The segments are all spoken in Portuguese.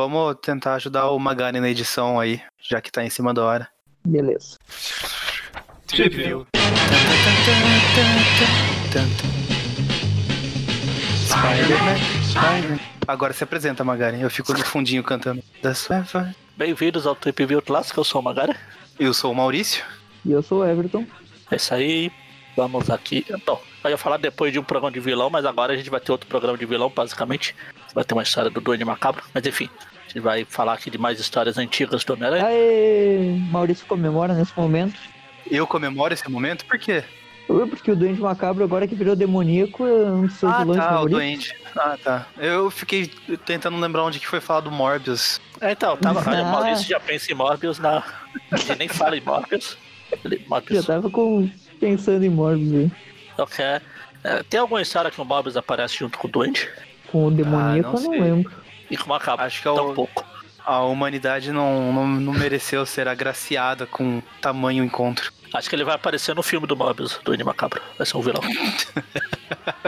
vamos tentar ajudar o Magari na edição aí, já que tá em cima da hora. Beleza. Trip View. Spider-Man, Spider-Man. Agora se apresenta, Magari. Eu fico no fundinho cantando. Da sua voz. Bem-vindos ao Trip View Clássico, eu sou o Magara. Eu sou o Maurício. E eu sou o Everton. É isso aí. Vamos aqui. Então, eu ia falar depois de um programa de vilão, mas agora a gente vai ter outro programa de vilão, basicamente. Vai ter uma história do Duende Macabro. Mas enfim, gente vai falar aqui de mais histórias antigas do Homem-Aranha. Aê! Maurício comemora nesse momento. Eu comemoro esse momento por quê? Porque o Duende Macabro, agora que virou demoníaco, é um dos seus Ah, vilões tá, o favoritos. Duende. Ah, tá. Eu fiquei tentando lembrar onde que foi falado do Morbius. É, então, tava, olha, o Ah. Maurício já pensa em Morbius na. Gente nem fala em Morbius. Ele- Já Morbius. tava com... pensando em Morbius aí. Ok. É, tem alguma história que o Morbius aparece junto com o Duende? Com o demoníaco, não eu não sei. lembro. E como acaba? Acho que é o- pouco. A humanidade não, não, não mereceu ser agraciada com tamanho encontro. Acho que ele vai aparecer no filme do Morbius, do Duende Macabro. Vai ser um vilão.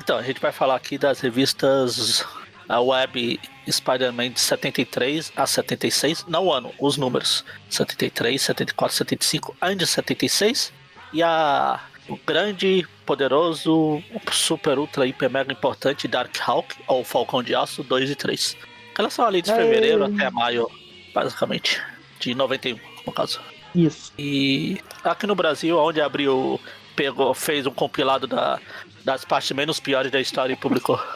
então, a gente vai falar aqui das revistas a Web Spider-Man de 73 a 76. Não o ano, os números. 73, 74, 75, and 76. E a o grande, poderoso, super, ultra, hiper, mega importante Dark Hawk, ou Falcão de Aço 2 e 3. Elas são ali de Aê. fevereiro até maio, basicamente. De 91, no caso. Isso. E aqui no Brasil, onde abriu, pegou, fez um compilado da, das partes menos piores da história e publicou.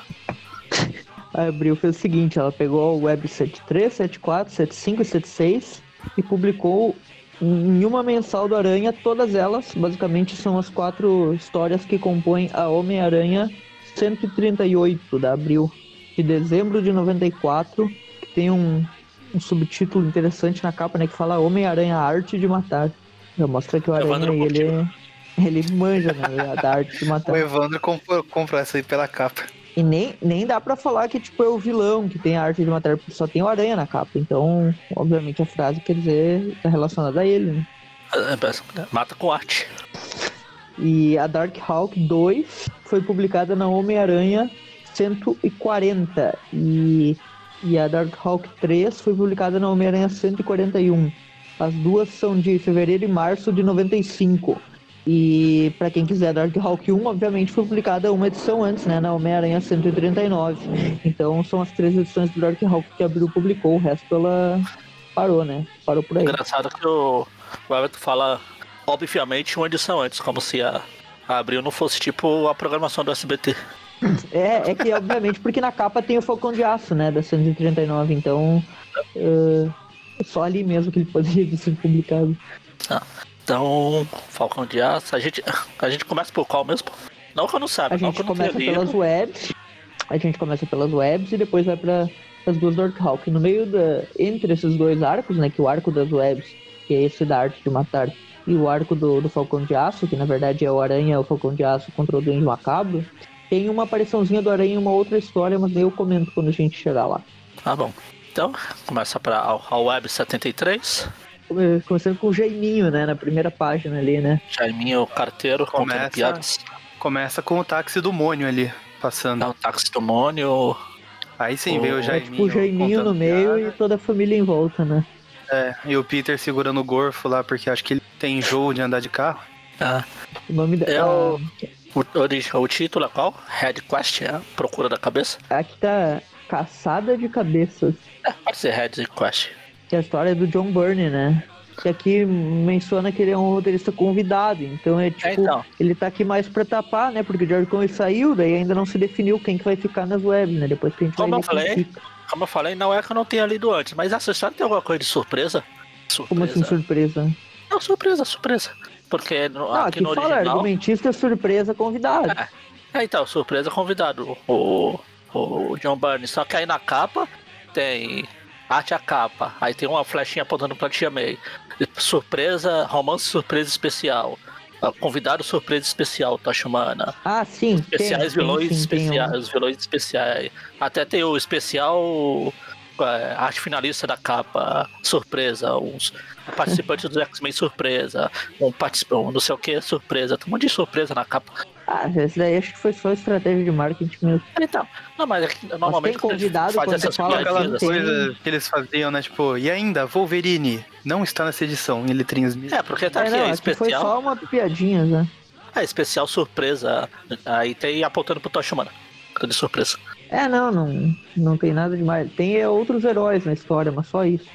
A Abril fez o seguinte, ela pegou o Web 73, 74, 75 e 76 e publicou em uma mensal do Aranha, todas elas, basicamente, são as quatro histórias que compõem a Homem-Aranha 138 da Abril, de dezembro de 94, que tem um, um subtítulo interessante na capa, né, que fala Homem-Aranha, arte de matar. Já mostra que o Aranha, Evandro ele, ele manja, né, da arte de matar. O Evandro comprou, comprou essa aí pela capa. E nem, nem dá pra falar que tipo, é o vilão que tem a arte de matar, porque só tem o aranha na capa. Então, obviamente, a frase quer dizer tá relacionada a ele, né? Mata com arte. E a Dark Hawk 2 foi publicada na Homem-Aranha 140. E, e a Dark Hawk 3 foi publicada na Homem-Aranha 141. As duas são de fevereiro e março de 95. E pra quem quiser, Dark Hawk 1, obviamente, foi publicada uma edição antes, né? Na Homem-Aranha 139. Então são as três edições do Dark Hawk que a Abril publicou. O resto ela parou, né? Parou por aí. Engraçado que o, Everton fala, obviamente, uma edição antes, como se a, a Abril não fosse tipo a programação do SBT. É, é que obviamente porque na capa tem o Falcão de Aço, né, da 139, então é só ali mesmo que ele poderia ter sido publicado. Então, Falcão de Aço, a gente, a gente começa por qual mesmo? Não que eu não saiba, A não gente começa pelas webs, a gente começa pelas webs e depois vai para as duas Dark Hawk. No meio da, entre esses dois arcos, né, que o arco das webs, que é esse da arte de matar, e o arco do, do Falcão de Aço, que na verdade é o Aranha, o Falcão de Aço contra o Duende Macabro, tem uma apariçãozinha do Aranha em uma outra história, mas eu comento quando a gente chegar lá. Tá bom. Então, começa para a Web 73. Come- Começando com o Jaiminho, né? Na primeira página ali, né? Jaiminho Carteiro, contando Começa. piadas. Começa com o táxi do Mônio ali, passando. Dá o táxi do Mônio. Aí sim Oh, veio o É Jaiminho. tipo o Jaiminho no meio piada. e toda a família em volta, né? É, e o Peter segurando o gorfo lá, porque acho que ele tem enjoo de andar de carro. Ah, O nome da. É o- o, origi- o título é qual? Head Quest, é procura da cabeça? a- Aqui tá Caçada de Cabeças. É, pode ser Head Quest. Que é a história do John Byrne, né? Que aqui menciona que ele é um roteirista convidado. Então é tipo. É, então. Ele tá aqui mais pra tapar, né? Porque o George Conway saiu, daí ainda não se definiu quem que vai ficar nas webs, né? Depois que a gente Como vai eu falei. Como eu falei, não é que eu não tenha lido antes, mas essa história tem alguma coisa de surpresa? Surpresa. Como assim, surpresa? Não, surpresa, surpresa. Porque no, Não, aqui no fala original. argumentista surpresa convidado. É, então, surpresa convidado. O, o John Byrne. Só que aí na capa tem arte a capa. Aí tem uma flechinha apontando pra Tia May. Surpresa, romance surpresa especial. Convidado surpresa especial, Tachumana. Ah, sim. Especiais, tem, vilões sim, um- especiais, os vilões especiais. Até tem o especial é, arte finalista da capa, surpresa, uns participantes do X-Men surpresa, um participante, um não sei o que, surpresa, tem um monte de surpresa na capa. Ah, esse daí acho que foi só estratégia de marketing mesmo. Então, não, mas é que normalmente tem convidado quando você fala Aquela Tem- piadinhas, coisa que eles faziam, né? Tipo, e ainda, Wolverine não está nessa edição, em letrinhas mil. É, porque tá É, aqui, não, é aqui foi especial. só uma piadinha, né? É especial surpresa. Aí tem apontando pro Tocha Humana. De surpresa. É, não, não, não tem nada demais. Tem é, outros heróis na história, mas só isso.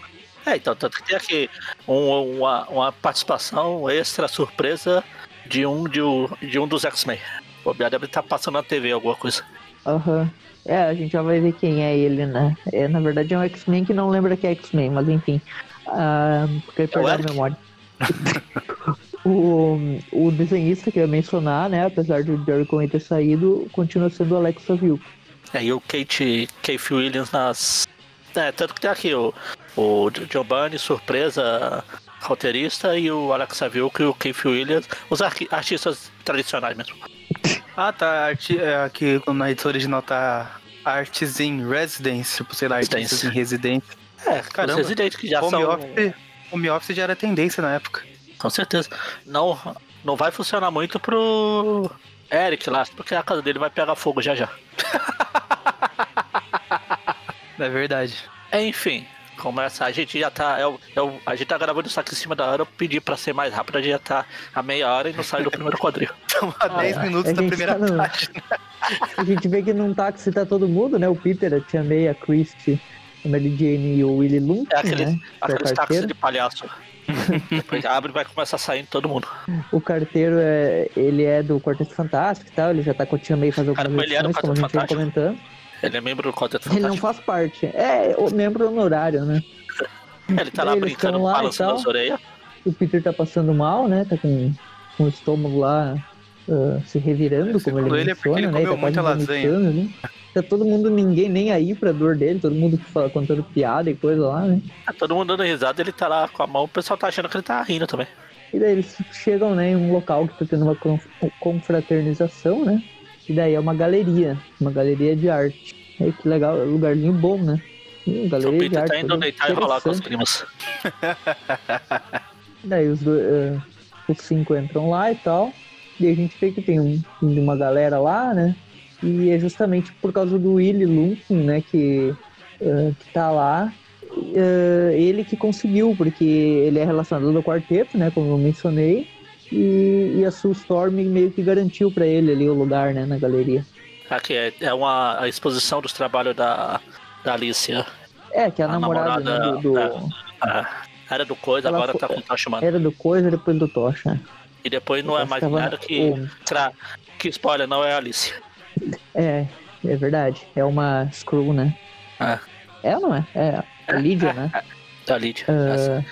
É, então, tanto que tem aqui um- uma, uma participação extra surpresa de um, de, um- de um dos X-Men. O Bia deve estar passando na TV alguma coisa. Aham. É, a gente já vai ver quem é ele, né? É, na verdade é um X-Men que não lembra que é X-Men, mas enfim. Ah, porque É o perdeu a memória. o, o desenhista que eu ia mencionar, né? Apesar de o Jerry Cohen ter saído, continua sendo o Alex Saville. Aí o Kate, Kate Williams nas. É, tanto que tem aqui o, o John Bunny, surpresa, roteirista, e o Alex Saville, o Kate Williams, os artistas tradicionais mesmo. Ah, tá. Arti é, aqui na edição original tá Arts in Residence, tipo, sei lá, artistas em residência. É, Caramba. os residentes que já Home são. office, home office já era tendência na época. Com certeza. Não, não vai funcionar muito pro Eric lá, porque a casa dele vai pegar fogo já já. É verdade. Enfim, começa. A gente já tá. É o, é a gente tá gravando isso aqui em cima da hora. Eu pedi pra ser mais rápido, a gente já tá a meia hora e não sai do primeiro quadril. Estamos a 10 é. minutos A da primeira tá no- página. A gente vê que num táxi tá todo mundo, né? O Peter, a Tia May, a Christie, a Mary Jane e o Willie Lumpkin, É aqueles, né? É o aqueles táxis carteiro. de palhaço. Depois abre e vai começar saindo todo mundo. O carteiro, é, ele é do Quarteto Fantástico e tal, ele já tá com a Tia May fazendo algumas ele do como a gente Quarteto vem comentando. Ele é membro do Quarteto Ele não Fantástico. faz parte. É, o membro honorário, né? Ele tá lá Eles brincando, lá balançando as orelhas. O Peter tá passando mal, né? Tá com, com o estômago lá ah, se revirando, como ele ele, é menciona, ele né? Ele comeu tá muita lasanha. ali. Tá todo mundo, ninguém nem aí pra dor dele, todo mundo fala- contando piada e coisa lá, né? Tá todo mundo dando risada, ele tá lá com a mão, o pessoal tá achando que ele tá rindo também. E daí eles chegam, né, em um local que tá tendo uma conf- confraternização, né? E daí é uma galeria, uma galeria de arte. Aí que legal, lugarzinho bom, né? Hum, O galeria de Peter arte. tá indo deitar e rolar com as interessante. primas. Daí os, dois, eh, os cinco entram lá e tal. E a gente vê que tem um, uma galera lá, né? E é justamente por causa do Willy Lumpkin, né? Que, eh, que tá lá. eh, ele que conseguiu, porque ele é relacionado ao quarteto, né? Como eu mencionei. E, e a Sue Storm meio que garantiu pra ele ali o lugar, né? Na galeria. Aqui é, é uma a exposição dos trabalhos da, da Alicia. É, que é a, A namorada, né, namorada, do, do- é. Ah, era do Coisa, Ela agora foi- tá com o Tocha Humana. Era do Coisa depois do Tocha. né? E depois não é mais nada que. Tra... Que spoiler, não é a Alice. É, é verdade. É uma Screw, né? É. É ou não é? É, a Lydia, né? Da Lydia. Ah,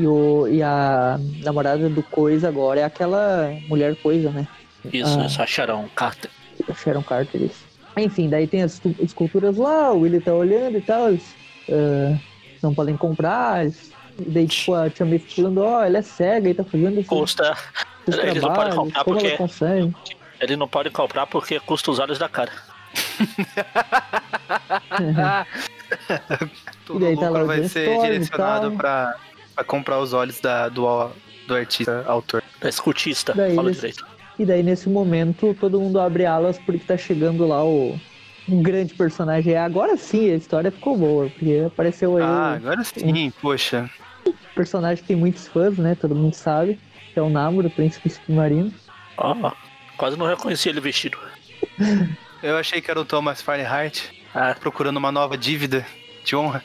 e, o, e a namorada do Coisa agora é aquela mulher Coisa, né? Isso, ah. isso, a Sharon Carter. Sharon Carter, isso. Enfim, daí tem as tu- esculturas lá, o Willie tá olhando e tal, eles ah, não podem comprar, eles, e daí tipo a Tia May falando, ó, ela é cega e tá fazendo esses, Custa. Eles não podem comprar porque ela consegue? eles não podem comprar porque custa os olhos da cara. Todo daí tá lá lucro o vai ser e direcionado tal. Pra, pra comprar os olhos da, do, do artista, autor. É escutista, Daí fala eles- direito. E daí nesse momento todo mundo abre alas porque tá chegando lá o um grande personagem. Agora sim a história ficou boa, porque apareceu aí Ah, o agora sim, poxa. personagem que tem muitos fãs, né? Todo mundo sabe. Que é o Namor, o príncipe submarino. Ó, quase não reconheci ele vestido. Eu achei que era o Thomas Farnhart Ah, procurando uma nova dívida de honra.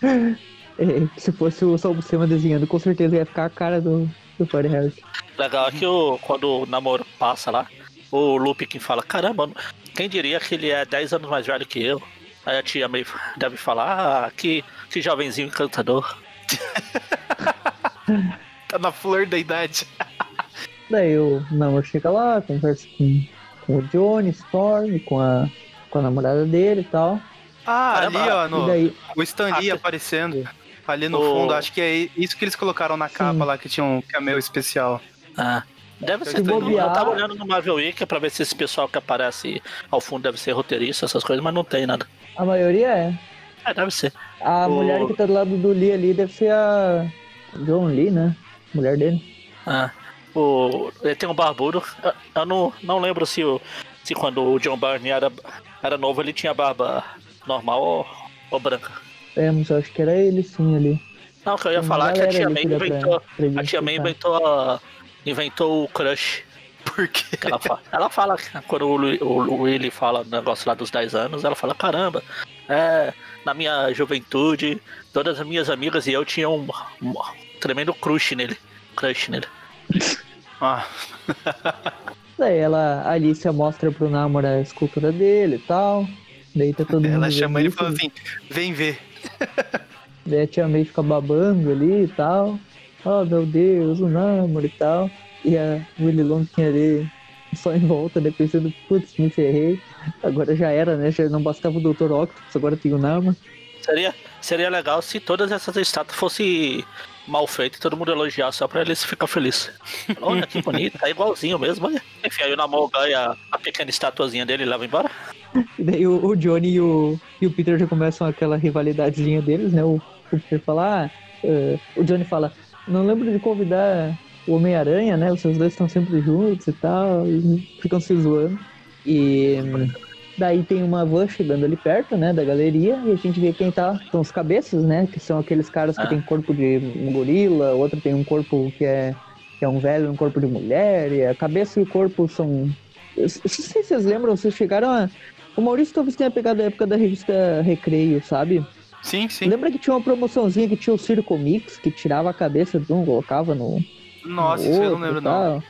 É, se fosse o Sal Buscema desenhando, com certeza ia ficar a cara do, do Fahrenheit. legal é que o, quando o namoro passa lá, o Lupe que fala, caramba, quem diria que ele é 10 anos mais velho que eu? Aí a tia meio deve falar, ah, que, que jovenzinho encantador. Tá na flor da idade. Daí o Namor chega lá, conversa com, com o Johnny, Storm, com a, com a namorada dele e tal. Ah, Caramba, ali, ó, no, daí, o Stan Lee Ah, aparecendo. Ali no o- fundo, acho que é isso que eles colocaram na capa lá, que tinha um cameo especial. Ah, deve ser. Bobear- Eu tava olhando no Marvel Wiki pra ver se esse pessoal que aparece ao fundo deve ser roteirista, essas coisas, mas não tem nada. a maioria é. É, deve ser. A O- mulher que tá do lado do Lee ali deve ser a John Lee, né? Mulher dele. Ah, O, ele tem um barbudo. Eu, eu não, não lembro se, o, se quando o John Barney era, era novo ele tinha barba normal ou, ou branca. É, mas eu acho que era ele sim ali. Não, o que eu ia Tem falar é que a tia May pra- inventou. pra A tia May inventou, inventou o crush. Por quê? que ela, fala, ela fala que quando o, Lu- o Willy fala o negócio lá dos 10 anos, ela fala, caramba, é, na minha juventude, todas as minhas amigas e eu tinham um, um tremendo crush nele. Crush nele. Ah, Daí ela, a Alicia mostra pro Namora a escultura dele e tal. Daí tá todo mundo. ela chama ele e fala assim: vem ver. Daí a tia May fica babando ali e tal. Oh meu Deus, o Namor e tal. E a Willy Lonquinha ali só em volta, né? Pensando, putz, me ferrei. Agora já era, né? Já não bastava o Dr. Octopus, agora tem o Namor. Seria, seria legal se todas essas estátuas fossem mal feitas e todo mundo elogiasse só pra eles ficar felizes. Olha que bonito, tá igualzinho mesmo, olha. Enfim, aí o Namor ganha a pequena estatuazinha dele e leva embora. E daí o, o Johnny e o, e o Peter já começam aquela rivalidadezinha deles, né? O, o Peter fala, ah, eh, o Johnny fala, não lembro de convidar o Homem-Aranha, né? Vocês dois estão sempre juntos e tal, e ficam se zoando. E hum, daí tem uma van chegando ali perto, né, da galeria, e a gente vê quem tá, são os cabeças, né? Que são aqueles caras que Ah. tem corpo de um gorila, outro tem um corpo que é, que é um velho, um corpo de mulher, e a cabeça e o corpo são. Eu não sei se vocês lembram, vocês chegaram a. O Maurício talvez tenha pegado a época da revista Recreio, sabe? Sim, sim. Lembra que tinha uma promoçãozinha que tinha o Circo Mix, que tirava a cabeça de um, colocava no. Nossa, no isso eu não outro lembro, não.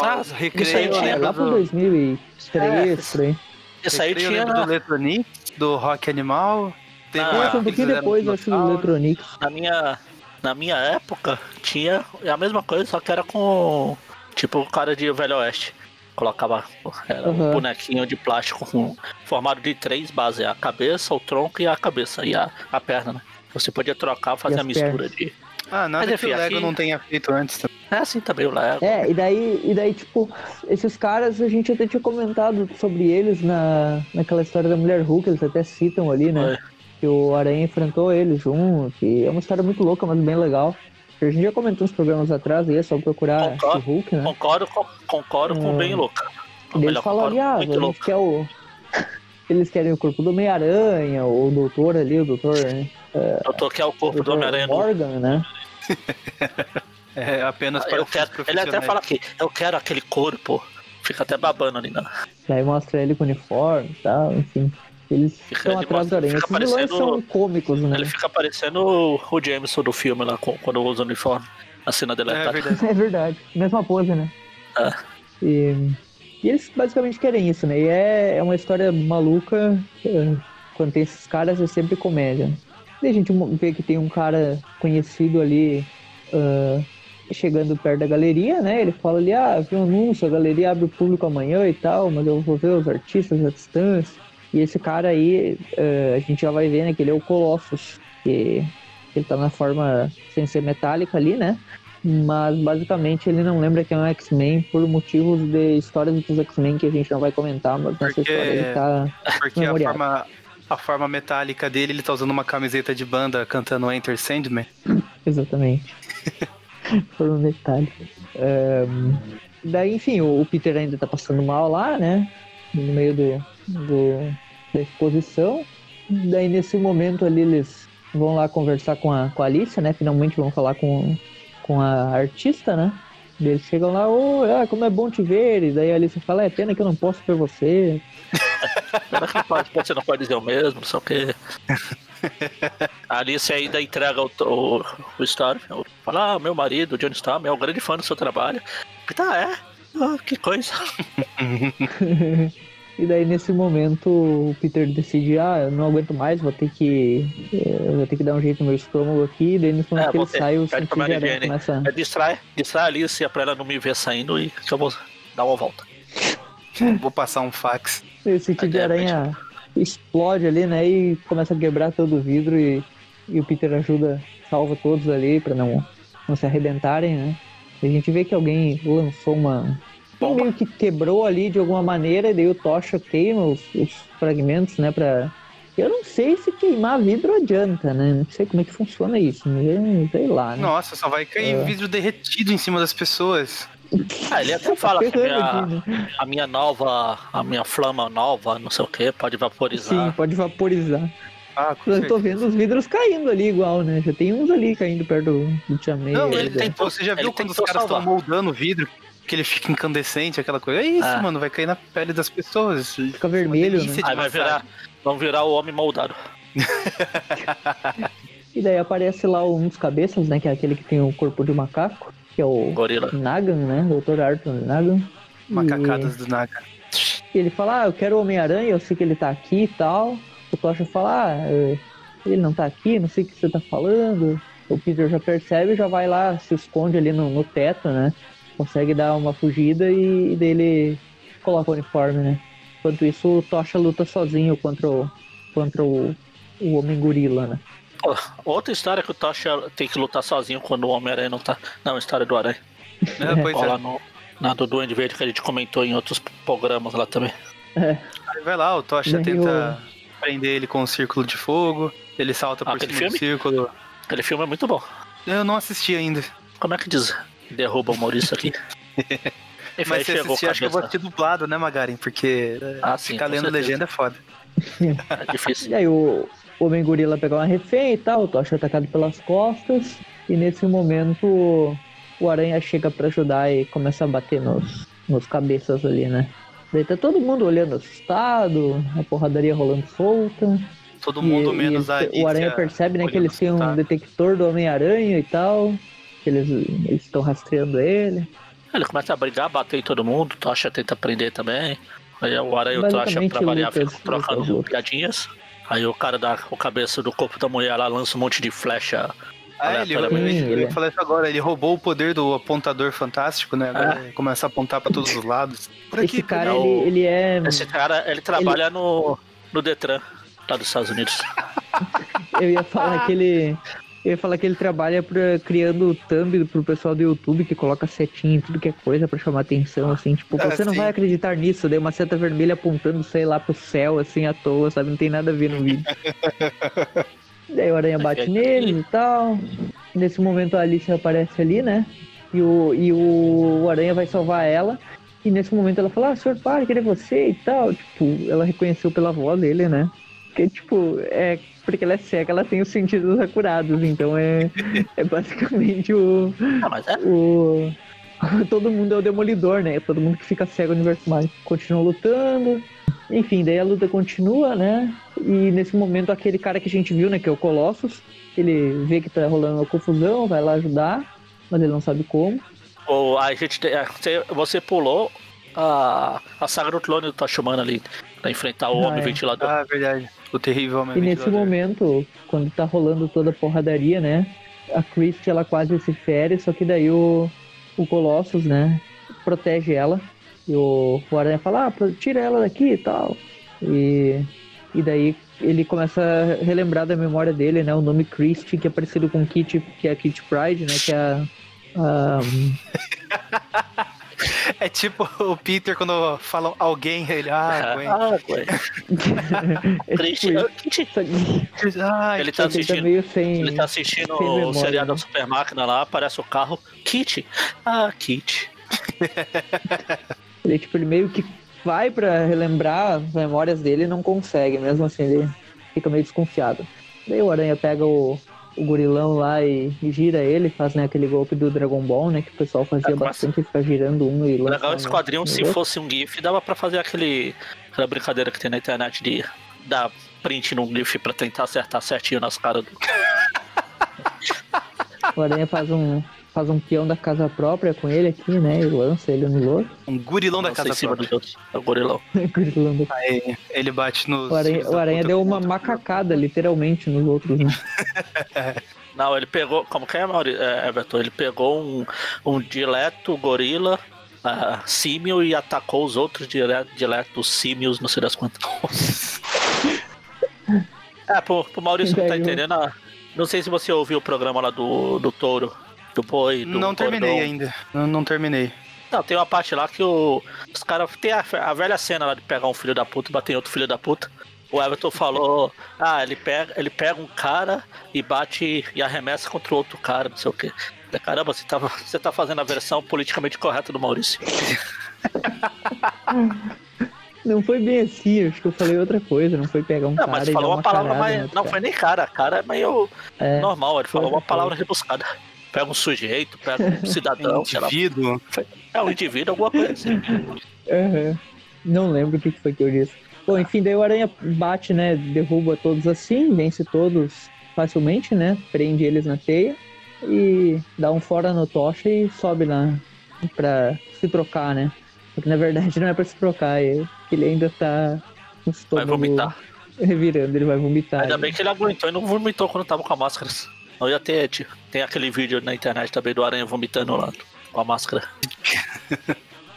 Ah, recreio, aí eu tinha É, lembro lá pro do... 2003, É, por aí. Isso aí eu tinha lembro do Letronic, do Rock Animal. Teve Ah, uma foi um que pouquinho depois, eu acho, do Natal. Electronics. na minha na minha época tinha a mesma coisa só que era com tipo o cara de Velho Oeste colocava era um Aham. bonequinho de plástico com formado de três bases a cabeça o tronco e a cabeça e a, a perna né você podia trocar fazer a mistura de Ah, nada Mas, que enfim, o Lego aqui- não tenha feito antes. também. é assim também o Lego É, e daí, e daí, tipo, esses caras, a gente até tinha comentado sobre eles na, naquela história da Mulher Hulk, eles até citam ali, né? Que o Aranha enfrentou eles junto, e é uma história muito louca, mas bem legal. A gente já comentou uns programas atrás aí, é só procurar Concordo. Hulk, né? concordo com, concordo com Hum. bem louca E eles falam ali, ah, a gente louca quer o... Eles querem o corpo do Homem-Aranha, o doutor ali, o doutor, né? Eu tô aqui é o corpo do Homem-Aranha. Morgan, né? É apenas para eu quero, ele até fala aqui eu quero aquele corpo fica até babando ali né? Daí mostra ele com uniforme e tal, enfim. Eles Fica- estão ele atrás do mostra- Aranha. fica Esses vilões são cômicos, né? Ele fica parecendo o, o Jameson do filme lá, quando usa o uniforme. A cena É deletada. verdade. É verdade. Mesma pose, né? É. E, e eles basicamente querem isso, né? E é, é uma história maluca. é, quando tem esses caras é sempre comédia. E a gente vê que tem um cara conhecido ali ah, chegando perto da galeria, né? Ele fala ali, ah, vi um anúncio, a galeria abre o público amanhã e tal, mas eu vou ver os artistas à distância. E esse cara aí, ah, a gente já vai ver, né, que ele é o Colossus, que ele tá na forma sem ser metálica ali, né? Mas basicamente ele não lembra que é um X-Men por motivos de histórias dos X-Men que a gente não vai comentar, mas nessa Porque- história ele tá. Porque a forma, a forma metálica dele, ele tá usando uma camiseta de banda cantando Enter Sandman. Exatamente. por um detalhe. Ahn, daí, enfim, o, Peter ainda tá passando mal lá, né? No meio do, do- da exposição. Daí nesse momento ali eles vão lá conversar com a, com a Alicia, né? Finalmente vão falar com, com a artista, né? Eles chegam lá, ô, ah, como é bom te ver. E daí a Alicia fala, é pena que eu não posso ver você. Será que pode, você não pode dizer o mesmo, não sei o quê. A Alice ainda entrega o, o, o Storm. Fala, ah, meu marido, Johnny Storm, é um grande fã do seu trabalho. Tá, é. Ah, que coisa. E daí nesse momento o Peter decide, ah, eu não aguento mais, vou ter que. eh, vou ter que dar um jeito no meu estômago aqui, e daí nesse momento É, que ele ter- sai, o higiene. começa. É, distrai, distrai a Alice pra ela não me ver saindo e que eu vou dar uma volta. Vou passar um fax. O sentido de aranha explode ali, né? E começa a quebrar todo o vidro e, e o Peter ajuda, salva todos ali pra não, não se arrebentarem, né? E a gente vê que alguém lançou uma. Bomba. meio que quebrou ali de alguma maneira, e daí o Tocha queima os, os fragmentos, né? Pra. Eu não sei se queimar vidro adianta, né? Não sei como é que funciona isso, sei lá, né? Nossa, só vai cair É. vidro derretido em cima das pessoas. Ah, ele até fala que a minha, né? a minha nova, a minha flama nova, não sei o que, pode Sim, vaporizar. pode vaporizar. Ah, Eu tô vendo os vidros caindo ali igual, né? Já tem uns ali caindo perto do, do Tia May. Não, ele né? tem. Você já viu ele quando os caras estão moldando o vidro? Que ele fica incandescente, aquela coisa. É isso, Ah. mano, vai cair na pele das pessoas. Fica vermelho, delícia de Aí vai massagem. virar, vão virar o homem moldado. E daí aparece lá um dos cabeças, né? Que é aquele que tem o corpo de macaco, que é o Gorila. Nagan, né? Dr. Arthur Nagan. Macacadas do Naga. E ele fala, ah, eu quero o Homem-Aranha, eu sei que ele tá aqui e tal. O Tocha fala, ah, é, ele não tá aqui, não sei o que você tá falando. O Peter já percebe e já vai lá, se esconde ali no, no teto, né? Consegue dar uma fugida e, e daí ele coloca o uniforme, né? Enquanto isso, o Tocha luta sozinho contra o, contra o, o Homem-Gorila, né? Pô, Outra história que o Tocha tem que lutar sozinho quando o Homem-Aranha não tá. Não, a história do Aranha. É, pois é. lá no, na do Duende Verde que a gente comentou em outros programas lá também. É, Aí vai lá, o Tocha tenta prender ele com um círculo de fogo. Ele salta por Ah, cima do filme? círculo. Aquele filme é muito bom. Eu não assisti ainda. Como é que diz? Derruba o Maurício aqui. Aí Mas se assistir, acho que eu vou assistir dublado, né, Magarin? Porque Ah, sim, ficar lendo certeza. legenda é foda. É difícil. E aí o o Homem-Gorila pega uma refém e tal, o Tocha é atacado pelas costas. E nesse momento o- o Aranha chega pra ajudar e começa a bater nos, nos cabeças ali, né? Daí tá todo mundo olhando assustado, a porradaria rolando solta. Todo E- mundo e menos a O Aranha percebe né, que eles têm um detector do Homem-Aranha e tal. Que eles estão rastreando ele. Ele começa a brigar, bater em todo mundo, Tocha tenta prender também. Aí o Aranha e o Tocha, pra variar, ficam trocando piadinhas. Aí o cara da o cabeça do corpo da mulher lá lança um monte de flecha. Ah, ele, ele, ele ele- falou isso agora, ele roubou o poder do apontador fantástico, né? Agora ele começa a apontar pra todos os lados. Por aqui, Esse cara, não. ele, ele é. Esse cara, ele trabalha no, no Detran, lá dos Estados Unidos. Eu ia falar que ele. Eu ia falar que ele trabalha pra, criando thumb pro pessoal do YouTube que coloca setinha em tudo que é coisa pra chamar atenção, assim, tipo, Ah, você não vai acreditar nisso, daí uma seta vermelha apontando, sei lá, pro céu, assim, à toa, sabe? Não tem nada a ver no vídeo. daí o aranha bate nele e tal. Nesse momento a Alice aparece ali, né? E o, e o aranha vai salvar ela. E nesse momento ela fala, ah, senhor, para, querer você e tal. Tipo, ela reconheceu pela voz dele, né? Porque, tipo, é. Porque ela é cega, ela tem os sentidos acurados, então é, é basicamente o, Ah, mas é. o. Todo mundo é o demolidor, né? Todo mundo que fica cego no universo Marvel. Continua lutando. Enfim, daí a luta continua, né? E nesse momento aquele cara que a gente viu, né? Que é o Colossus, ele vê que tá rolando uma confusão, vai lá ajudar, mas ele não sabe como. Ou a gente é, você, pulou a, a saga do clone do Tocha Humana ali, pra enfrentar o Ah, homem é. ventilador. Ah, verdade. O terrível homem E nesse ventilador. momento, quando tá rolando toda a porradaria, né? A Christie, ela quase se fere, só que daí o, o Colossus, né? Protege ela. E o, o Aranha fala, ah, tira ela daqui e tal. E, e daí ele começa a relembrar da memória dele, né? O nome Christie, que é parecido com Kitty, que é a Kitty Pride, né? Que é a... a É tipo o Peter quando falam alguém, ele, ah, Gwen. Ah, ué. é Triste. tipo Ah, Ele tá que ele tá assistindo. meio sem... Ele tá assistindo sem o memória, seriado né? da Super Máquina lá, aparece o carro. Kit. Ah, Kit. Ele, tipo, ele meio que vai pra relembrar as memórias dele e não consegue, mesmo assim ele fica meio desconfiado. Daí o Aranha pega o, o gorilão lá e, e gira ele, faz né, aquele golpe do Dragon Ball, né? Que o pessoal fazia É, bastante, ficar girando um e O legal lançando desse quadrinho, se outro. fosse um GIF, dava pra fazer aquele, aquela brincadeira que tem na internet de dar print num GIF pra tentar acertar certinho nas caras do. O Aranha faz um, faz um peão da casa própria com ele aqui, né? E lança ele no louco. um gurilão da casa em cima própria. dos outros. É o gorilão. Gorilão do- Aí ele bate nos. O Aranha, o da aranha deu uma macacada, literalmente, nos outros, né? Não, ele pegou. Como que é, Mauri- é, Everton? Ele pegou um, um dileto gorila. ah, símio e atacou os outros dire- diletos símios, não sei das quantas. É, pro, pro Maurício não tá entendendo. ah, Não sei se você ouviu o programa lá do, do touro, do boi, do Não terminei cordão. ainda. Não, não terminei. Não, tem uma parte lá que o, os caras. Tem a, a velha cena lá de pegar um filho da puta e bater em outro filho da puta. O Everton falou, ah, ele pega, ele pega um cara e bate e arremessa contra o outro cara, não sei o quê. Caramba, você tá, você tá fazendo a versão politicamente correta do Maurício. Não foi bem assim, acho que eu falei outra coisa, não foi pegar um não, cara mas e falou dar uma palavra mais. Não, outro foi nem cara, cara é meio É, normal, ele falou uma palavra foi. rebuscada. Pega um sujeito, pega um cidadão, lá. Indivíduo. É um indivíduo, alguma coisa assim. Aham. Não lembro o que foi que eu disse. Bom, enfim, daí o Aranha bate, né? Derruba todos assim, vence todos facilmente, né? Prende eles na teia e dá um fora no tocha e sobe lá pra se trocar, né? Porque na verdade não é pra se trocar, é que ele ainda tá com o Vai estômago vomitar. revirando, ele vai vomitar. Ainda bem que ele aguentou e não vomitou quando tava com a máscara. Não ia ter, tio. Tem aquele vídeo na internet também do Aranha vomitando lá com a máscara.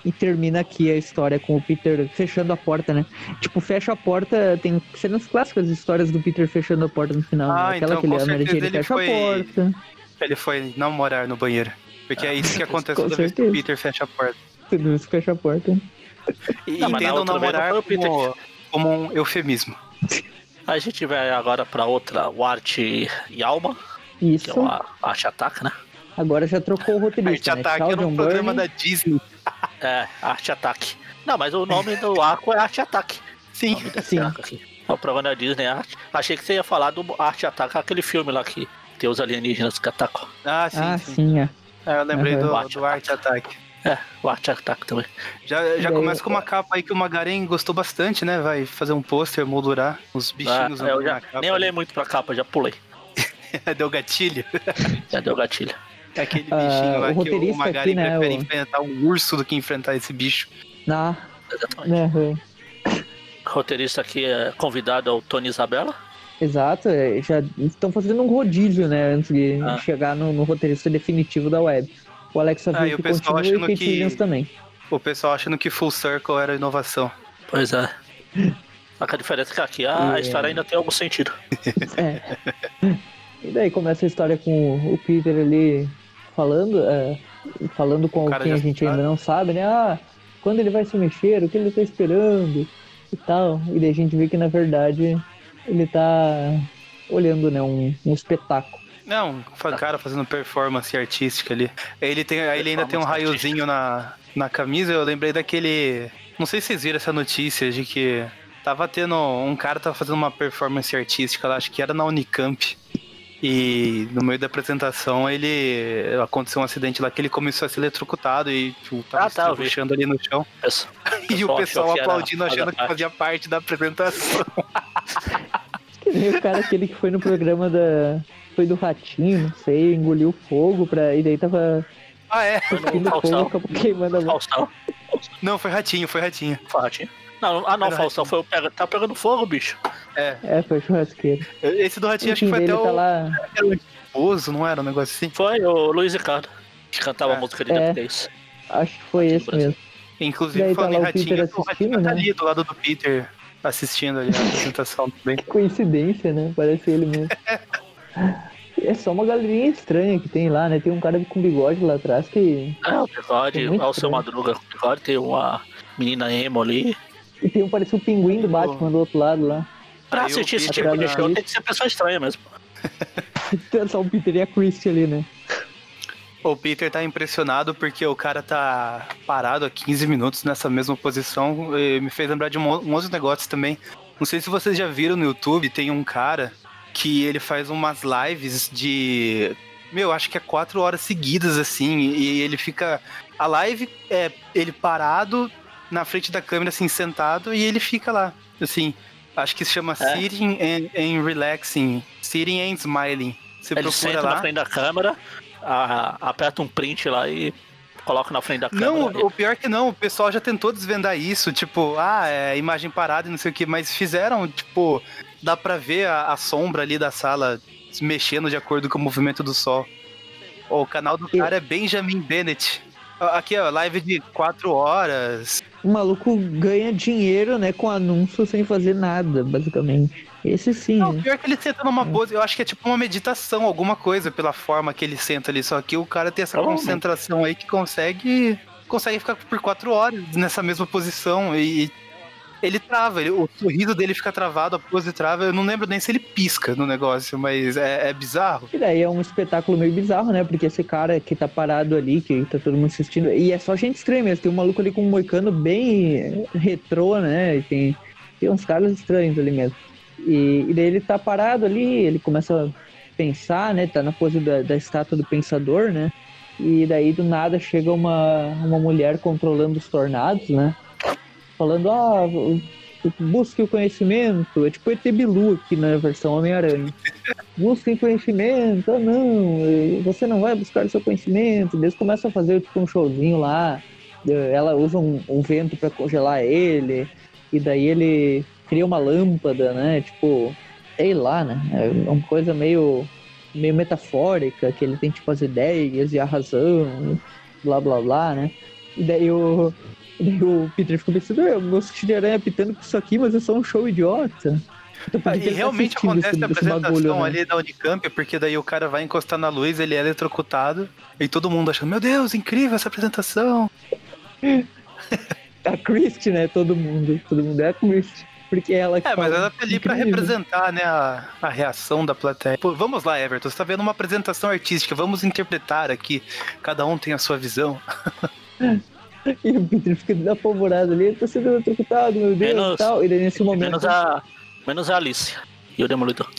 E termina aqui a história com o Peter fechando a porta, né? Tipo, fecha a porta, tem cenas clássicas de histórias do Peter fechando a porta no final. Ah, né? Aquela então, que ele com a Mary certeza Jane fecha foi- a porta. Ele foi não morar no banheiro. Porque é isso que acontece toda vez que o certeza. Peter fecha a porta. Tudo isso fecha a porta. E Não, mas na entendam outra não vez não morar foi o Peter como, como um eufemismo. A gente vai agora pra outra, o Arte e Alma, que Isso. é uma Arte Ataque, né? Agora já trocou o roteirista, né? ataque Tchau, era um John programa da Disney. É, Arte Ataque. Não, mas o nome do arco é Arte Ataque. Sim. Sim. arco aqui. É o programa da Disney Arte. Achei que você ia falar do Arte Ataque, aquele filme lá que tem os alienígenas que atacam. Ah, sim, Ah, sim. sim, é. É, eu lembrei Aham. do, Arte do Arte Ataque. É, o Arte Ataque também. Já, já começa com uma capa aí que o Magaren gostou bastante, né? Vai fazer um pôster, moldurar os Ah, bichinhos eu andando já nem olhei muito pra capa, já pulei. Deu gatilho. Já deu gatilho. É aquele Ah, bichinho lá o que o roteirista Magaren aqui, né, prefere o- enfrentar um urso do que enfrentar esse bicho. Ah, Exatamente. né. O roteirista aqui é convidado ao Tony Isabella. Exato, é, já estão fazendo um rodízio, né, antes de Ah. chegar no, no roteirista definitivo da web. O Alexa Ah, e o pessoal e achando Kate que- também. O pessoal achando que Full Circle era inovação. Pois é. Só que a diferença é que aqui a É. história ainda tem algum sentido. É. E daí começa a história com o Peter ali falando, é, falando com O quem a gente ainda não sabe, né? Ah, quando ele vai se mexer, o que ele tá esperando e tal. E daí a gente vê que na verdade ele tá olhando, né, um, um espetáculo. Não, um cara fazendo performance artística ali. Ele, tem, aí ele ainda tem um raiozinho na, na camisa. Eu lembrei daquele. Não sei se vocês viram essa notícia de que tava tendo. Um cara tava fazendo uma performance artística lá, acho que era na Unicamp. E no meio da apresentação ele. Aconteceu um acidente lá que ele começou a ser eletrocutado e tipo, tava Ah, tá, estruchando ali no chão. Pessoal, E o pessoal aplaudindo, achando que fazia parte da apresentação. Que nem o cara aquele que foi no programa da. Foi do ratinho, não sei, engoliu fogo pra. E daí tava Ah, é? cuspindo fogo, Faustão. acabou queimando a mão. Não, foi ratinho, foi ratinho. Fatinho. Não, ah não, Era Faustão foi o pega, tá pegando fogo, bicho. É. É, foi churrasqueiro. Esse do ratinho acho que foi até ele o. tá lá. Era o esposo, não era um negócio assim? Foi o Luiz Ricardo, que cantava É. a música de É. DP10. Acho que foi esse mesmo. Inclusive, Daí tá falando em ratinho, o ratinho tá né? ali do lado do Peter, assistindo ali a apresentação também. Coincidência, né? Parece ele mesmo. É só uma galerinha estranha que tem lá, né? Tem um cara com bigode lá atrás que. É, o bigode, É é o seu. Madruga. O bigode tem uma menina emo ali. E tem um parece o pinguim do Batman do outro lado lá. Pra assistir esse Peter tipo de tá- show tem que ser pessoa estranha mesmo. Tem só o Peter e a Christie ali, né? O Peter tá impressionado porque o cara tá parado há 15 minutos nessa mesma posição. E me fez lembrar de um, um outro negócio também. Não sei se vocês já viram no YouTube, tem um cara que ele faz umas lives de. Meu, acho que é quatro horas seguidas, assim, e ele fica. A live é ele parado na frente da câmera, assim, sentado, e ele fica lá. Assim, acho que se chama É. Sitting and, and Relaxing. Sitting and Smiling. Você Ele senta na lá. frente da câmera, a- aperta um print lá e coloca na frente da câmera. Não, o pior que não, o pessoal já tentou desvendar isso, tipo, ah, é imagem parada e não sei o que, mas fizeram, tipo, dá pra ver a, a sombra ali da sala se mexendo de acordo com o movimento do sol. O canal do cara é Benjamin Bennett. Aqui, ó, live de quatro horas. O maluco ganha dinheiro, né, com anúncio sem fazer nada, basicamente. Esse sim, Não, né? pior que ele senta numa pose, eu acho que é tipo uma meditação, alguma coisa, pela forma que ele senta ali. Só que o cara tem essa Provavelmente. concentração aí que consegue consegue ficar por quatro horas nessa mesma posição. E, Ele trava, ele, o sorriso dele fica travado, a pose trava. Eu não lembro nem se ele pisca no negócio, mas é, é bizarro. E daí é um espetáculo meio bizarro, né? Porque esse cara que tá parado ali, que tá todo mundo assistindo. E é só gente estranha mesmo. Tem um maluco ali com um moicano bem retrô, né? E tem, tem uns caras estranhos ali mesmo. E, e daí ele tá parado ali, ele começa a pensar, né? Tá na pose da, da estátua do pensador, né? E daí do nada chega uma, uma mulher controlando os tornados, né? Falando, ah, busque o conhecimento. É tipo ET Bilu aqui na versão Homem-Aranha. Busquem conhecimento, ah não, você não vai buscar o seu conhecimento. Eles começam a fazer tipo um showzinho lá. Ela usa um, um vento para congelar ele. E daí ele cria uma lâmpada, né? Tipo, sei lá, né? É uma coisa meio meio metafórica, que ele tem tipo as ideias e a razão, blá blá blá, né? E daí o, daí o Peter ficou pensando, meu moço de aranha pitando com isso aqui, mas é só um show idiota. Então, ah, e realmente tá acontece esse, a apresentação bagulho, né? ali da Unicamp, porque daí o cara vai encostar na luz, ele é eletrocutado, e todo mundo achando, meu Deus, incrível essa apresentação. a Christie, né? Todo mundo. Todo mundo é a Christie. Porque ela que É, mas ela tá ali pra representar, né, a, a reação da plateia. Pô, vamos lá, Everton, você tá vendo uma apresentação artística, vamos interpretar aqui. Cada um tem a sua visão. e o Peter fica desapavorado ali, ele tá sendo eletrocutado, meu Deus, menos, e tal. E daí nesse momento. Menos a, menos a Alice e o Demolidor.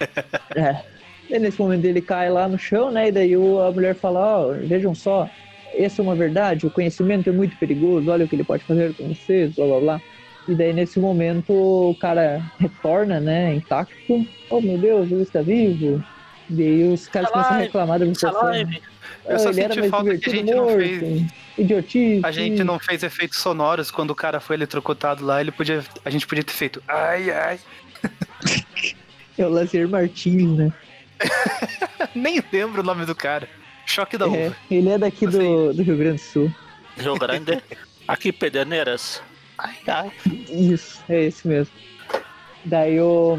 é. E nesse momento ele cai lá no chão, né? E daí a mulher fala, ó, oh, vejam só, essa é uma verdade, o conhecimento é muito perigoso, olha o que ele pode fazer com vocês, blá blá blá. E daí nesse momento o cara retorna, né, intacto. Oh meu Deus, ele está vivo. E daí os caras começam a reclamar da situação. Eu só senti falta que a gente morto, não fez. Idiotice. A gente não fez efeitos sonoros quando o cara foi eletrocutado lá. Ele podia, a gente podia ter feito. Ai, ai. é o Lazier Martins, né? Nem lembro o nome do cara. Choque da é, uva. Ele é daqui do, do Rio Grande do Sul. Rio Grande? Aqui, Pederneiras. Ai, ai. Isso, é esse mesmo. Daí o,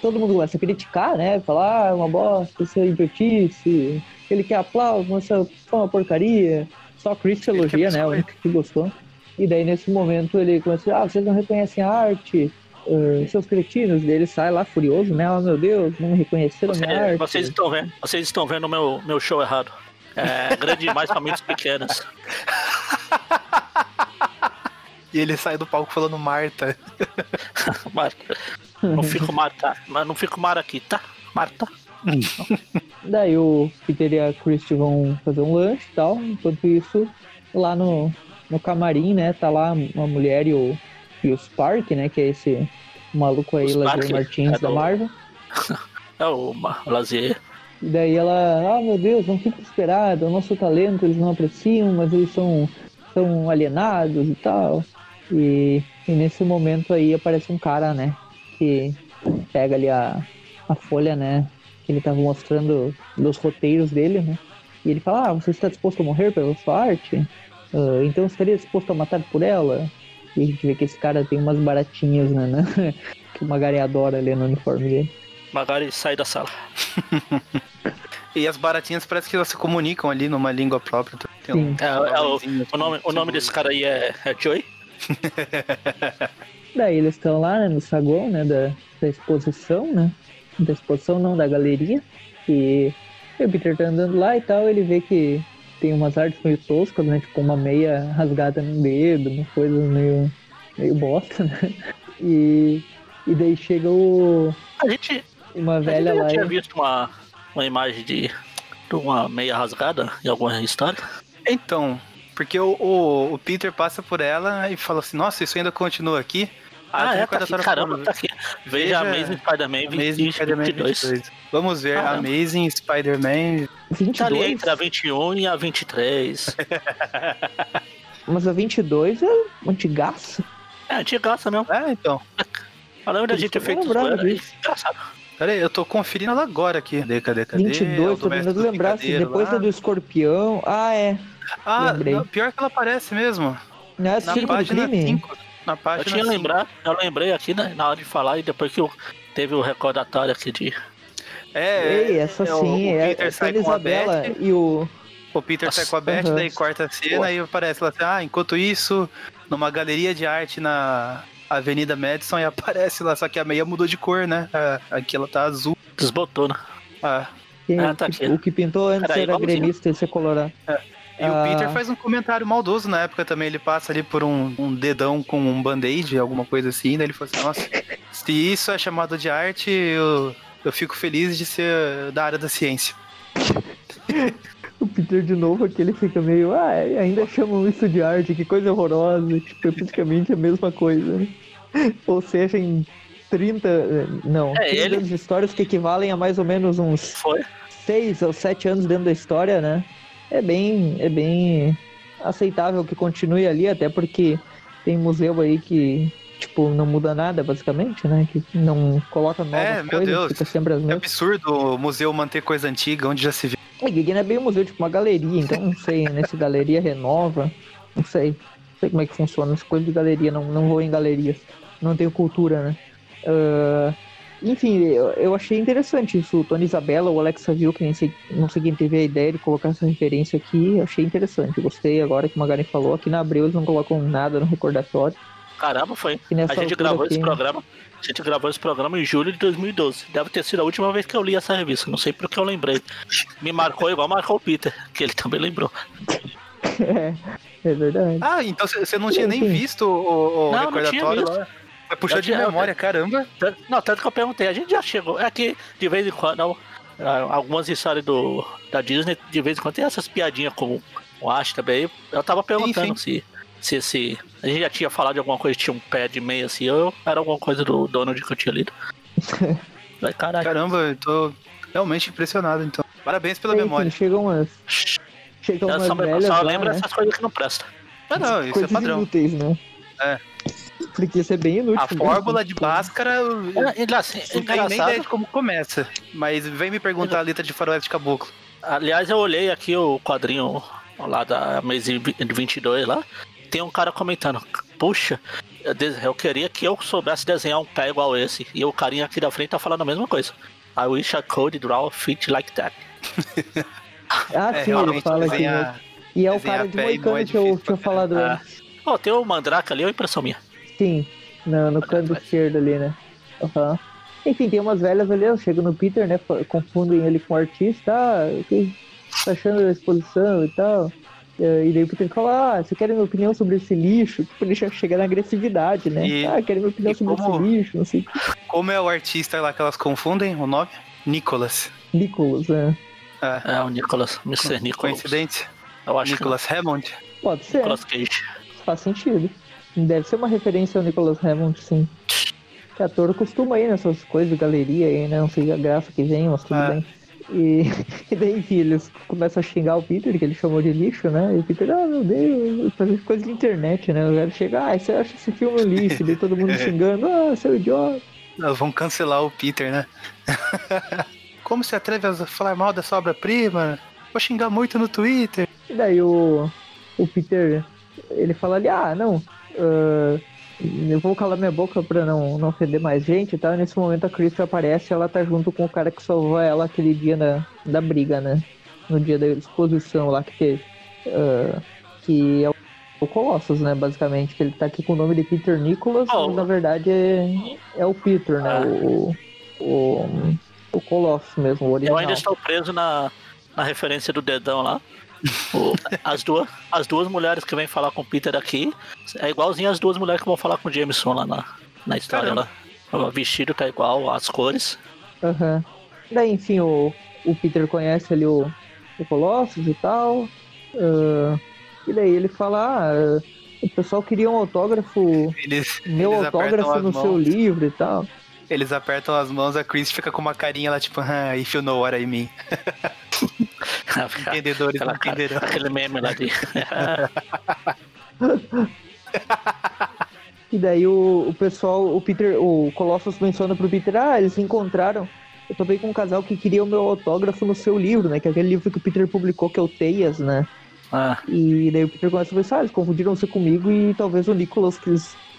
todo mundo começa a criticar, né? Falar, ah, é uma bosta, isso é idiotice. Ele quer aplauso, mas isso é uma porcaria. Só Chris elogia, né? O único que gostou. E daí nesse momento ele começa a ah, vocês não reconhecem a arte, uh, seus cretinos. Daí ele sai lá furioso, né? Oh meu Deus, não me reconheceram Você, minha arte. Vocês estão vendo, vocês estão vendo o meu, meu show errado. É grande demais para mentes pequenas. E ele sai do palco falando Marta. Marta. Não fico Marta, mas não fico Mar aqui, tá? Marta. Daí o Peter e a Christy vão fazer um lanche e tal. Enquanto isso, lá no, no camarim, né, tá lá uma mulher e o, e o Spark, né, que é esse maluco aí, Lazier Martins é da Marvel. É o Lazier. E daí ela, ah meu Deus, não fica desesperado, o nosso talento eles não apreciam, mas eles são, são alienados e tal. E, e nesse momento aí aparece um cara, né? Que pega ali a, a folha, né? Que ele tava mostrando dos roteiros dele, né? E ele fala, ah, você está disposto a morrer pela sua arte? Uh, então estaria disposto a matar por ela? E a gente vê que esse cara tem umas baratinhas, né? né? que o Magari adora ali no uniforme dele. Magari sai da sala. e as baratinhas parece que elas se comunicam ali numa língua própria. Tem um, é, é, o, o, nome, o nome desse cara aí é, é Joey? Daí eles estão lá né, no saguão né, da, da exposição, né? Da exposição não, da galeria. E o Peter tá andando lá e tal, ele vê que tem umas artes meio toscas, né? Tipo uma meia rasgada no dedo, uma coisa meio, meio bosta, né? E, e daí chega o. A gente. Uma velha a gente lá. Eu tinha visto uma, uma imagem de, de uma meia rasgada em alguma história. Então, porque o, o, o, Peter passa por ela e fala assim, nossa, isso ainda continua aqui? Ah, é, tá aqui, caramba, tá aqui. Veja, Veja Amazing Spider-Man 22. Vamos ver, caramba. Amazing Spider-Man 22. Tá ali entre a 21 e a 23. Mas a 22 é antigaça? É, antigaça mesmo. É, então. Eu lembro da gente ter feito isso. É engraçado. Peraí, eu tô conferindo ela agora aqui. Cadê, cadê, cadê? 22, tô tentando lembrar, se depois lá. do escorpião. Ah, é. Ah, Lembrei. pior que ela aparece mesmo. Não é na página 5. Na página eu tinha lembrar, eu lembrei aqui né, na hora de falar e depois que eu, teve o recordatório aqui de. É, Ei, essa é, sim, o, o é, Peter é, sai com a Beth, e o. O Peter Nossa, sai com a Beth, uhum. daí corta a cena Pô. e aparece lá assim, ah, enquanto isso, numa galeria de arte na, Avenida Madison e aparece lá, só que a meia mudou de cor, né? É, aqui ela tá azul. Desbotou, né? Ah, Quem- Ah, tá aqui. O que pintou antes Peraí, era igualzinho. gremista, esse é colorado. E Ah. o Peter faz um comentário maldoso na época também. Ele passa ali por um, um dedão com um band-aid, alguma coisa assim. Daí ele fala assim: Nossa, se isso é chamado de arte, eu, eu fico feliz de ser da área da ciência. O Peter de novo aqui, ele fica meio, ah, ainda chamam isso de arte, que coisa horrorosa. Tipo, é praticamente a mesma coisa, né? Ou seja, em 30, eh, não, É, 30 ele- anos de histórias que equivalem a mais ou menos uns Foi. 6 ou 7 anos dentro da história, né? É bem, é bem aceitável que continue ali, até porque tem museu aí que, tipo, não muda nada, basicamente, né? Que não coloca novas É, meu coisas, Deus. fica sempre as É mesmas. absurdo o museu manter coisa antiga, onde já se viu. É, não é bem um museu, tipo uma galeria, então não sei, né? Se galeria renova, não sei. Não sei como é que funciona, essa coisa de galeria, não, não vou em galerias. Não tenho cultura, né? Ah, enfim, eu, eu achei interessante isso. O Tony Isabella, o Alexa viu, que nem sei, não sei quem teve a ideia de colocar essa referência aqui, achei interessante. Gostei agora que o Magaren falou. Aqui na Abreu eles não colocam nada no recordatório. Caramba, foi. A gente gravou aqui- esse programa. A gente gravou esse programa em julho de 2012. Deve ter sido a última vez que eu li essa revista. Não sei porque eu lembrei. Me marcou igual marcou o Peter, que ele também lembrou. é, é verdade. Ah, então você não tinha nem visto o, o Não, não tinha recordatório visto. lá? Mas puxou Eu de memória, caramba. Tanto- Não, tanto que eu perguntei, a gente já chegou. É que de vez em quando, ah, algumas histórias do, da Disney, de vez em quando tem essas piadinhas com o Ash também. Eu tava perguntando se, se esse. A gente já tinha falado de alguma coisa, tinha um pé de meia assim, ou era alguma coisa do Donald que eu tinha lido. Caralho. Caramba, eu tô realmente impressionado, então. Parabéns pela Enfim, memória. chegam umas. Chegam Eu umas só, velhas só lá, lembro né? essas coisas que não prestam. Ah, não, isso é coisas padrão. inúteis, né? É. Porque isso é bem inútil. A mesmo. fórmula de Bhaskara, eu É, ele, assim, não tenho nem ideia de como começa. Mas vem me perguntar a letra de Faroeste Caboclo. Aliás, eu olhei aqui o quadrinho lá da mês 22 lá. Tem um cara comentando, puxa, eu queria que eu soubesse desenhar um pé igual esse. E o carinha aqui da frente tá falando a mesma coisa. I wish I could draw a feet like that. Ah, É, sim, ele realmente, fala aqui. desenhar- né? E é o cara de mão Moicano é que eu tinha falado caralho. antes. Ó, tem o Mandrake ali, é uma impressão minha. Sim, no, no canto esquerdo ali, né? Aham. Enfim, tem umas velhas ali, eu chego no Peter, né? Confundem ele com o artista, ah, o que tá achando da exposição e tal. E daí o Peter fala, ah, você quer minha opinião sobre esse lixo? Tipo, ele já chega na agressividade, né? E- ah, quer minha opinião sobre como- esse lixo, não sei o que. Como é o artista lá que elas confundem o nome? Nicholas. Nicholas, né? É, É o Nicholas, Mr. Nicholas. coincidência? Eu acho Nicholas Hammond. Pode que ser. Nicholas Cage. faz sentido. Deve ser uma referência ao Nicholas Hammond, sim. Que ator costuma ir nessas coisas de galeria aí, né? Não sei a graça que vem, mas tudo É. bem. E, e daí, enfim, eles começam a xingar o Peter, que ele chamou de lixo, né? E o Peter, ah, meu Deus, fazer coisa de internet, né? O cara chega, ah, você acha esse filme lixo? E daí todo mundo xingando, ah, seu idiota. Nós vamos cancelar o Peter, né? Como se atreve a falar mal dessa obra-prima? Vou xingar muito no Twitter. E daí o, o Peter, ele fala ali, ah, não, ah, eu vou calar minha boca pra não, não ofender mais gente. E nesse momento a Chris aparece ela tá junto com o cara que salvou ela aquele dia da, da briga, né? No dia da exposição lá que teve. ah, que é o- Colossus, né? Basicamente, que ele tá aqui com o nome de Peter Nicholas, Oh. mas na verdade é, é o Peter, né? Ah. O, o, o Colossus mesmo, o Eu original. ainda estou preso na, na referência do dedão lá. As, duas, as duas mulheres que vêm falar com o Peter aqui é igualzinho as duas mulheres que vão falar com o Jameson lá na, na história lá. O vestido tá igual, as cores. Aham. Daí, enfim, o, o Peter conhece ali o, o Colossus e tal. ah, e daí ele fala, ah, o pessoal queria um autógrafo, Eles, meu eles autógrafo no seu livro e tal. Eles apertam as mãos, a Chris fica com uma carinha lá, tipo, ah, if you know what I mean. Entendedores não entenderão. aquele meme lá de. E daí o, o pessoal, o Peter, o Colossus menciona pro Peter, ah, eles se encontraram. Eu tô bem com um casal que queria o meu autógrafo no seu livro, né? Que é aquele livro que o Peter publicou, que é o Teias, né? Ah, E daí o Peter começa a pensar, ah, eles confundiram-se comigo e talvez o Nicholas que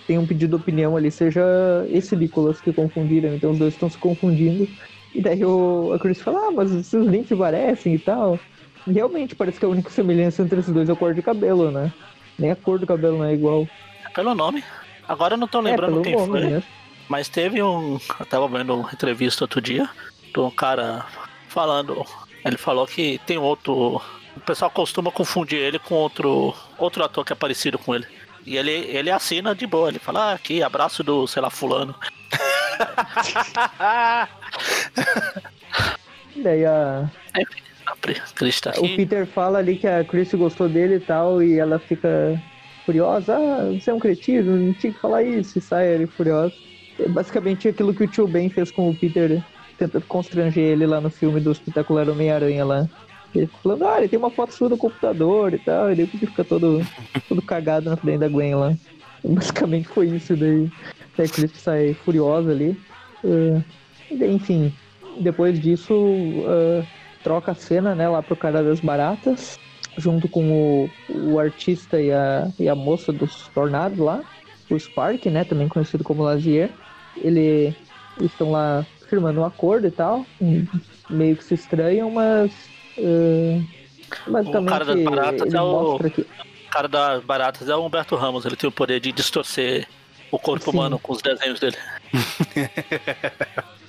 eles tenham pedido opinião ali seja esse Nicholas que confundiram, então os dois estão se confundindo. E daí o, a Chris fala, ah, mas esses nem se parecem e tal. E realmente parece que a única semelhança entre esses dois é a cor de cabelo, né? Nem a cor do cabelo não é igual. pelo nome. Agora eu não tô É, lembrando pelo quem nome foi. mesmo. Mas teve um. Eu tava vendo uma entrevista outro dia de um cara falando. Ele falou que tem outro. O pessoal costuma confundir ele com outro, outro ator que é parecido com ele. E ele, ele assina de boa, ele fala, ah, aqui, abraço do, sei lá, fulano. E daí a, A Pri- Cris tá o. Peter fala ali que a Chris gostou dele e tal, e ela fica furiosa. Ah, você é um cretino, não tinha que falar isso, e sai ali furiosa. É basicamente aquilo que o tio Ben fez com o Peter, tentando constranger ele lá no filme do espetacular Homem-Aranha lá. Ele falando, ah, ele tem uma foto sua no computador e tal, e daí o fica todo, todo cagado na frente da Gwen lá. Basicamente foi isso daí. A Chris sai furiosa ali. Daí, enfim, depois disso, ah, troca a cena, né, lá pro cara das baratas, junto com o, o artista e a, e a moça dos tornados lá, o Spark, né, também conhecido como Lazier. Ele, estão lá firmando um acordo e tal, meio que se estranham, mas ah, basicamente cara das baratas é o- que O cara das baratas é o Humberto Ramos, ele tem o poder de distorcer o corpo Sim. humano com os desenhos dele.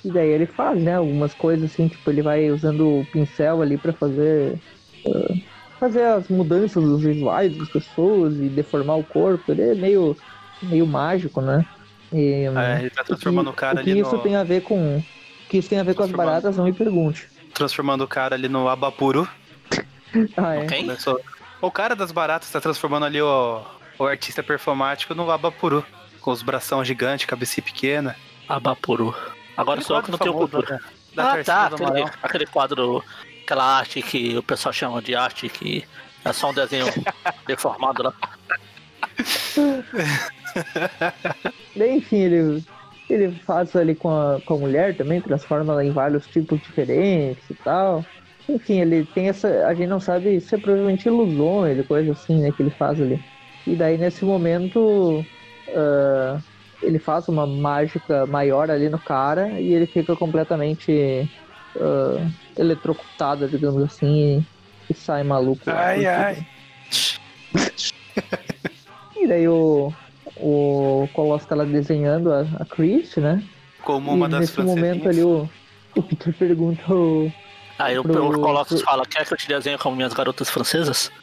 E daí ele faz, né, algumas coisas assim, tipo, ele vai usando o pincel ali pra fazer ah, fazer as mudanças dos visuais das pessoas e deformar o corpo. Ele é meio meio mágico, né? E, É, ele tá transformando o cara o que ali isso no. tem a ver com o que isso tem a ver com as baratas, não me pergunte. Transformando o cara ali no Abapuru. Ah, é. Ok? Começou- O cara das baratas tá transformando ali o, o artista performático no Abapuru. Com os bração gigantes, cabeça pequena. Abapuru. Agora sou eu que não famoso cultura. Da, da ah, tá. Aquele, aquele quadro, aquela arte que o pessoal chama de arte, que é só um desenho deformado lá. Daí, enfim, ele, ele faz ali com a, com a mulher também, transforma ela em vários tipos diferentes e tal. Enfim, ele tem essa. A gente não sabe se é provavelmente ilusões, coisa assim, né, que ele faz ali. E daí nesse momento ah, ele faz uma mágica maior ali no cara e ele fica completamente ah, eletrocutado, digamos assim, e, e sai maluco. Ai, ai. E daí o, o Colosso tá lá desenhando a, a Chris, né? Como uma e das nesse momento ali o, o Peter pergunta o, Aí o, Pro- o Colossus pro- fala, quer que eu te desenhe como minhas garotas francesas?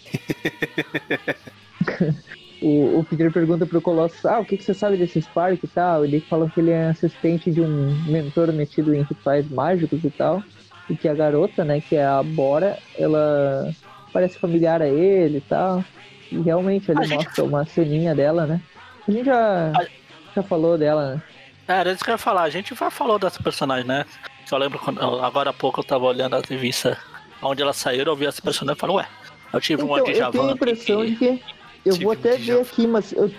o, o Peter pergunta pro Colossus, ah, o que, que você sabe desse Spark e tal? Ele fala que ele é assistente de um mentor metido em rituais mágicos e tal. E que a garota, né, que é a Bora, ela parece familiar a ele e tal. E realmente ele A gente- mostra uma ceninha dela, né? A gente já, A- já falou dela, né? É, era isso que eu ia falar. A gente já falou dessa personagem, né? Eu lembro quando. Agora há pouco eu tava olhando as revistas onde ela saiu, eu vi essa personagem e falei, ué, eu tive uma Então, déjà eu tenho a impressão que- de que. Eu vou um até déjà ver aqui, mas eu,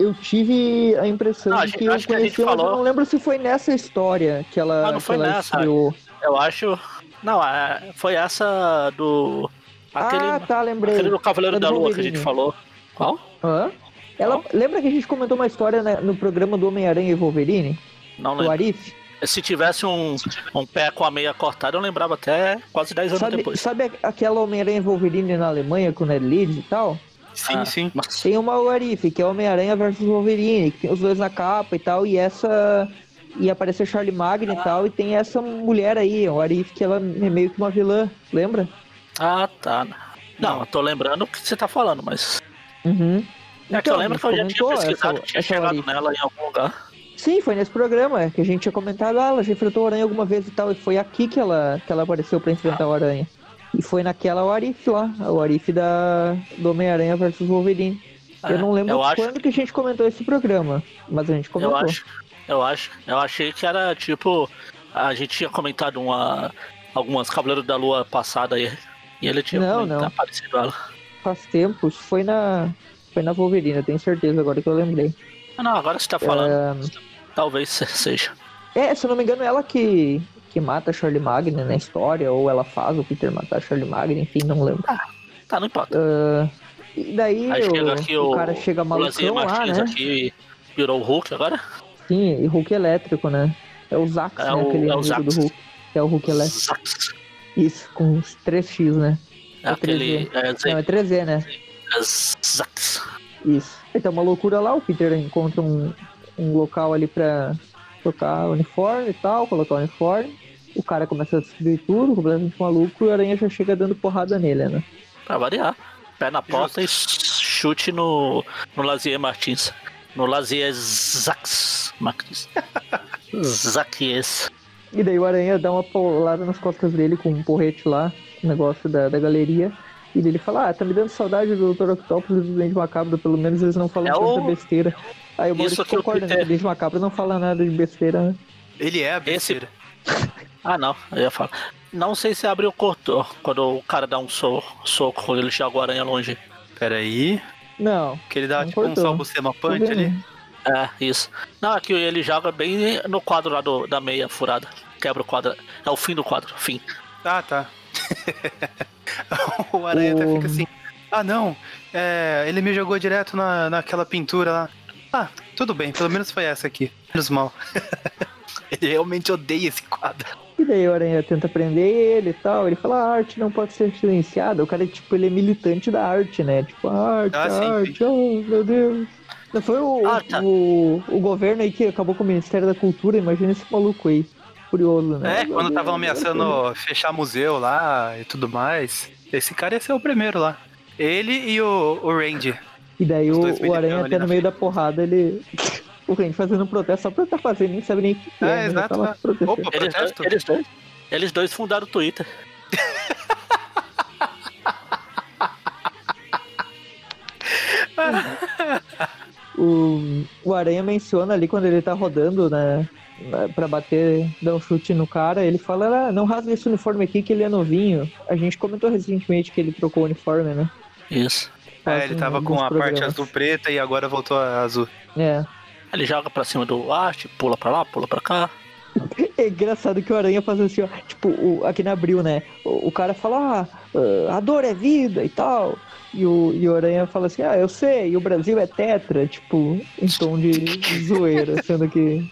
eu tive a impressão Não, a de que eu acho que a gente conheci, mas eu falou. não lembro se foi nessa história que ela, Ah, não foi ela nessa. estreou. Eu acho. Não, é, foi essa do. Aquele, ah, tá, lembrei. aquele do Cavaleiro É do da Lua que a gente falou. Qual? Hã? Ela, lembra que a gente comentou uma história né, no programa do Homem-Aranha e Wolverine? Não Do lembro. Arif? Se tivesse um, um pé com a meia cortada, eu lembrava até quase 10 anos Sabe, depois. sabe aquela Homem-Aranha e Wolverine na Alemanha com o Ned Leeds e tal? Sim, Ah, sim. mas- Tem uma Arif, que é Homem-Aranha versus Wolverine, que tem os dois na capa e tal, e essa. E apareceu Charlie Magno e tal, e tem essa mulher aí, o Arif, que ela é meio que uma vilã, lembra? Ah, tá. Não, eu tô lembrando o que você tá falando, mas. Uhum. É que eu Então, lembro a que eu já gente tinha pesquisado, essa- tinha chegado nela em algum lugar. Sim, foi nesse programa que a gente tinha comentado, ah, ela já enfrentou o Aranha alguma vez e tal, e foi aqui que ela, que ela apareceu pra enfrentar o Aranha. E foi naquela o Arif lá, o Arif da, do Homem-Aranha versus Wolverine. É, eu não lembro eu acho- quando que a gente comentou esse programa, mas a gente comentou. Eu acho, eu acho, eu achei que era tipo. A gente tinha comentado uma, algumas Cavaleiros da Lua passada aí. E ele tinha Não, não. aparecido ela. Faz tempo, isso foi na, foi na Wolverine, eu tenho certeza agora que eu lembrei. Ah, não, agora você tá falando. Talvez se- seja. É, se eu não me engano, ela que, que mata a Charlie Magno na história, ou ela faz o Peter matar a Charlie Magno, enfim, não lembro. Tá, não importa. Ah, e daí o, o cara chega o malucão lá, né? aqui virou o Hulk agora. Sim, e Hulk elétrico, né? É o Zax, É né? o- Aquele é amigo Zax. do Hulk. É o Hulk elétrico. Zax. Isso, com os 3x, né? É aquele. É, Não, é 3Z, né? é Zax. Isso. Aí tá uma loucura lá, o Peter encontra um, um local ali pra trocar uniforme e tal, colocar o uniforme. O cara começa a destruir tudo, completamente maluco, e o Aranha já chega dando porrada nele, né? Pra variar. Pé na porta e chute no, no Lazier Martins. No Lazier Zax Martins. Zaquies. E daí o Aranha dá uma paulada nas costas dele com um porrete lá, um negócio da, da galeria. E ele fala, ah, tá me dando saudade do Dr. Octopus e do Dente Macabro, pelo menos eles não falam É tanta o- besteira. Aí o eu concorda, né? O Dente Macabro não fala nada de besteira, né? Ele é a Esse- besteira. Ah, não, eu ia falar. Não sei se abriu o corto quando o cara dá um so- soco quando ele joga o aranha longe. Peraí. Não. Que ele dá tipo um cortou. salbucema tô punch vendo. ali. É, isso. Não, aqui ele joga bem no quadro lá do, da meia furada. Quebra o quadro. É o fim do quadro, fim. Ah, tá. o aranha até fica assim. Ah, não. É, ele me jogou direto na, naquela pintura lá. Ah, tudo bem, pelo menos foi essa aqui. Menos mal. ele realmente odeia esse quadro. E daí o Aranha tenta prender ele e tal. Ele fala, a arte não pode ser silenciada. O cara, tipo, ele é militante da arte, né? Tipo, a arte, Ah, a sim, arte, oh, meu Deus. Não foi o, Ah, tá. o, o governo aí que acabou com o Ministério da Cultura. Imagina esse maluco aí. Curioso, né? É, quando estavam ameaçando fechar museu lá e tudo mais. Esse cara ia ser o primeiro lá. Ele e o, o Randy. E daí o, o Aranha até no meio frente. da porrada, ele. O Randy fazendo um protesto só pra tá fazendo, nem sabe nem o que É, é. né? exato, Tá. Opa, Eles dois, protesto? eles, dois, eles dois fundaram o Twitter. O, o Aranha menciona ali quando ele tá rodando, né? Pra bater, dar um chute no cara, ele fala, ah, não rasga esse uniforme aqui que ele é novinho. A gente comentou recentemente que ele trocou o uniforme, né? Isso. Faz É, ele tava com a parte programas. azul preta e agora voltou a azul. É. Ele joga pra cima do arte, pula pra lá, pula pra cá. É engraçado que o Aranha faz assim, ó. Tipo, o- aqui na Abril, né? O, o cara fala, ah, ah, a dor é vida e tal. E o, e o Aranha fala assim, ah, eu sei, e o Brasil é tetra, tipo, em tom de zoeira, sendo que.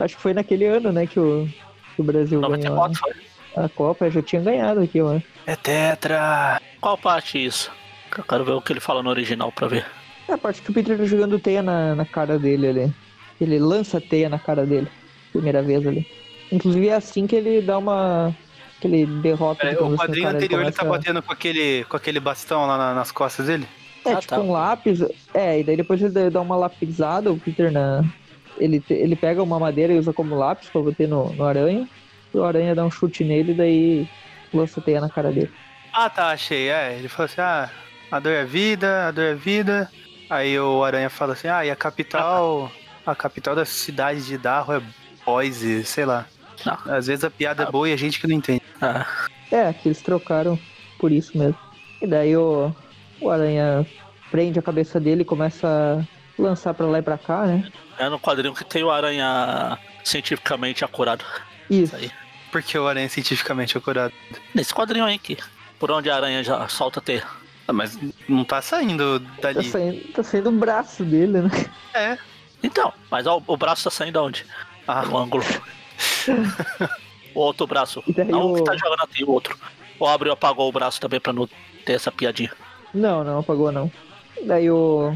Acho que foi naquele ano, né, que o, que o Brasil ganhou 94 foi. a Copa, já tinha ganhado aqui, ó. É tetra! Qual parte isso? Eu quero ver o que ele fala no original pra ver. É a parte que o Peter tá jogando teia na, na cara dele ali. Ele lança teia na cara dele. Primeira vez ali. Inclusive é assim que ele dá uma. que ele derrota. É, o assim, quadrinho cara, anterior ele tá começa- batendo com aquele, com aquele bastão lá na- nas costas dele. É, Ah, tipo tá. um lápis. É, e daí depois ele dá uma lapizada, o Peter na. Ele, ele pega uma madeira e usa como lápis pra bater no, no aranha. E o aranha dá um chute nele e daí lança teia na cara dele. Ah, tá, achei. É, ele falou assim: ah, a dor é vida, a dor é vida. Aí o Aranha fala assim: ah, e a capital. A capital da cidade de Darro é Boise, sei lá. Não. Às vezes a piada é boa e a gente que não entende. Ah, É, que eles trocaram por isso mesmo. E daí o, o aranha prende a cabeça dele e começa a lançar pra lá e pra cá, né? É no quadrinho que tem o aranha cientificamente acurado. Isso. Aí. Porque o Aranha é cientificamente acurado. Nesse quadrinho aí que. Por onde a aranha já solta teia. Ah, mas não tá saindo Tá dali. saindo, tá saindo o braço dele, né? É. Então, mas ó, o braço tá saindo aonde? Ah, No ângulo. o outro braço. Não o que o- tá jogando aqui, o outro. O abriu apagou o braço também pra não ter essa piadinha. Não, não apagou não. Daí o,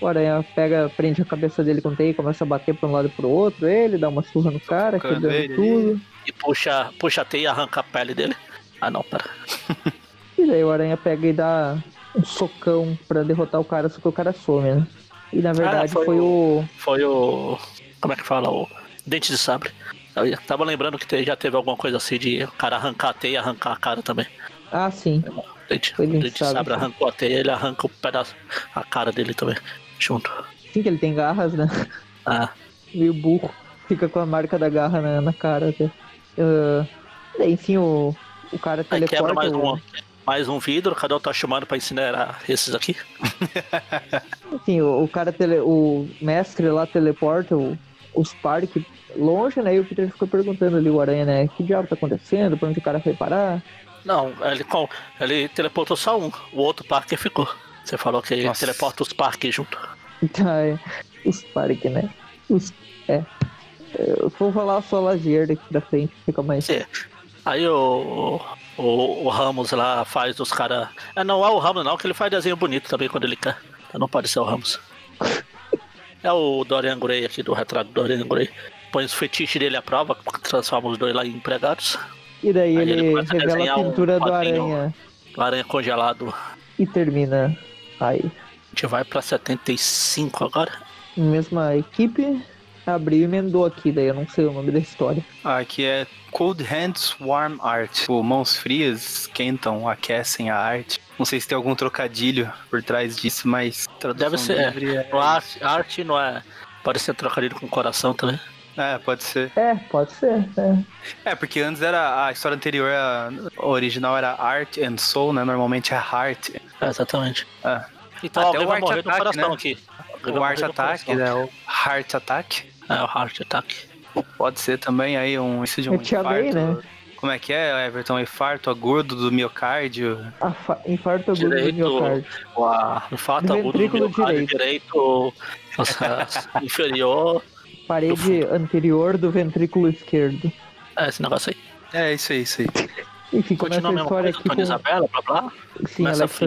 o aranha pega, prende a cabeça dele com teia e começa a bater pra um lado e pro outro. Ele dá uma surra no cara, quebrando ele. tudo. E puxa, puxa a teia e arranca a pele dele. Ah não, pera. E daí o aranha pega e dá um socão pra derrotar o cara, só que o cara some, né? E na verdade foi foi, o. Foi o. Como é que fala? O dente de sabre. Eu tava lembrando que já teve alguma coisa assim de o cara arrancar a teia e arrancar a cara também. Ah, sim. O dente, Foi o dente de sabre, arrancou a teia ele arranca o pedaço, a cara dele também. Junto. Sim, que ele tem garras, né? Ah, Meio burro. Fica com a marca da garra na, na cara até. Daí, enfim, o, o cara aí quebra teleporta. mais o- um, mais um vidro, cada um tá chamando pra incinerar esses aqui. Enfim, o, o cara, tele, o mestre lá teleporta o, os Spark longe, né? E o Peter fica perguntando ali, o Aranha, né? Que diabo tá acontecendo? Pra onde o cara foi parar? Não, ele, ele teleportou só um, o outro Parker ficou. Você falou que ele Nossa. teleporta os Parker junto. Tá, é, os Spark, né? Os, é. Eu vou falar só lajeira daqui da frente, fica mais. Sim. Aí o, o, o Ramos lá faz os caras. Ah, não é o Ramos não, que ele faz desenho bonito também quando ele quer. Não pode ser o Ramos. É o Dorian Gray aqui, do retrato do Dorian Gray. Põe os fetiches dele à prova, transforma os dois lá em empregados. E daí Aí ele ele, começa a revela a desenhar um pintura do aranha O aranha congelado. e termina aí. A gente vai pra 75 agora. Mesma equipe, abriu e emendou aqui, daí eu não sei o nome da história. Ah, Aqui é Cold Hands Warm Art. Tipo, mãos frias esquentam, aquecem a arte. Não sei se tem algum trocadilho por trás disso, mas Deve ser, é. é. Arte, arte não é. Pode ser trocadilho com coração também. É, pode ser. É, pode ser. É. É, porque antes era a história anterior, a a original era Art and Soul, né? Normalmente é Heart. É, exatamente. É. Então Até alguém o vai morrer do Attack, coração né? aqui. Alguém vai O morrer Art do Attack, coração. né? O Heart Attack. É, o Heart Attack. Pode ser também aí um isso de um Eu te amei, infarto. né? Como é que é, Everton? Infarto agudo do miocárdio. Afa- Infarto agudo do Direito. miocárdio. O fato Do agudo do ventrículo miocárdio direito. direito, nossa, inferior. Parede anterior do ventrículo esquerdo. É, esse negócio aí. É isso aí, isso aí. Enfim, começa Continua a a história coisa, aqui com Isabela, blá blá. sim, começa Alexa.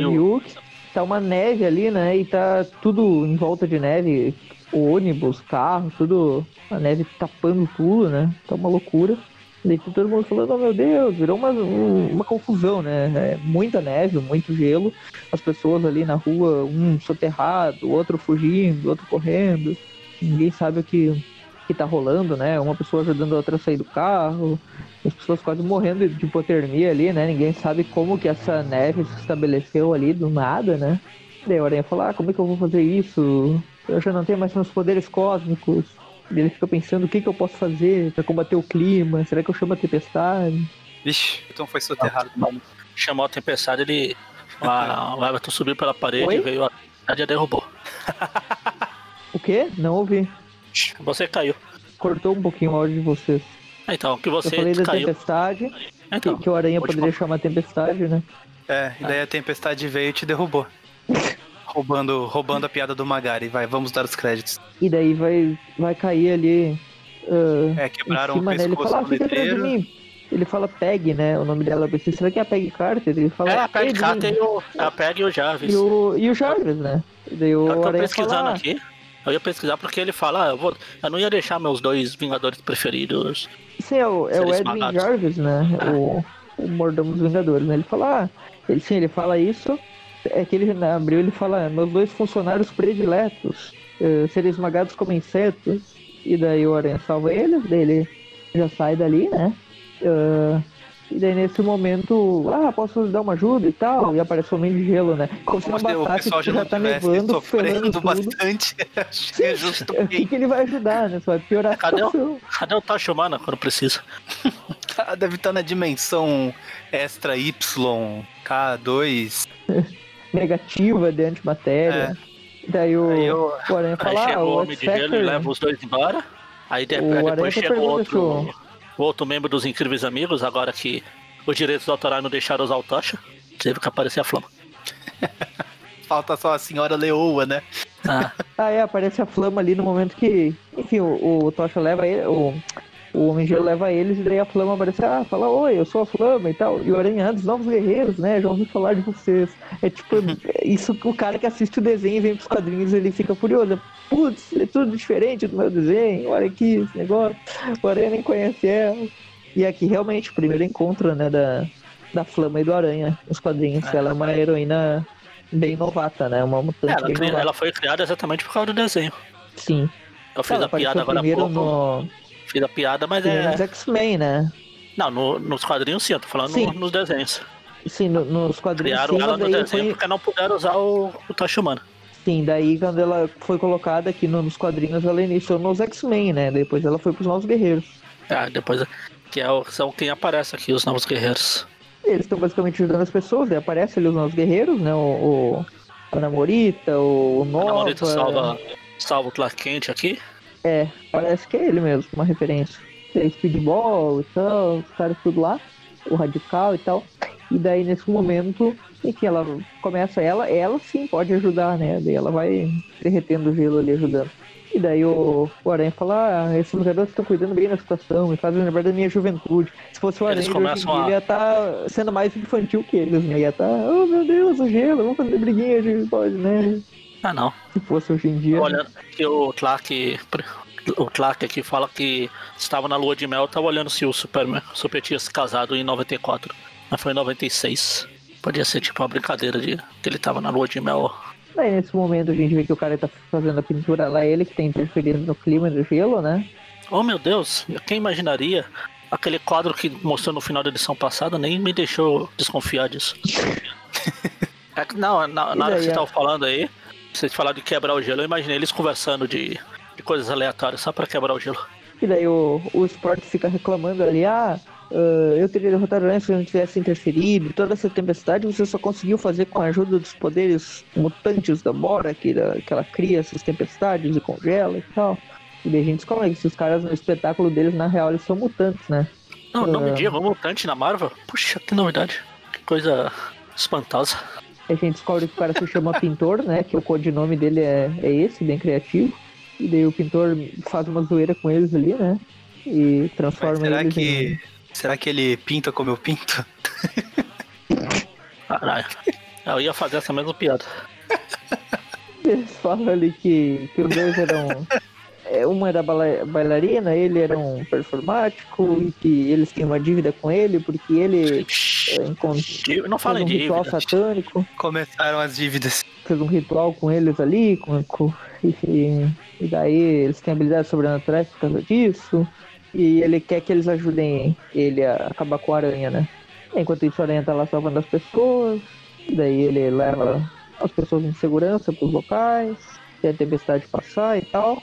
Tá uma neve ali, né? E tá tudo em volta de neve. Ônibus, carro, tudo. A neve tapando tudo, né? Tá uma loucura. Daí tá todo mundo falando, oh meu Deus, virou uma, um- uma confusão, né? É muita neve, muito gelo. As pessoas ali na rua, um soterrado, outro fugindo, outro correndo. Ninguém sabe o que, que tá rolando, né? Uma pessoa ajudando a outra a sair do carro. As pessoas quase morrendo de hipotermia ali, né? Ninguém sabe como que essa neve se estabeleceu ali do nada, né? Daí o Aranha fala, ah, como é que eu vou fazer isso? Eu já não tenho mais meus poderes cósmicos. E ele fica pensando o que, que eu posso fazer pra combater o clima. Será que eu chamo a tempestade? Vixe, então foi soterrado. Chamou a tempestade, ele. o Everton subiu pela parede Oi? e veio a. A dia derrubou. O quê? Não ouvi. Você caiu. Cortou um pouquinho o áudio de vocês. Então, que Eu você falei da caiu. tempestade, que, Então, que o Aranha poderia chamar tempestade, né? É, e daí a tempestade veio e te derrubou. roubando, roubando a piada do Magari. Vai, vamos dar os créditos. E daí vai, vai cair ali ah, É, quebraram cima, o né? Ele pescoço fala, ah, do fica atrás de letreiro. mim. Ele fala Peg, né? O nome dela. Eu pensei, será que é a Peg Carter? Ele fala É, a Peg. Carter e o, a Peg e o Jarvis. E o, e o Jarvis, né? E daí o Eu tô Aranha pesquisando fala, ah, aqui. Eu ia pesquisar porque ele fala, ah, eu, vou, eu não ia deixar meus dois Vingadores preferidos. Sim, é o, é o Edwin esmagados. Jarvis, né? O, o mordomo dos Vingadores, né? Ele fala, ah, ele, sim, ele fala isso. É que ele na abril ele fala, meus dois funcionários prediletos, eh, serem esmagados como insetos. E daí o Aranha salva eles, daí ele já sai dali, né? Ah, e daí nesse momento, ah, posso dar uma ajuda e tal, e aparece o homem de gelo, né? Como se o pessoal já já tá nevando, ferrando sofrendo tudo. bastante. Acho que é justo. O que, que ele vai ajudar, né? Só vai piorar a Cadê o-. Cadê o Tocha Humana quando precisa? Ah, Deve estar na dimensão extra Y, K2. negativa de antimatéria. Daí o, É. Aí eu- o Aranha Aí fala, chega ah, o o Homem de Gelo e leva os dois embora. Aí de- O Aranha depois tá chega outro, o outro membro dos Incríveis Amigos, agora que os direitos autorais não deixaram usar o Tocha. Teve que aparecer a flama. Falta só a senhora Leoa, né? Ah, Ah, é, aparece a flama ali no momento que... Enfim, o, o Tocha leva ele... O, o Homem de Gelo leva eles e daí a flama aparece, ah, fala, oi, eu sou a flama e tal. E o Aranha, dos novos guerreiros, né, já ouvi falar de vocês. É tipo, é isso o cara que assiste o desenho e vem pros quadrinhos, ele fica furioso. Putz, é tudo diferente do meu desenho, olha aqui esse negócio. O Aranha nem conhece ela. E aqui, realmente, o primeiro encontro, né, da, da Flama e do Aranha, nos quadrinhos. Ela é uma heroína bem novata, né, uma mutante ela, ela foi criada exatamente por causa do desenho. Sim. Eu fiz Ela a piada agora há pouco. no, Fiz a piada, mas nos é. X-Men, né? Não, no- nos quadrinhos sim, eu tô falando Sim. no- nos desenhos. Sim, no- nos quadrinhos Criaram sim, ela no desenho foi... porque não puderam usar o, o Tocha Humana. Sim, daí quando ela foi colocada aqui no- nos quadrinhos, ela iniciou nos X-Men, né? Depois ela foi pros Novos Guerreiros. Ah, depois. Que é o- são quem aparece aqui, os novos guerreiros. Eles estão basicamente ajudando as pessoas, daí aparece ali os Novos Guerreiros, né? O, o a Namorita, o A Nova... Namorita salva, salva o Clark Kent aqui. É, parece que é ele mesmo, uma referência. Tem Speedball e tal, os caras tudo lá, o Radical e tal. E daí nesse momento, enfim, ela começa, ela, ela sim pode ajudar, né? Daí ela vai derretendo o gelo ali ajudando. E daí o, o Aranha fala, ah, esses jogadores estão cuidando bem da situação, me fazem lembrar da minha juventude. Se fosse o Aranha Eles de hoje em começam dia, a- ele ia estar sendo mais infantil que eles, né? Ia estar, oh meu Deus, o gelo, vamos fazer briguinha de pode, né? Ah, não. Se fosse hoje em dia. Olhando que o Clark. O Clark aqui fala que estava na lua de mel, tava olhando se o Superman, Super tinha se casado em 94. Mas foi em 96. Podia ser tipo uma brincadeira de que ele tava na lua de mel. Daí nesse momento a gente vê que o cara tá fazendo a pintura lá, ele que tá interferindo no clima do gelo, né? Oh meu Deus, quem imaginaria? Aquele quadro que mostrou no final da edição passada nem me deixou desconfiar disso. É não, na, na hora que você tava falando aí, vocês falaram de quebrar o gelo, eu imaginei eles conversando de, de coisas aleatórias só pra quebrar o gelo. E daí o, o Sport fica reclamando ali, ah, ah, eu teria derrotado o Aranha se eu não tivesse interferido. Toda essa tempestade você só conseguiu fazer com a ajuda dos poderes mutantes da Bora, que, ela- que ela cria essas tempestades e congela e tal. E daí a gente descobre que esses caras no espetáculo deles, na real, eles são mutantes, né? Não, não me diga, um mutante na Marvel? Puxa, que novidade. Que coisa espantosa. A gente descobre que o cara se chama Pintor, né? Que o codinome dele é, é esse, bem criativo. E daí o pintor faz uma zoeira com eles ali, né? E Mas transforma será eles que. Será que ele pinta como eu pinto? Caralho. Eu ia fazer essa mesma piada. em. Eles falam ali que, que os dois eram. é, Uma era bailarina, ele era um performático, e que eles têm uma dívida com ele, porque ele é, encontrou Não falem um de ritual dívida. satânico. Começaram as dívidas. fez um ritual com eles ali, com, com- e, e daí eles têm habilidades sobrenaturais por causa disso. E ele quer que eles ajudem ele a acabar com a aranha, né? Enquanto isso, a aranha tá lá salvando as pessoas. E daí ele leva as pessoas em segurança pros locais, tem a tempestade passar e tal.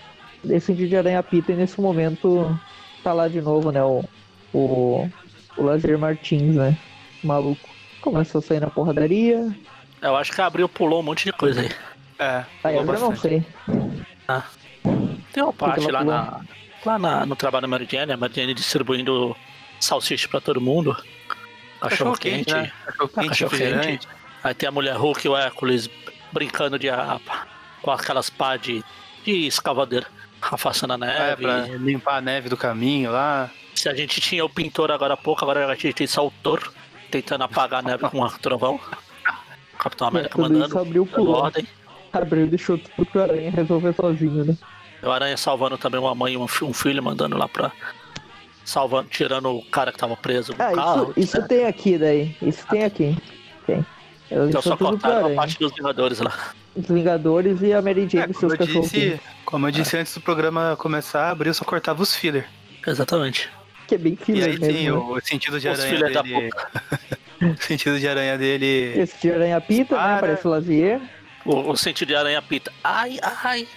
Esse sentido de aranha pita e nesse momento tá lá de novo, né? O, o, o Lazer Martins, né? Maluco. Começou a sair na porradaria. Eu acho que abriu pulou um monte de coisa aí. É. Aí eu não sei. Tem uma parte lá, na, lá na- no trabalho da Mary Jane, a Mary Jane distribuindo salsicha pra todo mundo. Cachorro quente. né? Cachorro Ah, quente, cachorro quente. Aí tem a mulher Hulk e o Hércules brincando de a- com aquelas pá de, de escavadeira, afastando a É, neve. pra limpar a neve do caminho lá. Se a gente tinha o pintor agora há pouco, agora a gente tem só o Thor tentando apagar a neve com um trovão. Capitão América tudo mandando abriu pulou. ordem. Abriu e deixou tudo pro Aranha resolver sozinho, né? O Aranha salvando também uma mãe e um fi- filho, mandando lá pra. Salvando, tirando o cara que tava preso no Ah, carro. isso, isso tem aqui daí. Isso tem aqui. Tem. Ela Então só cortaram a parte dos Vingadores lá. Os Vingadores e a Mary Jane É, e como seus eu cachorros. disse, como eu disse antes do programa começar, abriu só cortava os filler. Exatamente. Que é bem E filler aí mesmo. sim, né? o sentido de Os aranha dele. o sentido de aranha dele. Esse de Aranha Pita, né? Para. Parece o Lazier. O, o sentido de aranha pita. Ai, ai.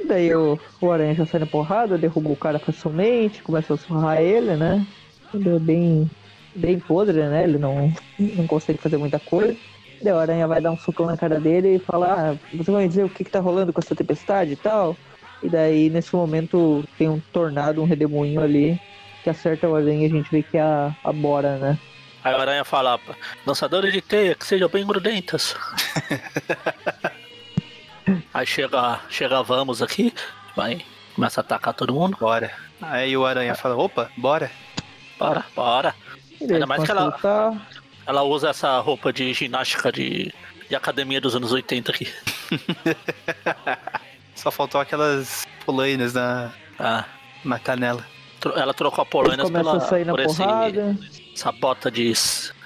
E daí o, o Aranha já sai na porrada, derruba o cara facilmente, começa a surrar ele, né? Ele é bem, bem podre, né? Ele não, não consegue fazer muita coisa. Daí o Aranha vai dar um socão na cara dele e fala, ah, você vai me dizer o que, que tá rolando com essa tempestade e tal? E daí, nesse momento, tem um tornado, um redemoinho ali, que acerta o Aranha e a gente vê que é a, a Bora, né? Aí o aranha fala: lançadores de teia, que sejam bem grudentas. aí chega, chega Vamos aqui, vai, começa a atacar todo mundo. Bora. Aí o aranha fala, opa, bora. Bora, bora. Daí Ainda mais que a ela- lutar. Ela usa essa roupa de ginástica de, de academia dos anos 80 aqui. Só faltou aquelas polainas na, Ah, na canela. ela trocou a começam pela a sair na por esse, porrada. essa bota de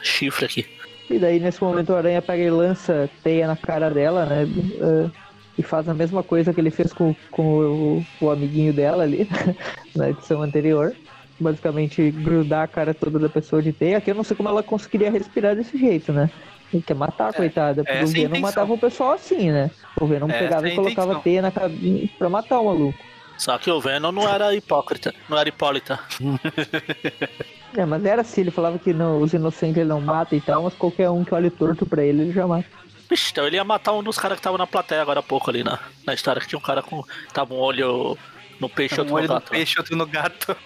chifre aqui. E daí, nesse momento, o Aranha pega e lança teia na cara dela, né? eh, e faz a mesma coisa que ele fez com, com o, o amiguinho dela ali, na edição anterior. Basicamente, grudar a cara toda da pessoa de teia, que eu não sei como ela conseguiria respirar desse jeito, né? Ele quer matar, coitada. O é a Venom intenção. matava o pessoal assim, né? O Venom pegava é a e colocava intenção. teia na cabeça pra matar o maluco. Só que o Venom não era hipócrita, não era hipólita. É, mas era assim, ele falava que não, os inocentes ele não mata e tal, mas qualquer um que olhe torto pra ele, ele já mata. Vixe, então ele ia matar um dos caras que tava na plateia agora há pouco ali na, na história, que tinha um cara com. Tava um olho no peixe e Um outro olho no no gato. peixe, outro no gato.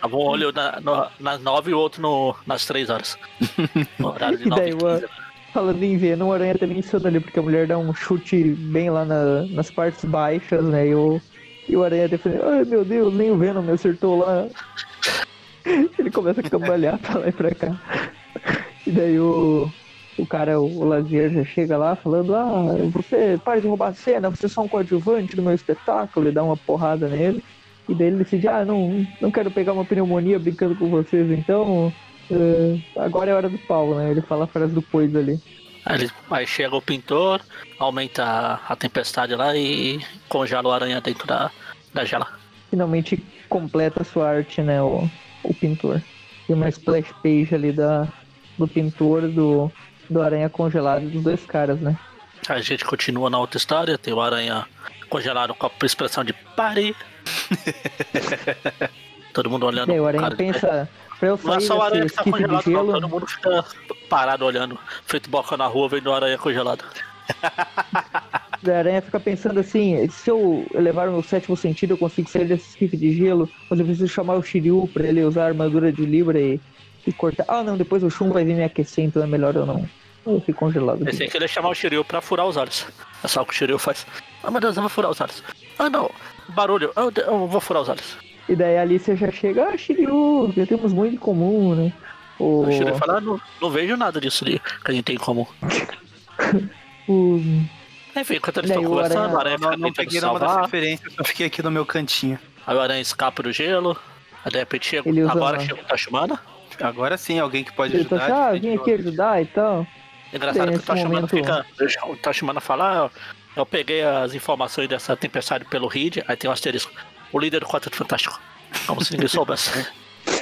Tava um olho na, no- nas nove e o outro no, nas três horas. No horário de E nove daí, o-. Falando em Venom, o Aranha também insana ali, porque a mulher dá um chute bem lá na- nas partes baixas, né? E o, e o Aranha defende, ai meu Deus, nem o Venom me acertou lá. Ele começa a cambalhar pra lá e pra cá. E daí o, o cara, o Lazier, já chega lá falando: Ah, você para de roubar a cena, você é só um coadjuvante do meu espetáculo, e dá uma porrada nele. E daí ele decide: Ah, não, não quero pegar uma pneumonia brincando com vocês, então. Uh, agora é hora do pau, né? Ele fala a frase do Pois ali. Aí, aí chega o pintor, aumenta a, a tempestade lá e congela o aranha dentro da, da gela. Finalmente completa a sua arte, né? O, o pintor. Tem uma splash page ali da, do pintor, do, do aranha congelado dos dois caras, né? A gente continua na outra história, tem o aranha congelado com a expressão de pare. todo mundo olhando. E o aranha pensa, pra eu sair Não é só o aranha que tá congelado, gelo, todo mundo fica parado olhando, feito boca na rua, vendo o aranha congelado. a aranha fica pensando assim, se eu elevar o meu sétimo sentido, eu consigo sair desse esquife de gelo, mas eu preciso chamar o Shiryu pra ele usar a armadura de Libra e, e cortar. Ah, não, depois o Shun vai vir me aquecer, então é melhor eu não. Eu fico congelado. Pensei que ele ia chamar o Shiryu pra furar os olhos. É só o que o Shiryu faz. Ah, meu Deus, eu vou furar os olhos. Ah, não, barulho, eu, eu vou furar os olhos. E daí a Alicia já chega, ah, Shiryu, já temos muito em comum, né? O, O Shiryu fala, ah, não, não vejo nada disso ali que a gente tem em comum. o, Enfim, enquanto eles estão conversando, Aranha- o aranha Não, fica não tentando peguei nenhuma das referências, só fiquei aqui no meu cantinho. Aí o aranha escapa do gelo. Aí de repente chega. Agora chega o Tachumana. Agora sim, alguém que pode ele ajudar. tá, ah, vim diferente aqui ajudar e tal. Engraçado que o Tachumana momento- fica. O Tachumana fala, ah, eu peguei as informações dessa tempestade pelo Reed, aí tem um asterisco. O líder do Quarteto Fantástico. Como se ninguém soubesse.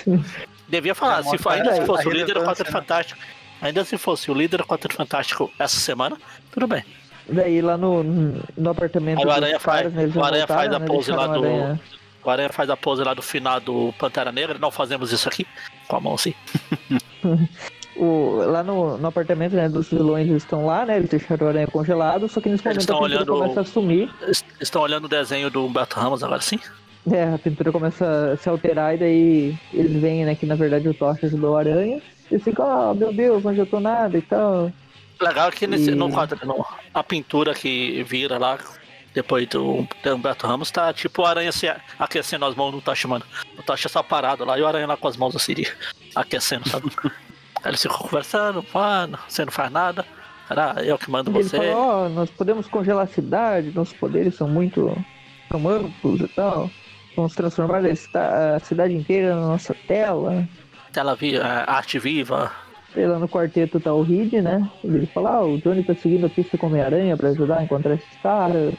Devia falar, É, se ainda mostra se fosse a o líder do Quarteto né? Fantástico. Ainda se fosse o líder do Quarteto Fantástico essa semana, tudo bem. Daí lá no, no apartamento Aí o Aranha caras, faz- né, o Aranha faz voltaram, a né, pose lá do- Aranha- O Aranha faz a pose lá do final do Pantera Negra, não fazemos isso aqui. Com a mão assim. O, lá no, no apartamento né, dos vilões estão lá, né? Eles deixaram o aranha congelado, só que nesse Eles momento a olhando- começa a sumir. Estão olhando o desenho do Humberto Ramos agora sim? É, a pintura começa a se alterar e daí eles veem né, que na verdade o Tocha ajudou o aranha. Eles ficam, ah, meu Deus, não adiantou nada e tal. Legal que nesse, E- no quadro, no- a pintura que vira lá depois do, do Humberto Ramos tá tipo o aranha se aquecendo as mãos no Tocha, mano. O Tocha só parado lá e o aranha lá com as mãos assim, aquecendo, sabe? Eles ficam conversando, mano, você não faz nada. Cara, eu que mando ele você. fala, ó, nós podemos congelar a cidade, nossos poderes são muito são amplos e tal. Vamos transformar a cidade inteira na nossa tela. Tela viva, arte viva. E lá no quarteto tá o Reed, né? Ele fala, ah, o Johnny tá seguindo a pista com Homem-Aranha pra ajudar a encontrar esses caras.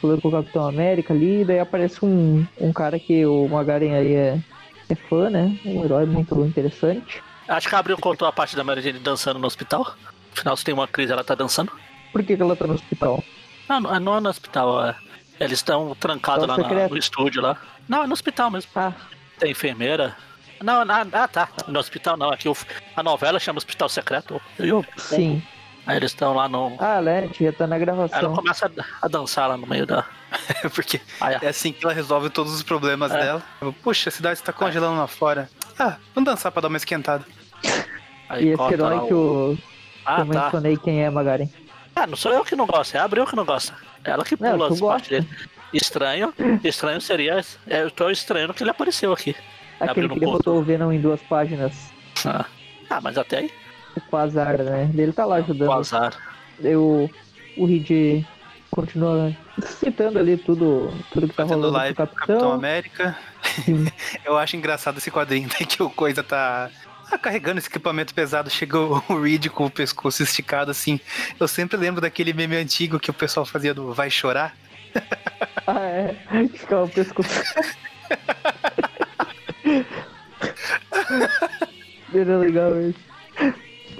Falando com o Capitão América ali, daí aparece um, um cara que o Magaren aí é, é fã, né? Um herói muito interessante. Acho que a Abril contou a parte da Mary Jane dançando no hospital. Afinal, se tem uma crise, ela tá dançando. Por que, que ela tá no hospital? Não, não, não é no hospital, é. Eles estão trancados lá na- no estúdio lá. Não, é no hospital mesmo. Ah, Tem enfermeira. Não, ah, ah, tá. No hospital não. Aqui o- a novela chama Hospital Secreto. Eu- sim. Aí eles estão lá no. Ah, Led, já tá na Aí ela gravação. começa a, a dançar lá no meio da. Porque Aí, é assim que ela resolve todos os problemas É. dela. Puxa, a cidade está congelando lá fora. Ah, vamos dançar pra dar uma esquentada. Aí E esse herói que o- eu, que Ah, eu tá. mencionei quem é, Magaren. Ah, não sou eu que não gosto, é a Abril que não gosta. Ela que Não, pula tu as partes dele. Estranho. Estranho seria. é, Eu tô estranhando que ele apareceu aqui. Aquele que botou o Venom em duas páginas. Ah, Ah, mas até aí. O Quasar, né? Ele tá lá ajudando. O azar. Eu, o Reed continua citando ali tudo, tudo que tá Fazendo rolando live com o com o Capitão Capitão. América. Sim. Eu acho engraçado esse quadrinho, né? Que o Coisa tá ah, carregando esse equipamento pesado. Chega o Reed com o pescoço esticado assim. Eu sempre lembro daquele meme antigo que o pessoal fazia do Vai Chorar. Ah, é. Ficava o pescoço. Era legal isso.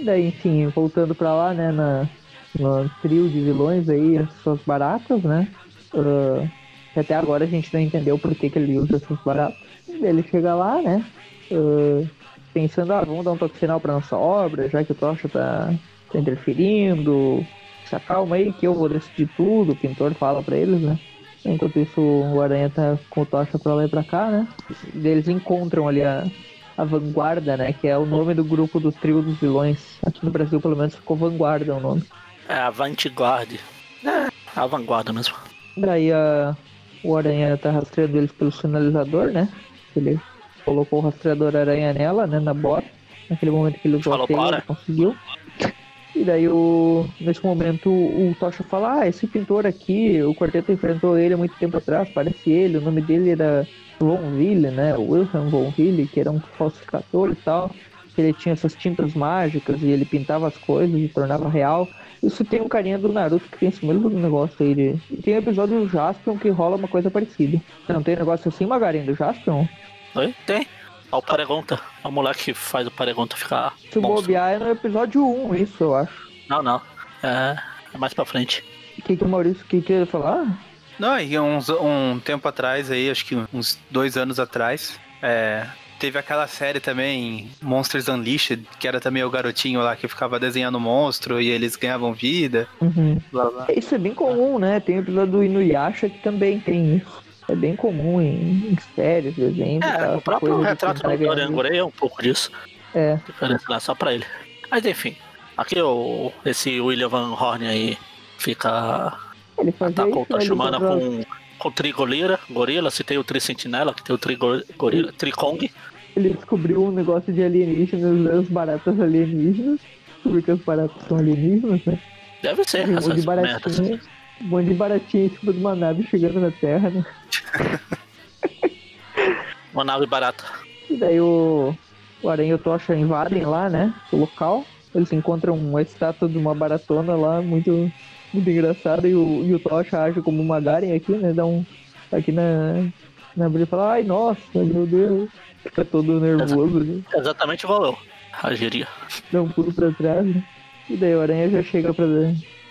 Daí, enfim, voltando pra lá, né, na, no trio de vilões aí, as suas baratas, né? Que até agora a gente não entendeu por que, que ele usa essas baratas. Ele chega lá, né? ah, pensando, ah, vamos dar um toque final pra nossa obra, já que o Tocha tá, tá interferindo. Se acalma aí que eu vou decidir tudo, o pintor fala pra eles, né? Enquanto isso, o Aranha tá com o Tocha pra lá e pra cá, né? E eles encontram ali a, a Vanguarda, né? Que é o nome do grupo do trio dos vilões. Aqui no Brasil, pelo menos, ficou Vanguarda o nome. É a Vanguard. É, a vanguarda mesmo. Daí a, o Aranha tá rastreando eles pelo sinalizador, né? Ele colocou o rastreador aranha nela, né? Na bota. Naquele momento que ele usou Falou a conseguiu. E daí, o, nesse momento, o Tocha fala: Ah, esse pintor aqui, o quarteto enfrentou ele há muito tempo atrás, parece ele. O nome dele era Von Ville, né? Wilhelm Von Ville, que era um falsificador e tal. Que ele tinha essas tintas mágicas e ele pintava as coisas e tornava real. Isso tem um carinha do Naruto que tem esse mesmo negócio aí. De... E tem o episódio do Jaspion que rola uma coisa parecida. Não tem negócio assim, Magarin, do Jaspion? Oi? Tem. Ó, o Paregonta. É o moleque que faz o Paregonta ficar. Se monstro. bobear é no episódio 1, isso eu acho. Não, não. É, é mais pra frente. O que, que o Maurício que queria falar? Não, e uns, um tempo atrás aí, acho que uns dois anos atrás, é, teve aquela série também, Monsters Unleashed, que era também o garotinho lá que ficava desenhando monstro e eles ganhavam vida. Uhum. Blá, blá. Isso é bem comum, né? Tem o episódio do Inuyasha que também tem isso. É bem comum em, em séries, desenhos. e É, tal, o próprio retrato do Dorian. Gray é um pouco disso. É, Diferença lá só pra ele. Mas enfim, aqui o, esse William Van Horn aí fica. ele o isso, né? Tachumana com, com o Trigolira, gorila, se tem o Tricentinela, que tem o Trigo- gorila, Tricong. Ele descobriu um negócio de alienígenas, as baratas alienígenas. Porque as baratas são alienígenas, né? Deve ser, Um monte de essas merdas. Um monte de baratinha em cima de uma nave chegando na Terra, né? Uma nave barata. E daí o, o Aranha e o Tocha invadem lá, né? O local. Eles encontram uma estátua de uma baratona lá, muito, muito engraçada. E o, e o Tocha age como uma Garen aqui, né? Dá um. Aqui na. Na briga e fala, ai nossa, meu Deus. Fica todo nervoso, né? Exatamente igual eu. Agiria. Dá um pulo pra trás, né? E daí o Aranha já chega pra.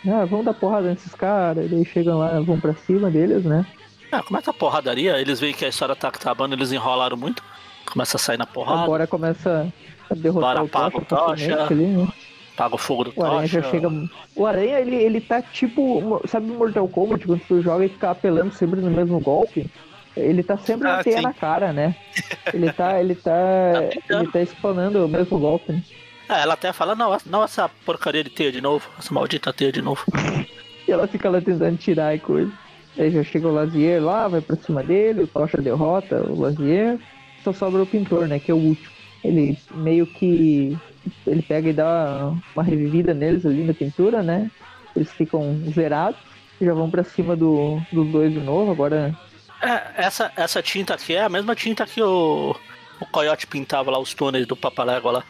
Ah, vamos dar porrada nesses caras. E daí chegam lá, vão pra cima deles, né? É, começa a porradaria, eles veem que a história tá acabando, eles enrolaram muito. Começa a sair na porrada, Agora começa a derrotar Bora, o Tocha. o Tocha. ali, né? paga o fogo do O Aranha já chega. O Aranha, ele, ele tá tipo. Sabe o Mortal Kombat, quando tu joga e fica apelando sempre no mesmo golpe? Ele tá sempre Ah, na teia sim. na cara, né? Ele tá. Ele tá. tentando. ele tá expanando o mesmo golpe, né? É, ela até fala, não, não essa porcaria de teia de novo, essa maldita teia de novo. E ela fica lá tentando tirar e coisa. Aí já chega o Lazier lá, vai pra cima dele, o Tocha derrota o Lazier. Só sobra o pintor, né? Que é o último. Ele meio que. Ele pega e dá uma revivida neles ali na pintura, né? Eles ficam zerados. e Já vão pra cima do, dos dois de novo. Agora É, essa, essa tinta aqui é a mesma tinta que o, o Coyote pintava lá os túneis do Papalégua lá.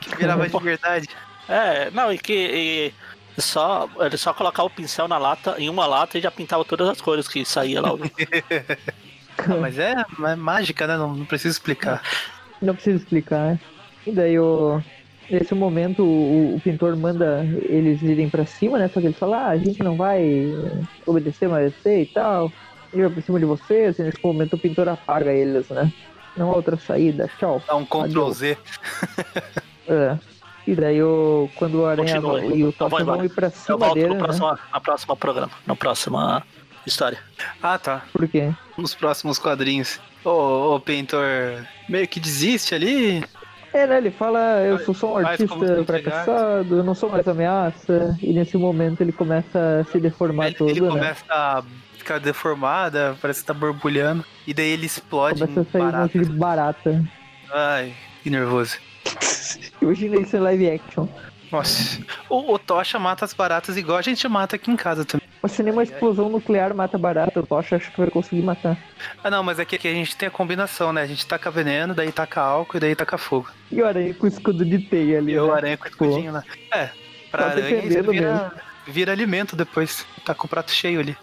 Que virava de verdade. É, não, e que e só, ele só colocava o pincel na lata, em uma lata e já pintava todas as cores que saía lá. Ah, mas é, é mágica, né? Não, não preciso explicar. Não precisa explicar, né? E daí, o... nesse momento, o, o pintor manda eles irem pra cima, né? Só que ele fala, ah, a gente não vai obedecer mais você e tal. Ele vai pra cima de vocês, e nesse momento o pintor apaga eles, né? Não há outra saída, tchau. Dá um Ctrl Z. É. E daí, o... quando o Aranha Continue. e o Eu Tocha vão embora. ir pra Eu cima volto dele, no né? próximo, na próxima programa, na próxima história. Ah, tá. Por quê? Nos próximos quadrinhos. O, o pintor meio que desiste ali. É, né? Ele fala, eu sou só um artista fracassado, eu não sou mais ameaça. E nesse momento ele começa a se deformar Ele, todo, ele né? começa a ficar deformada, parece que tá borbulhando. E daí ele explode Começa a sair um monte barata. de barata. Ai, que nervoso. Imagina isso em live action. Nossa. O, o Tocha mata as baratas igual a gente mata aqui em casa também. Mas se nem uma explosão nuclear mata barata, o Tocha acho que vai conseguir matar. Ah, não, mas é que aqui a gente tem a combinação, né? A gente taca veneno, daí taca álcool e daí taca fogo. E o aranha com o escudo de teia ali. E o né? aranha com o escudinho lá. É, pra Tá aranha vira, vira alimento depois. Tá com o prato cheio ali.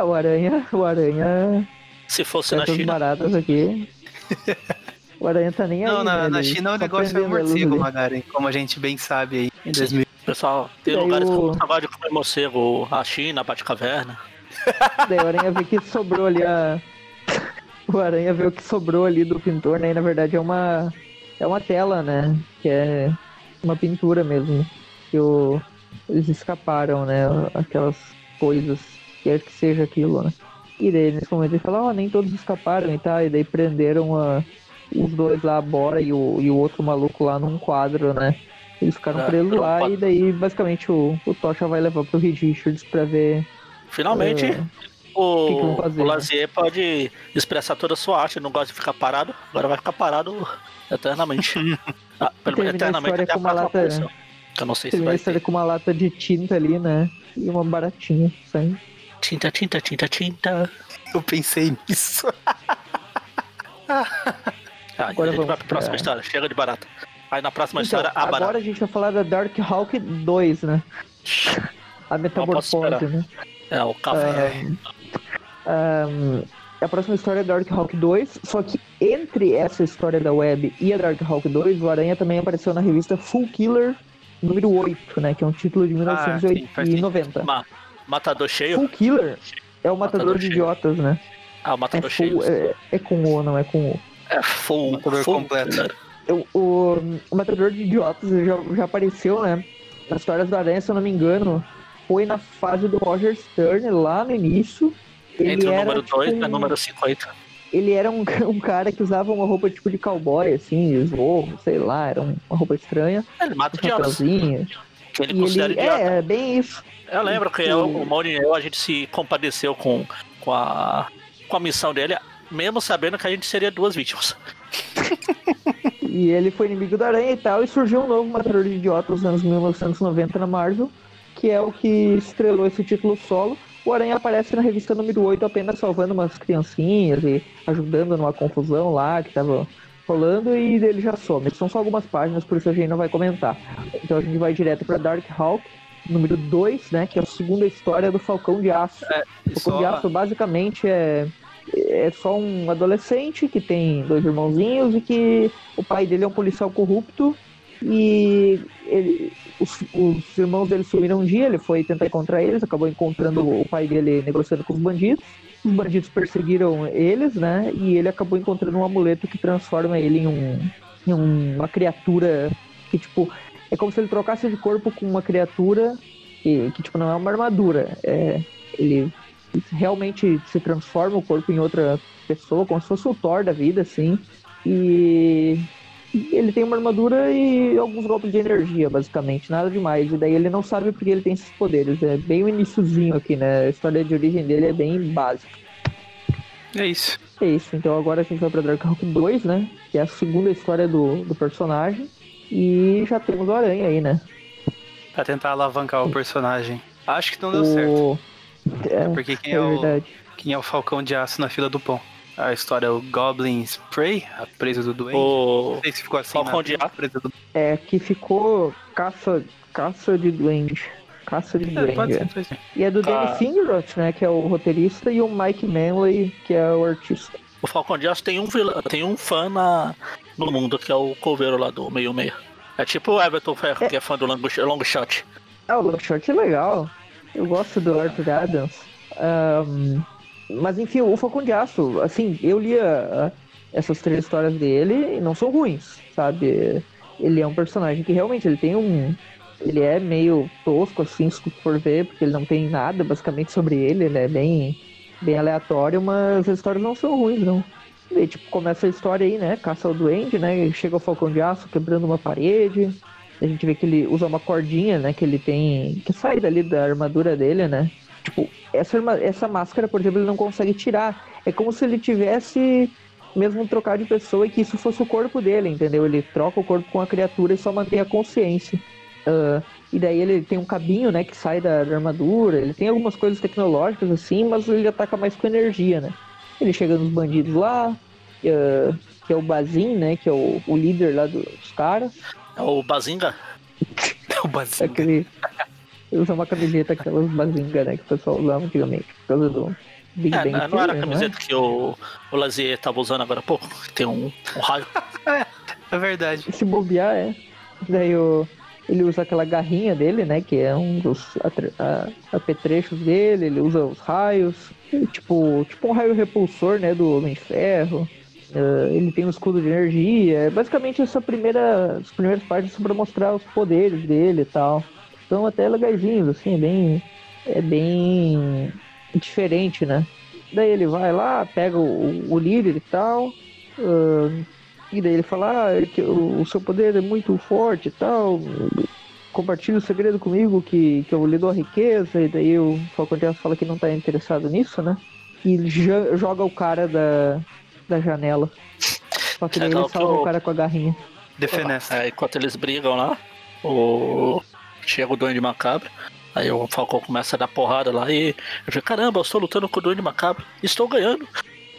É, o aranha, o aranha. Se fosse na Essas China, baratas aqui. O aranha tá nem aí. Não, na, né? na China o negócio é morcego, ali. Magaren, como a gente bem sabe aí em Sim. 2000. pessoal, tem E aí lugares o- que não gosta de comer morcego, a China, a Batcaverna. Daí o aranha vê que sobrou ali a. O aranha vê o que sobrou ali do pintor, né? E na verdade é uma. É uma tela, né? Que é uma pintura mesmo. Que o... eles escaparam, né? Aquelas coisas. Quer que seja aquilo, né? E daí nesse momento ele fala, ó, nem todos escaparam e tal. E daí prenderam a... os dois lá, a Bora e o... e o outro maluco lá num quadro, né? Eles ficaram É, presos lá e daí basicamente o, o Tocha vai levar pro Reed Richards pra ver Finalmente, É. O que que O, fazer, o né? Lazier pode expressar toda a sua arte, não gosta de ficar parado, agora vai ficar parado eternamente. Ah, pelo eternamente até a uma próxima lata- eu não sei se vai ter. com uma lata de tinta ali, né? E uma baratinha saindo. Tinta, tinta, tinta, tinta. Eu pensei nisso. Ah, Agora a gente vamos vai pra próxima história, chega de barata. Aí na próxima Então, história, a agora barata. a gente vai falar da Dark Hawk 2, né? A metamorfose, né? É, o café. Ahn, a próxima história é Dark Hawk 2, só que entre essa história da web e a Dark Hawk 2, o Aranha também apareceu na revista Full Killer número 8, né? Que é um título de Ah, sim, 1990. Matador cheio? Full Killer é o matador, Matador de cheio. idiotas, né? Ah, o É, matador cheio. full, é, é com O, não é com O. É full, Matador full completo. O, o, o Matador de Idiotas já, já apareceu, né? Nas histórias do Aranha, se eu não me engano, foi na fase do Roger Stern, lá no início. Ele Entre o era, número tipo, 2 e o um- número 50. Ele era um, um cara que usava uma roupa tipo de cowboy, assim, esvorro, sei lá, era um- uma roupa estranha, Ele mata um. Que ele E considera ele, idiota. é, é bem isso. Eu lembro que eu, o Mauri eu, a gente se compadeceu com, com, a, com a missão dele, mesmo sabendo que a gente seria duas vítimas. E ele foi inimigo da Aranha e tal, e surgiu um novo Matador de Idiotas nos anos 1990 na Marvel, que é o que estrelou esse título solo. O Aranha aparece na revista número 8 apenas salvando umas criancinhas e ajudando numa confusão lá que tava rolando e ele já some. São só algumas páginas, por isso a gente não vai comentar. Então a gente vai direto pra Dark Hawk, número 2, né, que é a segunda história do Falcão de Aço. O Falcão de Aço basicamente é, é só um adolescente que tem dois irmãozinhos e que o pai dele é um policial corrupto e ele- os, os irmãos dele sumiram um dia, ele foi tentar encontrar eles, acabou encontrando o pai dele negociando com os bandidos. Os bandidos perseguiram eles, né? E ele acabou encontrando um amuleto que transforma ele em, um, em um- uma criatura que, tipo, é como se ele trocasse de corpo com uma criatura que, que tipo, não é uma armadura. É, ele realmente se transforma o corpo em outra pessoa, como se fosse o Thor da vida, assim. E ele tem uma armadura e alguns golpes de energia, basicamente, nada demais. E daí ele não sabe porque ele tem esses poderes. É bem o iniciozinho aqui, né? A história de origem dele é bem básica. É isso. É isso, então agora a gente vai pra Dark Hawk 2, né? Que é a segunda história do, do personagem. E já temos o Aranha aí, né? Pra tentar alavancar o personagem. Acho que não deu certo. o... É, Porque quem é é, o, quem é o Falcão de Aço na fila do pão? A história é o Goblin Spray, a presa do doente. O Não sei se ficou assim Falcão na de Aço. presa do É que ficou caça, caça de duende. Caça de É, pode duende. ser, é. pode ser. E é do Tá. Danny Fingeroth, né? Que é o roteirista, e o Mike Manley, que é o artista. O Falcão de Aço tem um, vilão, tem um fã na, no mundo, que é o coveiro lá do meio meio. É tipo o Everton Ferro, que é fã do long, long shot. Ah, o Longshot é legal. Eu gosto do Arthur Adams. Ahn, mas enfim, o Falcão de Aço, assim, eu li a- a- essas três histórias dele e não são ruins, sabe? Ele é um personagem que realmente ele tem um. Ele é meio tosco, assim, se tu for ver, porque ele não tem nada basicamente sobre ele, ele é bem, bem aleatório, mas as histórias não são ruins, não. E tipo, começa a história aí, né? Caça ao duende, né? Chega o Falcão de Aço quebrando uma parede. A gente vê que ele usa uma cordinha, né? Que ele tem. Que sai dali da armadura dele, né? Tipo, essa, essa máscara, por exemplo, ele não consegue tirar. É como se ele tivesse mesmo trocar de pessoa e que isso fosse o corpo dele, entendeu? Ele troca o corpo com a criatura e só mantém a consciência. Ah, e daí ele tem um cabinho, né? Que sai da, da armadura. Ele tem algumas coisas tecnológicas assim, mas ele ataca mais com energia, né? Ele chega nos bandidos lá, que, ah, que é o Bazin, né? Que é o, o líder lá do- dos caras. É o Bazinga. O Bazinga. Aquele. Ele usa uma camiseta, aquelas bazinga, né? Que o pessoal usava antigamente, por causa do Big É, Bang não, não era a Theory, camiseta que o, o Lazier tava usando agora há pouco? que Tem um, um raio. É verdade. Se bobear, é. Daí o, ele usa aquela garrinha dele, né? Que é um dos apetrechos dele, ele usa os raios. tipo, tipo um raio repulsor, né? Do Homem de Ferro. Ah, ele tem um escudo de energia. É Basicamente, essa primeira, as primeiras partes são pra mostrar os poderes dele e tal. Então, até legaisinhos, assim, é bem. É bem diferente, né? Daí ele vai lá, pega o, o líder e tal. ah, e daí ele fala ah, é que o, o seu poder é muito forte e tal. compartilha o segredo comigo que, que eu lhe dou a riqueza, e daí o Falcão de Aço fala que não tá interessado nisso, né? E joga o cara da, da janela. Só que daí ele salva o cara com a garrinha. Defenesta. É, enquanto eles brigam lá, o... chega o Duende Macabro. Aí o Falcão começa a dar porrada lá e eu fico, caramba, eu estou lutando com o Duende Macabro, estou ganhando.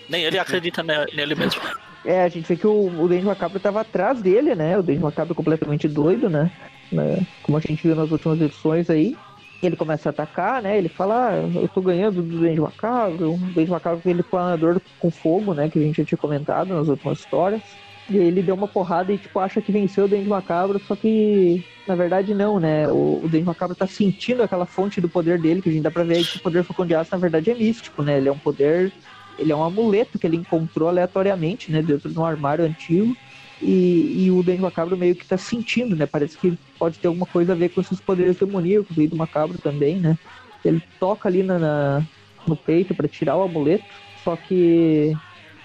Nem ele acredita nele mesmo. É, a gente vê que o, o Duende Macabro estava atrás dele, né? O Duende Macabro completamente doido, né? né? Como a gente viu nas últimas edições aí. Ele começa a atacar, né? Ele fala, ah, eu tô ganhando do Duende Macabro. O Duende Macabro é aquele planador com fogo, né? Que a gente já tinha comentado nas últimas histórias. E ele deu uma porrada e, tipo, acha que venceu o Dente Macabro, só que, na verdade, não, né? O, o Dente Macabro tá sentindo aquela fonte do poder dele, que a gente dá pra ver que o poder Falcão de Aço, na verdade, é místico, né? Ele é um poder... Ele é um amuleto que ele encontrou aleatoriamente, né? Dentro de um armário antigo. E, e o Dente Macabro meio que tá sentindo, né? Parece que pode ter alguma coisa a ver com esses poderes demoníacos do Macabro também, né? Ele toca ali na, na no peito para tirar o amuleto, só que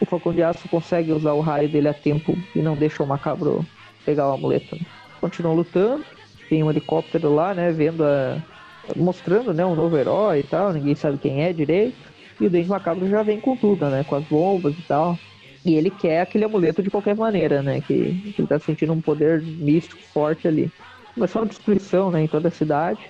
o Falcão de Aço consegue usar o raio dele a tempo e não deixa o Macabro pegar o amuleto. Continua lutando, tem um helicóptero lá, né, vendo a... mostrando, né, um novo herói e tal, ninguém sabe quem é direito. E o Dente Macabro já vem com tudo, né, com as bombas e tal. E ele quer aquele amuleto de qualquer maneira, né, que, que ele tá sentindo um poder místico forte ali. Começou uma destruição, né, em toda a cidade.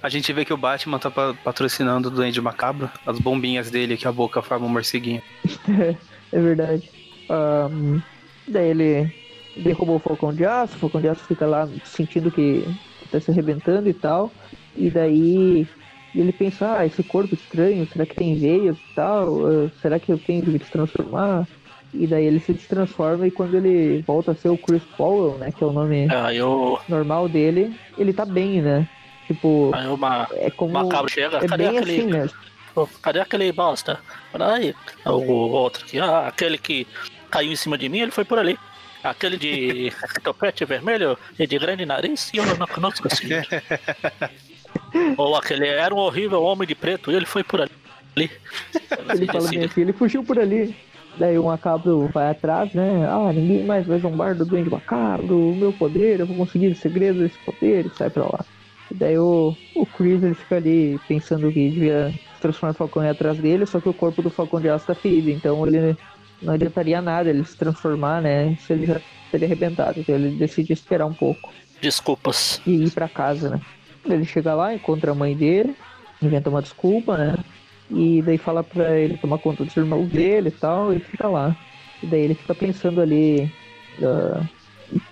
A gente vê que o Batman tá patrocinando o Duende Macabro, as bombinhas dele que a boca forma um morceguinho. É verdade. Um, daí ele derrubou o Falcão de Aço, o Falcão de Aço fica lá sentindo que tá se arrebentando e tal. E daí ele pensa, ah, esse corpo estranho, será que tem veias e tal? Uh, será que eu tenho que me transformar? E daí ele se transforma e quando ele volta a ser o Chris Powell, né? Que é o nome ah, eu... normal dele, ele tá bem, né? Tipo, Aí uma... é como. Macabro chega, é cadê bem aquele... assim cadê aquele bosta? Aí, o outro aqui, ah, aquele que caiu em cima de mim, ele foi por ali. Aquele de topete vermelho e de grande nariz, e eu não conheço assim. Ou aquele era um horrível homem de preto, e ele foi por ali. Ele fala bem assim, ele fugiu por ali. Daí o macabro vai atrás, né? Ah, ninguém mais vai zombar do duende macabro, o meu poder, eu vou conseguir o segredo desse poder, e sai pra lá. Daí o, o Chris ele fica ali pensando que devia transformar o Falcão e atrás dele, só que o corpo do Falcão de Aço tá ferido, então ele não adiantaria nada ele se transformar, né? Se ele já teria arrebentado. Então ele decide esperar um pouco. Desculpas. E ir para casa, né? Ele chega lá, encontra a mãe dele, inventa uma desculpa, né? E daí fala pra ele tomar conta dos irmãos dele e tal, e fica lá. E daí ele fica pensando ali uh,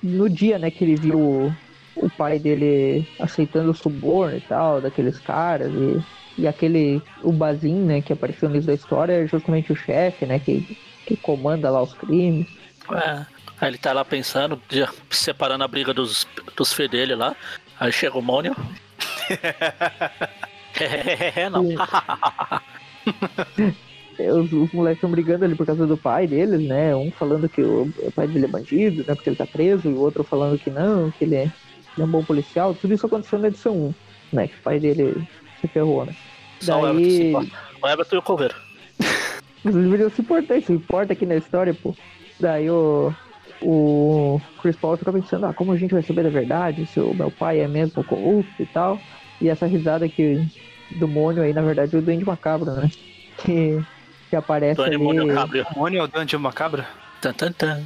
no dia, né, que ele viu o, o pai dele aceitando o suborno e tal, daqueles caras, e e aquele, o Bazin, né, que apareceu no início da história, é justamente o chefe, né, que, que comanda lá os crimes. É, aí ele tá lá pensando, já separando a briga dos, dos dele lá. Aí chega o Mônio. é, não. os, os moleques estão brigando ali por causa do pai deles, né? Um falando que o, o, pai dele é bandido, né? Porque ele tá preso, e o outro falando que não, que ele é, ele é um bom policial. Tudo isso aconteceu na edição 1, né? Que o pai dele se ferrou, né? Só Daí... o Everton e o Coveiro. Vocês deveriam se importar, isso importa aqui na história, pô. Daí o, o Chris Paul fica pensando, ah, como a gente vai saber da verdade, se o meu pai é mesmo corrupto e tal. E essa risada que do Mônio aí, na verdade, é o Duende Macabro, né? Que, que aparece Duende ali... Mônio Macabro. Mônio é o Duende Macabro? Tan, tan, tan.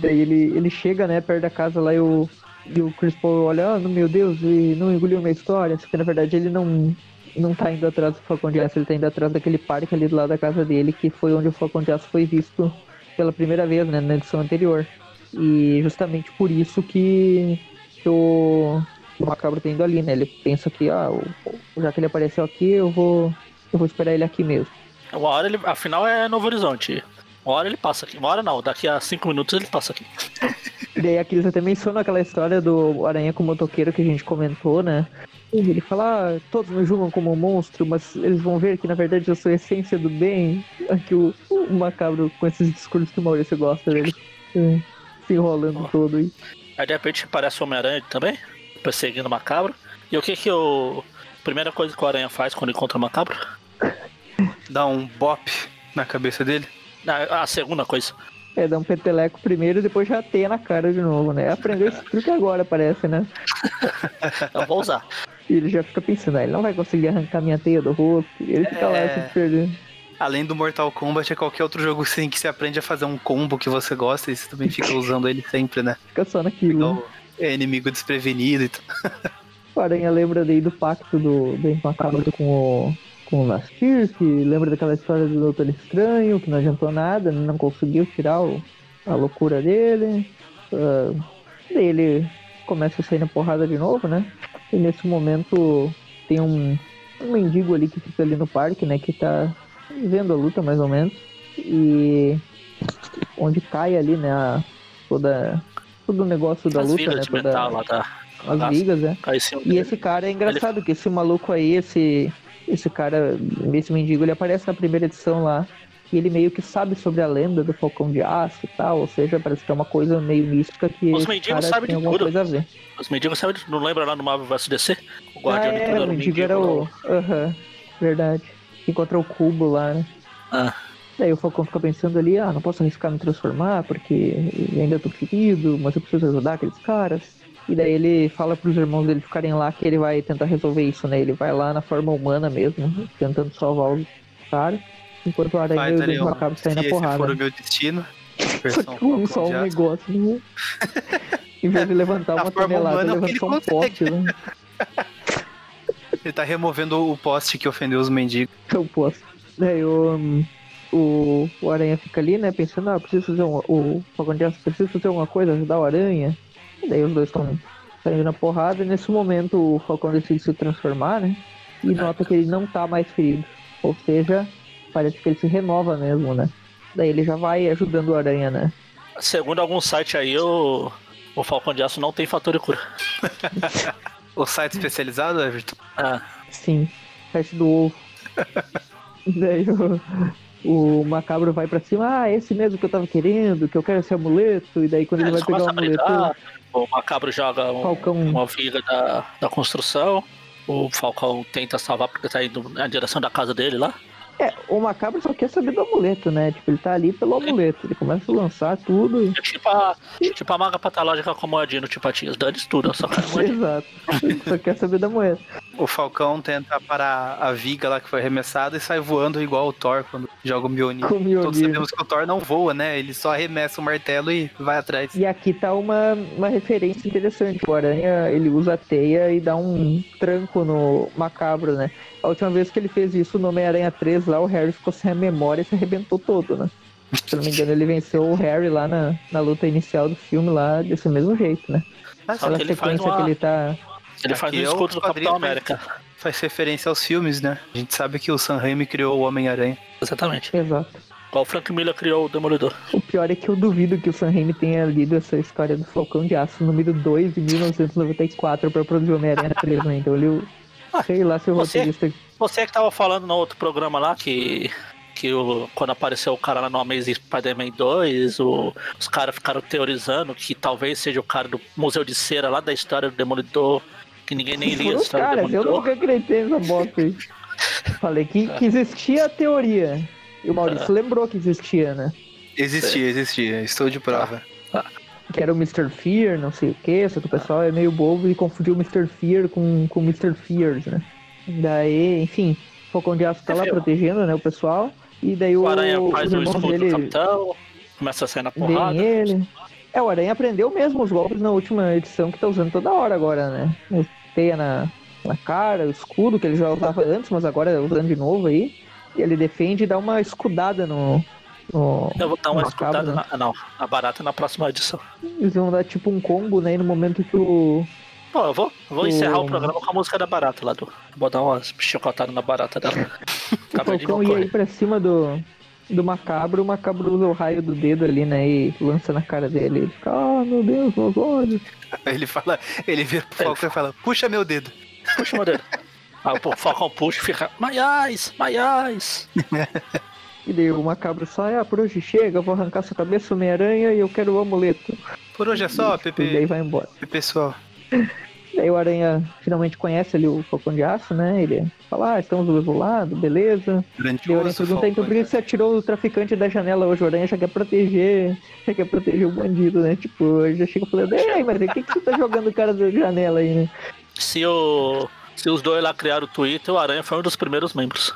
Daí ele, ele chega, né, perto da casa lá e o, e o Chris Paul olha, ah, meu Deus, e não engoliu minha história. Porque na verdade ele não, não tá indo atrás do Falcão de Aço, ele tá indo atrás daquele parque ali do lado da casa dele, que foi onde o Falcão de Aço foi visto pela primeira vez, né, na edição anterior. E justamente por isso que, que o, o Macabro tá indo ali, né? Ele pensa que, ah, o, já que ele apareceu aqui, eu vou, eu vou esperar ele aqui mesmo. Uma hora ele, afinal é Novo Horizonte. Uma hora ele passa aqui, uma hora não, daqui a cinco minutos ele passa aqui. E daí a Cris até menciona aquela história do Aranha com o motoqueiro que a gente comentou, né? Ele fala, ah, todos me julgam como um monstro, mas eles vão ver que na verdade eu sou a essência do bem. Aqui o, o macabro com esses discursos que o Maurício gosta dele. É, se enrolando oh. todo aí. Aí de repente aparece o Homem-Aranha também, perseguindo o macabro. E o que que o. Primeira coisa que o Aranha faz quando encontra o macabro? Dá um bop na cabeça dele. A, a segunda coisa. É, dá um peteleco primeiro e depois já teia na cara de novo, né? Aprendeu esse truque agora, parece, né? Eu vou usar. E ele já fica pensando, ah, ele não vai conseguir arrancar minha teia do rosto. Ele fica lá É. se perdendo. Além do Mortal Kombat, é qualquer outro jogo assim que você aprende a fazer um combo que você gosta e você também fica usando ele sempre, né? Fica só naquilo. Igual é inimigo desprevenido e tudo. O Aranha lembra daí do pacto do, do Macabro com o, com o Nastir, que lembra daquela história do Doutor Estranho, que não adiantou nada, não conseguiu tirar o- a loucura dele. Ah, daí ele começa a sair na porrada de novo, né? E nesse momento tem um, um mendigo ali que fica ali no parque, né? Que tá vendo a luta mais ou menos. E onde cai ali, né? a- toda, todo o negócio da As luta, né? Toda, metal lá da. as vigas, né? Aí sim, E esse cara é engraçado, que esse maluco aí, esse, esse cara, esse mendigo, ele aparece na primeira edição lá. E ele meio que sabe sobre a lenda do Falcão de Aço e tal, ou seja, parece que é uma coisa meio mística que Os mendigos sabem de alguma tudo. coisa a ver. Os mendigos sabem, não lembra lá no Marvel vs DC? O Ah, Guardião é, Negro o mendigo era o... Aham, verdade. Encontra o cubo lá, né? Ah, Daí o Falcão fica pensando ali, ah, não posso arriscar me transformar porque eu ainda tô ferido, mas eu preciso ajudar aqueles caras. E daí ele fala pros irmãos dele ficarem lá que ele vai tentar resolver isso, né? Ele vai lá na forma humana mesmo, tentando salvar os caras. Enquanto o Aranha e o Macabros saem se na esse porrada. for o meu destino. Só que um, só um negócio, né? Em vez de levantar uma tonelada, é o levanta ele só um poste, né? Ele tá removendo o poste que ofendeu os mendigos. Eu posso. Daí o, o, o Aranha fica ali, né? Pensando, ah, preciso fazer um. O de Aço, preciso fazer alguma coisa, ajudar o Aranha. E daí os dois estão saindo na porrada. E nesse momento o Falcão decide se transformar, né? E nota que ele não tá mais ferido. Ou seja, parece que ele se renova mesmo, né? Daí ele já vai ajudando o Aranha, né? segundo algum site aí, o, o Falcão de Aço não tem fator de cura. O site especializado, Everton? Ah, Sim, teste do ovo. Daí o, o macabro vai pra cima, ah, esse mesmo que eu tava querendo, que eu quero esse amuleto, e daí quando ele eles vai pegar o amuleto, brigar, o Macabro joga um- uma viga da, da construção, o Falcão tenta salvar porque tá indo na direção da casa dele lá. É, o macabro só quer saber do amuleto, né? Tipo, ele tá ali pelo amuleto, ele começa a lançar tudo e. É tipo a, tipo a maga patológica com a moedinha no Tipatinhas, dane-se tudo, só quero moedinha. Exato. Só quer saber da moeda. O Falcão tenta parar a viga lá que foi arremessada e sai voando igual o Thor quando joga o Mjolnir. Com o Mjolnir. Todos sabemos que o Thor não voa, né? Ele só arremessa o martelo e vai atrás. E aqui tá uma, uma referência interessante. O Aranha, ele usa a teia e dá um tranco no macabro, né? A última vez que ele fez isso no Homem-Aranha 3, lá o Harry ficou sem a memória e se arrebentou todo, né? Se eu não me engano, ele venceu o Harry lá na, na luta inicial do filme lá desse mesmo jeito, né? Ah, Só Aquela que ele faz sequência uma- que ele tá. Ele faz o é o escudo do Capitão América. Faz referência aos filmes, né? A gente sabe que o Sam Raimi criou o Homem-Aranha. Exatamente. Exato. Igual o Frank Miller criou o Demolidor. O pior é que eu duvido que o Sam Raimi tenha lido essa história do Falcão de Aço número 2 de 1994 pra produzir Homem-Aranha 3, né? Então ele. Sei lá se o Você- roteirista. Você que tava falando no outro programa lá que. Que o, quando apareceu o cara lá no Amazing Spider-Man 2, o- os caras ficaram teorizando que talvez seja o cara do Museu de Cera lá da história do Demolidor, que ninguém nem lia os caras, eu nunca acreditei nessa bosta aí. Falei que, que existia a teoria. E o Maurício lembrou que existia, né? Existia, existia. Estou de prova. Que era o Mr. Fear, não sei o que, só que o pessoal é meio bobo e confundiu o Mr. Fear com com o Mr. Fears, né? Daí, enfim, o Falcão de Aço tá lá Enfim. protegendo, né, o pessoal. E daí o, O Aranha faz os o irmãos escudo dele do capitão, começa a sair na porrada. ele. É, o Aranha aprendeu mesmo os golpes na última edição que tá usando toda hora agora, né? O teia na, na cara, o escudo que ele já usava antes, mas agora usando de novo aí. E ele defende e dá uma escudada no. no Eu vou dar uma macabro, né? na, não, na barata na próxima edição. Eles vão dar tipo um combo, né? No momento que o. Pô, eu vou, vou O- encerrar o programa com a música da barata lá do. Vou dar umas chicotadas na barata dela. O Falcão ia ir pra cima do, do macabro, o macabro usa o raio do dedo ali, né? E lança na cara dele. Ele fica, ah, meu Deus, meus olhos. Ele fala, ele vira pro Falcão e fala, puxa meu dedo. Puxa o modelo. Aí o Falcão puxa e fica. Maiais, maiais. E daí o macabro sai, ah, por hoje chega, vou arrancar sua cabeça, Homem-Aranha, e eu quero o amuleto. Por hoje é só, E daí Pepe, vai embora. Pepe pessoal. Daí o Aranha finalmente conhece ali o Falcão de Aço, né? Ele fala, ah, estamos do mesmo lado, beleza. Daí o Aranha pergunta, então por que você atirou o traficante da janela hoje? O Aranha já quer proteger, já quer proteger o bandido, né? Tipo, eu já chega falando, ei, mas o que, que você tá jogando o cara da janela aí, né? Se, o, se os dois lá criaram o Twitter, o Aranha foi um dos primeiros membros.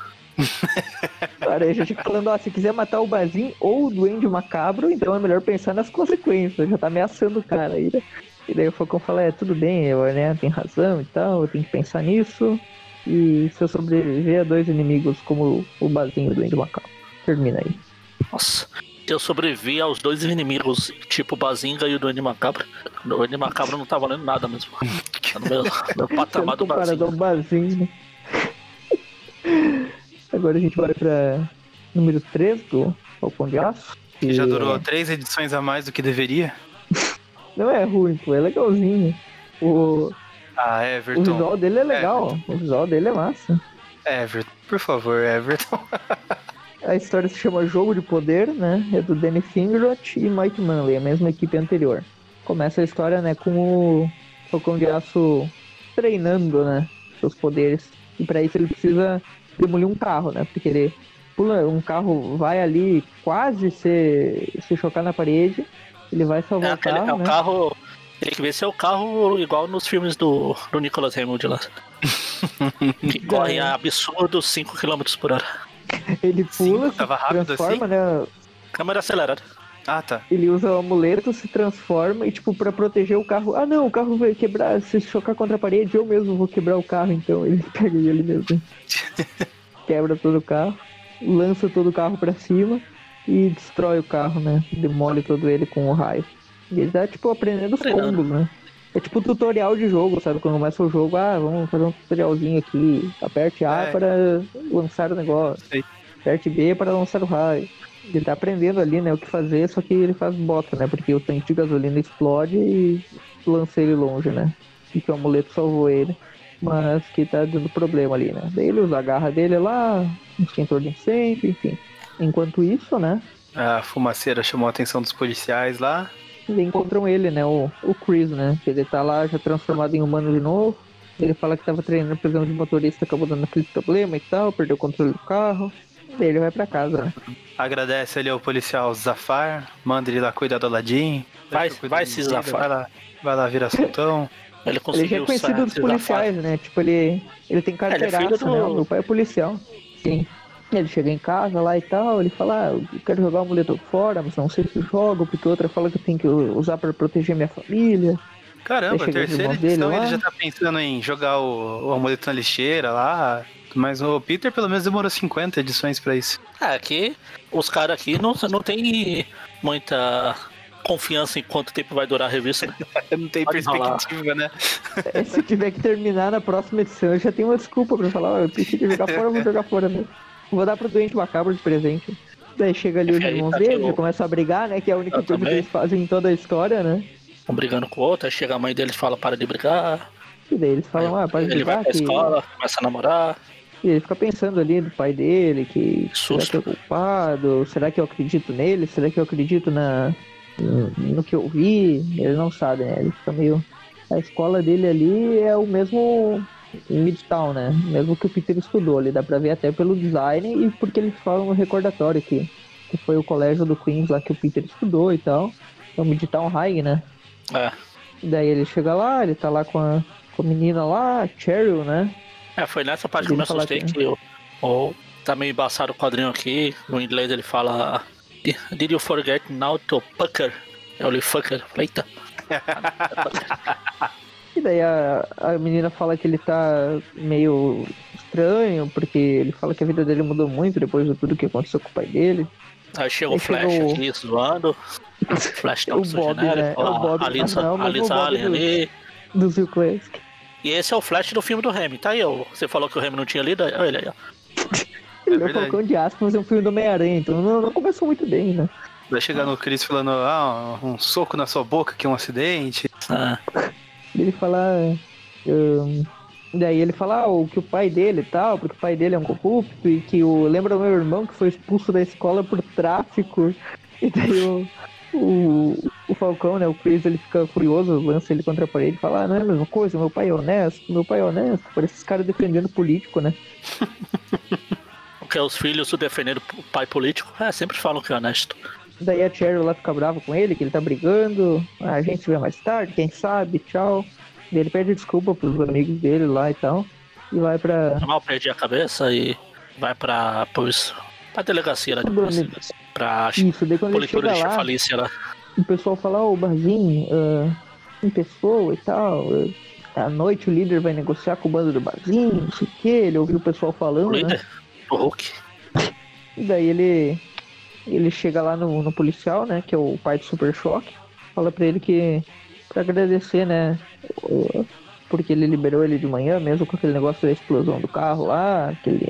o Aranha já chega falando, ó, se quiser matar o Bazin ou o Duende Macabro, então é melhor pensar nas consequências, já tá ameaçando o cara aí, né? E daí o Falcão fala, é, tudo bem, eu, né, tem razão e tal, eu tenho que pensar nisso. E se eu sobreviver a dois inimigos como o Bazinho do Endo Macau. Termina aí. Nossa. Se eu sobrevivi aos dois inimigos, tipo o Bazinga e o Duende Macabro, o Duende Macabro não tá valendo nada mesmo. Tá no meu, meu patamar do Bazinga. Bazinga. Agora a gente vai pra número 3 do Falcão de Aço. Que já durou três edições a mais do que deveria. Não é ruim, pô, é legalzinho. O, ah, Everton. O visual dele é legal, Everton. o visual dele é massa. Everton, por favor, Everton. a história se chama Jogo de Poder, né? É do Danny Fingrot e Mike Manley, a mesma equipe anterior. Começa a história, né, com o Falcão de Aço treinando, né, seus poderes. E para isso ele precisa demolir um carro, né? Porque ele pula, um carro vai ali quase se, se chocar na parede ele vai salvar é, o carro. É um né? carro. Tem que ver se é o carro igual nos filmes do, do Nicholas Hammond lá. que corre a absurdo 5 km por hora. Ele pula, Sim, se transforma, assim? né? Câmera acelerada. Ah, tá. Ele usa o amuleto, se transforma e, tipo, pra proteger o carro. Ah, não, o carro vai quebrar. Se chocar contra a parede, eu mesmo vou quebrar o carro. Então ele pega ele mesmo. Quebra todo o carro, lança todo o carro pra cima e destrói o carro, né? Demole todo ele com o raio. E ele tá, tipo, aprendendo os combos, né? É tipo tutorial de jogo, sabe? Quando começa o jogo, ah, vamos fazer um tutorialzinho aqui. Aperte A é. para lançar o negócio. Sei. Aperte B para lançar o raio. Ele tá aprendendo ali, né, o que fazer, só que ele faz bota, né? Porque o tanque de gasolina explode e lança ele longe, né? E que o amuleto salvou ele. Mas que tá dando problema ali, né? Daí ele usa a garra dele lá, extintor de incêndio, enfim. Enquanto isso, né? A fumaceira chamou a atenção dos policiais lá. E encontram ele, né? O, o Chris, né? Ele tá lá já transformado em humano de novo. Ele fala que tava treinando prisão de motorista, acabou dando aquele problema e tal, perdeu o controle do carro. E ele vai pra casa, né? Agradece ali ao policial Zafar, manda ele lá cuidar do Aladim. Vai, vai se Zafar. Vai lá, vai lá virar sultão. Ele, ele já é conhecido dos policiais, né? Tipo, ele, ele tem carteiraço, é, do... né? Meu pai é policial. Sim. Ele chega em casa lá e tal, ele fala, ah, eu quero jogar o amuleto fora, mas não sei se jogo, porque outra fala que eu tenho que usar para proteger minha família. Caramba, a terceira edição ele já tá pensando em jogar o, o amuleto na lixeira lá, mas o Peter pelo menos demorou 50 edições para isso. É, aqui os caras aqui não, não tem muita confiança em quanto tempo vai durar a revista. Né? não tem Pode perspectiva, falar. né? É, se tiver que terminar na próxima edição, eu já tenho uma desculpa pra falar, eu preciso jogar fora, eu vou jogar fora mesmo. Vou dar pro doente macabro de presente. Daí chega ali os irmãos tá dele, já começa a brigar, né? Que é a única coisa que eles fazem em toda a história, né? Um brigando com o outro, aí chega a mãe deles e fala para de brigar. E daí eles falam, aí, ah, para de brigar. Ele vai pra que... escola, começa a namorar. E ele fica pensando ali do pai dele, que Susto. será que é culpado? Será que eu acredito nele? Será que eu acredito na, no, no que eu vi? Ele não sabe, né? Ele fica meio. A escola dele ali é o mesmo em Midtown, né? Mesmo que o Peter estudou ali, dá pra ver até pelo design e porque eles falam no recordatório que, que foi o colégio do Queens lá que o Peter estudou e tal. É o Midtown High, né? É. Daí ele chega lá, ele tá lá com a, com a menina lá, Cheryl, né? É, foi nessa parte que eu me assustei que, que eu, oh, tá meio embaçado o quadrinho aqui. No inglês ele fala Did you forget now to pucker? Eu li fucker. Eita. E daí a, a menina fala que ele tá meio estranho, porque ele fala que a vida dele mudou muito depois de tudo que aconteceu com o pai dele. Aí chega o Flash chegou... aqui zoando. Flash tá o Bob, né? É o Bob, a Lisa, não, a Lisa Allen ali. Do Phil Classic. E esse é o Flash do filme do Remy, tá aí, ó. Você falou que o Remy não tinha lido, olha ele aí, ó. Ele é, é Falcão de Aço, mas é um filme do Homem-Aranha, então não, não, começou muito bem, né? Vai chegar no Chris falando, ah, um soco na sua boca que é um acidente. Ah. Ele fala. Um, daí ele fala ah, que o pai dele e tal, porque o pai dele é um corrupto, e que o. Lembra o meu irmão que foi expulso da escola por tráfico. E daí o, o, o Falcão, né? O Chris ele fica furioso, lança ele contra a parede e fala: ah, não é a mesma coisa, meu pai é honesto, meu pai é honesto. Parece esses caras defendendo político, né? Porque os filhos defendendo o pai político, é, sempre falam que é honesto. Daí a Cheryl lá fica brava com ele, que ele tá brigando. Ah, a gente se vê mais tarde, quem sabe, tchau. Daí ele pede desculpa pros amigos dele lá e tal. E vai pra. Mal perdi a cabeça e vai pra. Pois, pra delegacia lá de polícia. Pra Isso, daí quando ele chega lá, falícia lá. o pessoal fala, ô, Barzinho, ah, em pessoa e tal. ah, À noite o líder vai negociar com o bando do Barzinho, não sei o que. Ele ouviu o pessoal O falando, né? líder, o Hulk. E daí ele ele chega lá no, no policial, né, que é o pai do Super Choque, fala pra ele que pra agradecer, né, porque ele liberou ele de manhã, mesmo com aquele negócio da explosão do carro lá, que ele,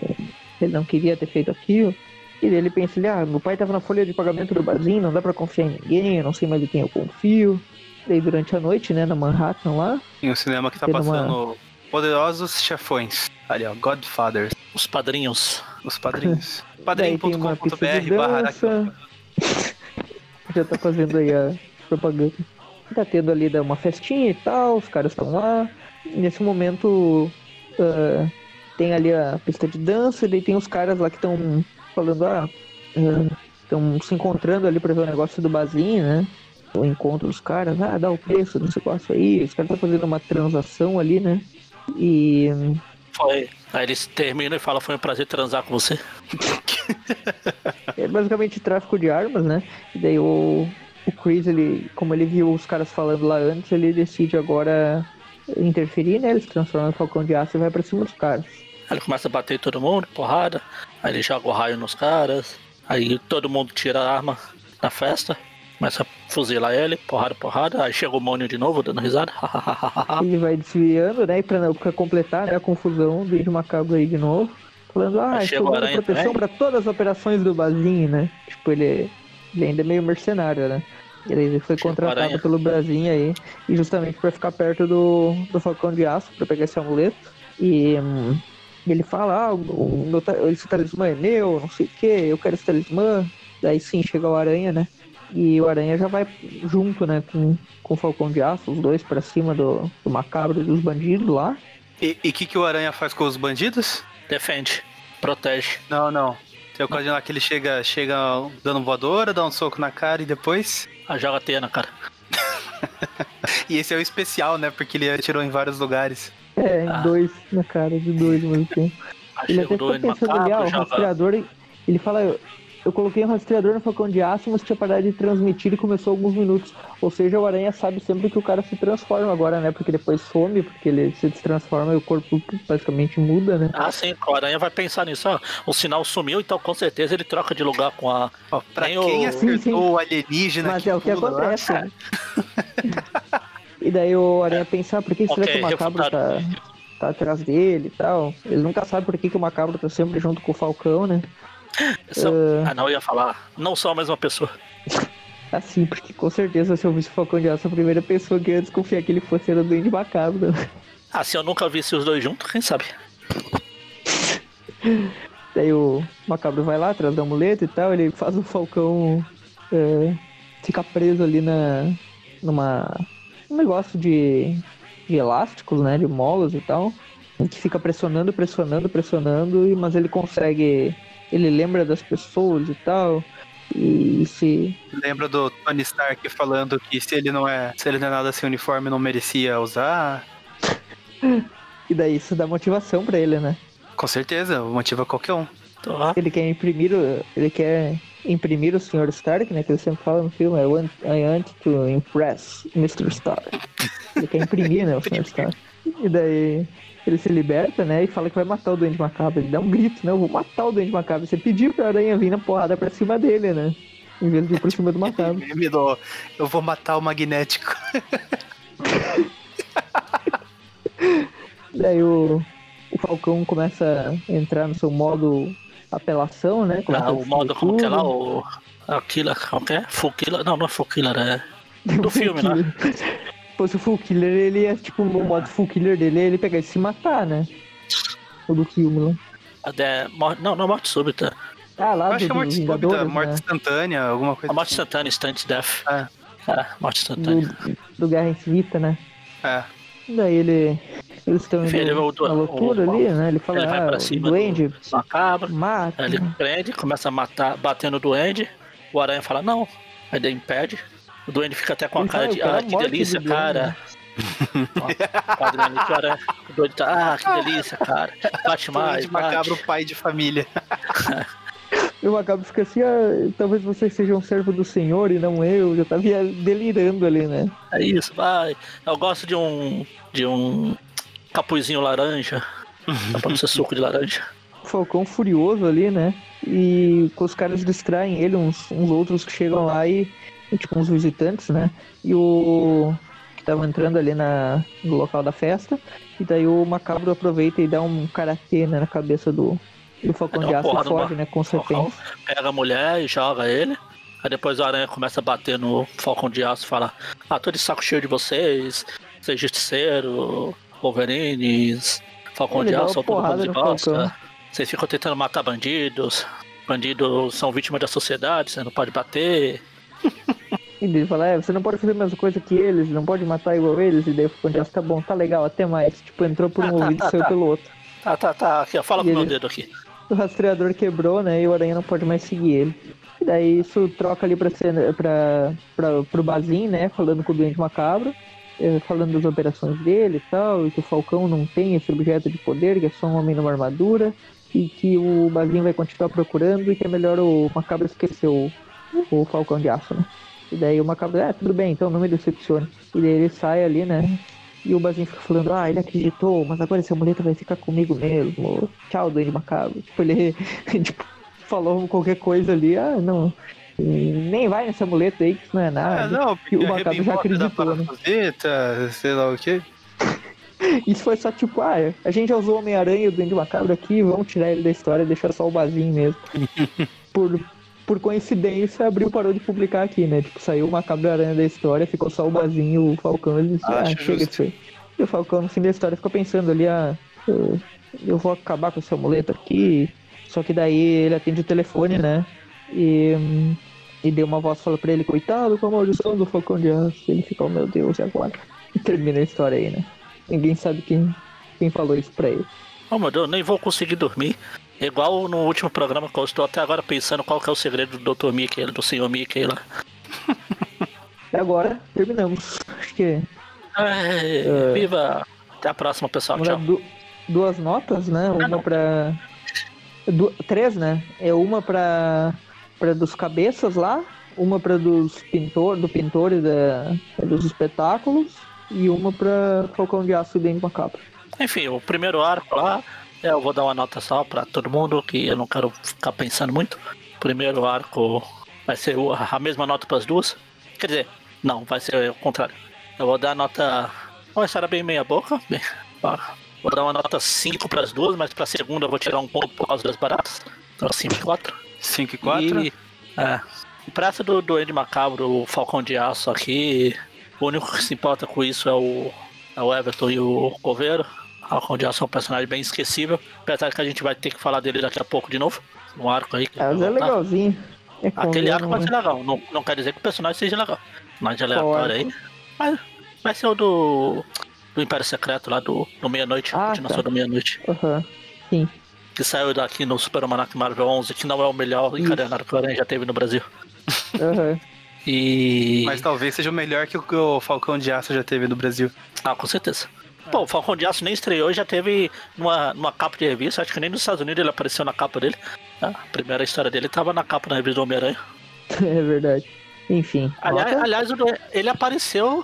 ele não queria ter feito aquilo. E ele pensa, ele, ah, meu pai tava na folha de pagamento do barzinho, não dá pra confiar em ninguém, eu não sei mais em quem eu confio. Daí durante a noite, né, na Manhattan lá, Em um cinema que tá Tendo uma- passando Poderosos Chefões. Ali, ó, Godfathers. Os padrinhos. Os padrinhos. Padrinho.com.br barra já tá fazendo aí a propaganda. Tá tendo ali da- uma festinha e tal, os caras estão lá. Nesse momento ah, tem ali a pista de dança, e daí tem os caras lá que estão falando, ah, estão se encontrando ali pra ver o negócio do Bazinho, né? O encontro dos caras, ah, dá o preço desse negócio aí, os caras estão fazendo uma transação ali, né? E Foi. Aí eles terminam e falam, foi um prazer transar com você. É basicamente tráfico de armas, né? E daí o, o Chris, ele, como ele viu os caras falando lá antes, ele decide agora interferir, né? Ele se transforma no Falcão de Aço e vai pra cima dos caras. Aí ele começa a bater em todo mundo, porrada. Aí ele joga o raio nos caras. Aí todo mundo tira a arma na festa. Começa a fuzilar ele, porrada, porrada. Aí chega o Mônio de novo, dando risada. Ele vai desviando, né? E pra, pra completar né, a confusão, o Ed Macabro aí de novo. Falando, ah, estou dando Aranha proteção pra todas as operações do Bazinho, né? Tipo, ele, ele ainda é meio mercenário, né? Ele foi Chega contratado Aranha. pelo Brasil aí, e justamente pra ficar perto do, do Falcão de Aço, pra pegar esse amuleto. E hum, ele fala, ah, o, o esse talismã é meu, não sei o que, eu quero esse talismã. Daí sim, chega o Aranha, né? E o Aranha já vai junto, né, com, com o Falcão de Aço, os dois pra cima do, do macabro e dos bandidos lá. E o que, que o Aranha faz com os bandidos? Defende, protege. Não, não. Tem a ocasião lá que ele chega, chega dando voadora, dá um soco na cara e depois. Aí joga a teia na cara. E esse é o especial, né? Porque ele atirou em vários lugares. É, em Ah. dois na cara de dois mesmo tempo. Aí Ele até doido pensando ali, ah, o joga. rastreador. Ele fala, eu, eu coloquei um rastreador no Falcão de Aço, mas tinha parado de transmitir e começou alguns minutos. Ou seja, o Aranha sabe sempre que o cara se transforma agora, né? Porque depois some, porque ele se transforma e o corpo basicamente muda, né? Ah, sim, o Aranha vai pensar nisso. Ó, o sinal sumiu, então com certeza ele troca de lugar com a. Ó, pra quem o- acertou Sim, sim. o alienígena Mas é o que acontece, cara, né? e daí o Aranha pensa, ah, por que será Ok, que o Macabro tá, tá atrás dele e tal? Ele nunca sabe por que, que o Macabro tá sempre junto com o Falcão, né? É. Ah, não, eu ia falar. Não são a mesma pessoa. Assim, porque com certeza se eu visse o Falcão de Aço, a primeira pessoa que eu ia desconfiar que ele fosse era o Duende Macabro. Ah, se eu nunca visse os dois juntos, quem sabe? Daí o Macabro vai lá atrás da muleta e tal, ele faz o Falcão é, ficar preso ali na numa um negócio de, de elásticos, né, de molas e tal, que fica pressionando, pressionando, pressionando, mas ele consegue, ele lembra das pessoas e tal, e se Lembra do Tony Stark falando que se ele não é, se ele não é nada sem uniforme, não merecia usar? e daí isso dá motivação pra ele, né? Com certeza, motiva qualquer um. Ele quer imprimir, o- ele quer imprimir o Sr. Stark, né? Que ele sempre fala no filme, I want, I want to impress Mr. Stark. Ele quer imprimir, né, o Sr. Stark. E daí ele se liberta, né, e fala que vai matar o Duende Macabro. Ele dá um grito, né, eu vou matar o Duende Macabro. Você pediu pra aranha vir na porrada pra cima dele, né? Em vez de ir por cima do Macabro. Eu vou matar o magnético. Daí o, o Falcão começa a entrar no seu modo apelação, né? Começa ah, o modo como que é lá, o. A Killer, como que é? Killer? Não, não é Full Killer, é. Do filme, né? Se fosse o Full Killer, ele ia, tipo, o modo Full Killer dele é ele pegar e se matar, né? O do filme lá. A de... mor- Não, não é morte súbita. Ah, lá Eu do, acho que é do morte súbita, Vingadores, morte né? instantânea, alguma coisa A morte assim. instantânea, instant death. É. Ah, morte instantânea. do, do Guerra Infinita, né? É. Daí ele. Eles estão indo na loucura o- ali, né? Ele fala, Ele vai ah, pra o cima duende do macabro. mata. Ele prende, começa a matar, batendo o duende. O aranha fala, não. Aí ele impede. O duende fica até com a cara fala, de, "Eu quero ah, que delícia, duende." cara. Ó, ali que o duende tá, ah, que delícia, cara. Bate mais, Doente, macabro, bate. pai de família. E o macabro fica assim, ah, talvez você seja um servo do senhor e não eu. Já tava delirando ali, né? É isso, vai. Eu gosto de um. de um capuzinho laranja. Dá pra ser suco de laranja. Falcão furioso ali, né? E os caras distraem ele, uns, uns outros que chegam lá e, tipo, uns visitantes, né? E o que tava entrando ali na, no local da festa. E daí o macabro aproveita e dá um karatê né, na cabeça do, do de Aço e foge, né? Com certeza. pega a mulher e joga ele. Aí depois o aranha começa a bater no Falcão de Aço e fala: Ah, tô de saco cheio de vocês, vocês justiceiros, Wolverines, Falcão de Aço, todo de bosta. Vocês ficam tentando matar bandidos. Bandidos são vítimas da sociedade, você não pode bater. E ele fala, é, você não pode fazer a mesma coisa que eles, não pode matar igual eles. E daí o Aço, tá bom, tá legal, até mais. Tipo, entrou por um Ah, tá, ouvido tá, e saiu tá. pelo outro. Tá, tá, tá. Aqui, ó, fala E com o meu ele- dedo aqui. o rastreador quebrou, né? E o aranha não pode mais seguir ele. E daí isso troca ali pra, cena, pra, pra, pro Bazin, né? Falando com o Duende Macabro. eh, Falando das operações dele e tal. E que o Falcão não tem esse objeto de poder, que é só um homem numa armadura. E que o Bazin vai continuar procurando e que é melhor o Macabro esquecer o, o Falcão de Aço, né? E daí o Macabro, é, tudo bem, então não me decepcione. E daí ele sai ali, né? E o Bazin fica falando, ah, ele acreditou, mas agora esse amuleto vai ficar comigo mesmo. Tchau, Duende Macabro. Tipo, ele tipo, falou qualquer coisa ali, ah, não. Nem vai nesse amuleto aí, que isso não é Ah, nada. não, E porque o Macabro já acreditou, né? sei lá o quê. Isso foi só tipo, ah, a gente já usou o Homem-Aranha e o Duende Macabro aqui, vamos tirar ele da história e deixar só o Bazin mesmo. por, por coincidência, abriu parou de publicar aqui, né? Tipo, saiu o Macabro e a Aranha da história, ficou só o Bazin e o Falcão. Eles disseram, ah, chega disso aí. E o Falcão, no fim da história, ficou pensando ali, ah, eu, eu vou acabar com esse amuleto aqui. Só que daí ele atende o telefone, né? E, e deu uma voz fala pra ele, coitado com a maldição do Falcão de Aço. Ele fica, oh meu Deus, e agora? E termina a história aí, né? Ninguém sabe quem, quem falou isso pra ele. Oh meu Deus, nem vou conseguir dormir. Igual no último programa que eu estou até agora pensando qual que é o segredo do Dr. Mickey, do Sr. Mickey lá. E agora, terminamos. Acho que Ai, É. Viva! Até a próxima, pessoal. Tchau. du- duas notas, né? Uma não. pra. du- três, né? É uma pra, pra dos cabeças lá, uma pra dos pintor, do pintor e da, dos espetáculos, e uma pra Falcão de Aço e Dente Macabro. Enfim, o primeiro arco lá, eu vou dar uma nota só pra todo mundo, que eu não quero ficar pensando muito. Primeiro arco vai ser a mesma nota pras duas. Quer dizer, não, vai ser o contrário. Eu vou dar nota. Uma história bem meia boca. Bem, vou dar uma nota 5 pras duas, mas pra segunda eu vou tirar um ponto por causa das baratas. Então 5 e 4. 5 e 4. E, é, pra essa do Duende Macabro, o Falcão de Aço aqui, o único que se importa com isso é o, é o Everton e o Coveiro. De Aço é um personagem bem esquecível, apesar que a gente vai ter que falar dele daqui a pouco de novo. Um arco aí. que vai Mas é legalzinho. É Aquele arco vai ser legal. Não, não quer dizer que o personagem seja legal. Mas Qual aleatório aí. Mas vai ser o do. Do Império Secreto lá do, do Meia-Noite, Ah, continuação tá. do Meia-Noite. Aham. Sim. Que saiu daqui no Super Almanac Marvel 11, que não é o melhor Isso. encadenado que o Aranha já teve no Brasil. Aham. E. Mas talvez seja o melhor que o que o Falcão de Aço já teve no Brasil. Ah, com certeza. Pô, o Falcão de Aço nem estreou e já teve numa, numa capa de revista. Acho que nem nos Estados Unidos ele apareceu na capa dele. Ah, A primeira história dele tava na capa da revista do Homem-Aranha. É verdade. Enfim. Aliás, aliás, ele apareceu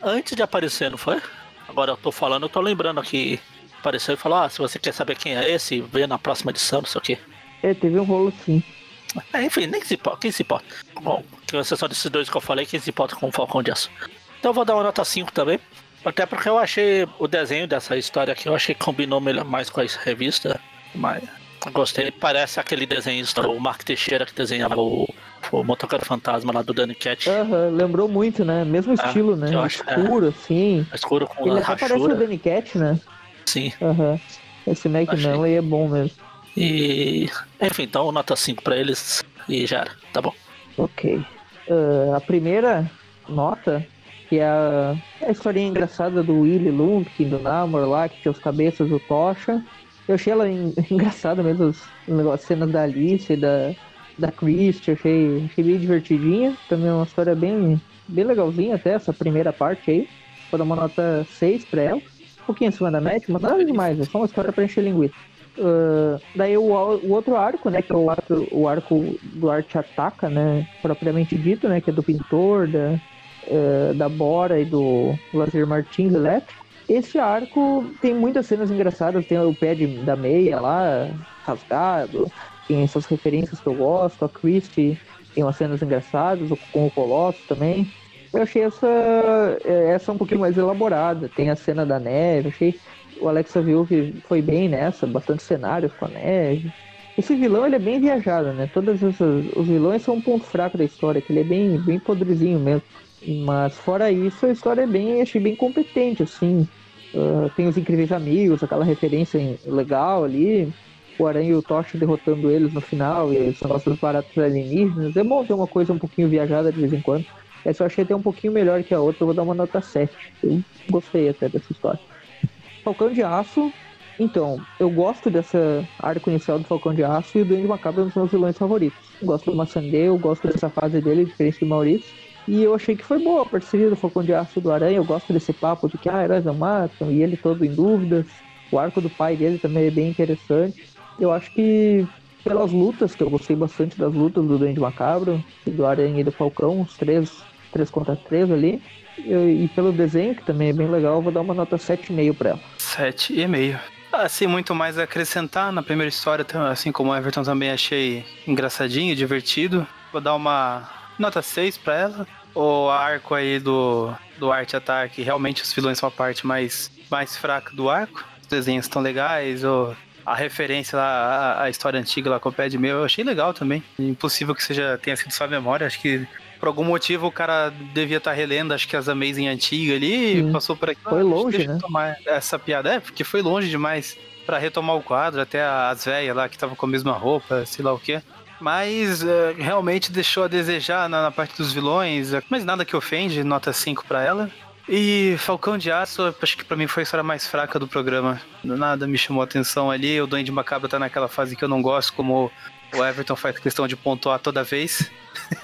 antes de aparecer, não foi? Agora eu tô falando, eu tô lembrando aqui. Apareceu e falou: Ah, se você quer saber quem é esse, vê na próxima edição, não sei o quê. É, teve um rolo sim. É, enfim, nem se importa, quem se importa? Bom, com exceção desses dois que eu falei, quem se importa com o Falcão de Aço. Então eu vou dar uma nota 5 também. Até porque eu achei o desenho dessa história aqui, eu achei que combinou melhor, mais com a revista. Mas gostei. Parece aquele desenhista, o Mark Teixeira, que desenhava o, o Motoqueiro Fantasma lá do Danny Cat. Aham, lembrou muito, né? Mesmo Ah, estilo, né? eu acho, Escuro, assim. Escuro com Ele até parece o. Danny Cat, né? Sim. Aham. Esse Mac Achei. Manley é bom mesmo. E. Enfim, então nota 5 pra eles e já era. Tá bom. Ok. Ah, a primeira nota, que é a, é a historinha engraçada do Willy Lumpkin, do Namor lá, que tinha os cabeças do Tocha. Eu achei ela engraçada mesmo, as, as cenas da Alice, da, da Christie, achei, achei bem divertidinha. Também é uma história bem, bem legalzinha até, essa primeira parte aí. Vou dar uma nota 6 pra ela. Um pouquinho acima da média, mas nada demais, é só uma história pra encher linguiça. Uh, daí o, o, outro arco, né, que é o arco, o arco do Arte Ataca, né, propriamente dito, né, que é do pintor, da, uh, da Bora e do Lazer Martins Elétrico. Esse arco tem muitas cenas engraçadas, tem o pé de, da meia lá, rasgado, tem essas referências que eu gosto, a Christie tem umas cenas engraçadas, com o Colosso também. Eu achei essa, é, essa um pouquinho mais elaborada, tem a cena da neve, achei o Alexa viu que foi bem nessa, bastante cenários com a neve. Esse vilão ele é bem viajado, né? Todos os vilões são um ponto fraco da história, que ele é bem, bem podrezinho mesmo. Mas fora isso, a história é bem, achei bem competente, assim. Uh, tem os incríveis amigos, aquela referência legal ali. O Aranha e o Tocha derrotando eles no final, e os negócios baratos alienígenas. É bom ter uma coisa um pouquinho viajada de vez em quando. Essa eu achei até um pouquinho melhor que a outra, eu vou dar uma nota 7. Eu gostei até dessa história. Falcão de Aço. Então, eu gosto dessa arco inicial do Falcão de Aço e o Duende Macabro é um dos meus vilões favoritos. Gosto do Maçandê, eu gosto dessa fase dele, diferente do Maurício. E eu achei que foi boa a parceria do Falcão de Aço do Aranha. Eu gosto desse papo de que ah, heróis não matam, e ele todo em dúvidas. O arco do pai dele também é bem interessante. Eu acho que pelas lutas, que eu gostei bastante das lutas do Duende Macabro, do Aranha e do Falcão, os três, três contra três ali. E, e pelo desenho, que também é bem legal, eu vou dar uma nota 7,5 pra ela. 7,5. Assim, muito mais a acrescentar na primeira história, assim como o Everton também achei engraçadinho, divertido. Vou dar uma nota 6 pra ela. O arco aí do, do Arte Ataque, realmente os vilões são a parte mais, mais fraca do arco. Os desenhos estão legais, o, a referência lá, a, a, história antiga lá com o pé de meu, eu achei legal também. Impossível que seja tenha sido sua memória, acho que por algum motivo o cara devia estar tá relendo, acho que as Amazing antigas ali, Sim. passou por aqui. Foi longe, né? Tomar essa piada, é, porque foi longe demais para retomar o quadro, até as velhas lá que estavam com a mesma roupa, sei lá o que. Mas uh, realmente deixou a desejar na, na, parte dos vilões, mas nada que ofende, nota 5 para ela. E Falcão de Aço, acho que para mim foi a história mais fraca do programa. Nada me chamou a atenção ali. O Duende Macabro tá naquela fase que eu não gosto, como o Everton faz questão de pontuar toda vez.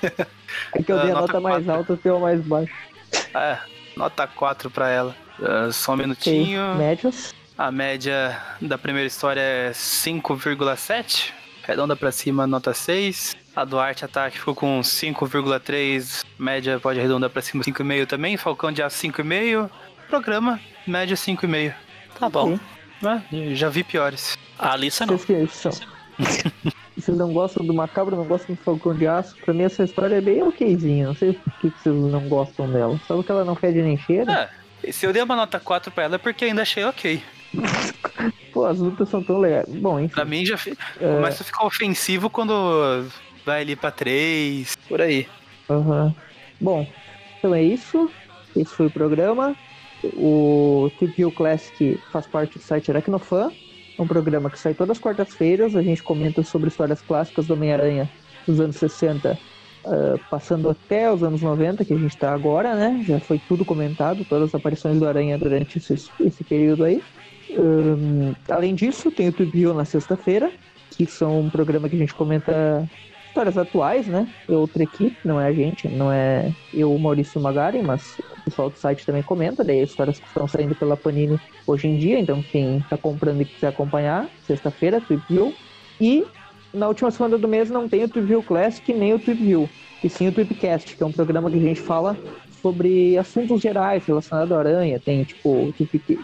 É que eu dei a nota, nota mais alta, o teu mais baixo. É, nota 4 pra ela. Uh, só um minutinho. Okay. Médias? A média da primeira história é 5,7. Redonda pra cima, nota 6. A do Arte Ataque ficou com 5,3. Média pode arredondar pra cima, 5,5 também. Falcão de Aço 5,5. Programa, média 5,5. Tá bom. É, já vi piores. A Alissa não. vocês não gostam do Macabro, não gostam do Falcão de Aço, pra mim essa história é bem okzinha. Não sei por que vocês não gostam dela. Só que ela não fede nem cheira. É, se eu dei uma nota 4 pra ela é porque ainda achei ok. Pô, as lutas são tão legais. Bom, enfim. Pra mim já fi... é... começa a ficar ofensivo quando vai ali pra 3, por aí. Aham. Uhum. Bom, então é isso. Esse foi o programa. O TPU Classic faz parte do site Aracnofan. É um programa que sai todas as quartas-feiras. A gente comenta sobre histórias clássicas do Homem-Aranha dos anos 60, uh, ah, passando até os anos 90, que a gente está agora, né? Já foi tudo comentado, todas as aparições do Aranha durante esse, esse período aí. Um, além disso, tem o Tubio na sexta-feira, que são um programa que a gente comenta histórias atuais, né? É outra equipe, não é a gente, não é eu, o Maurício Magari, mas o pessoal do site também comenta, daí histórias que estão saindo pela Panini hoje em dia, então quem está comprando e quiser acompanhar, sexta-feira, Trip. E na última semana do mês não tem o Trip Classic nem o Trip e sim o Tripcast, que é um programa que a gente fala sobre assuntos gerais relacionados à aranha. Tem, tipo,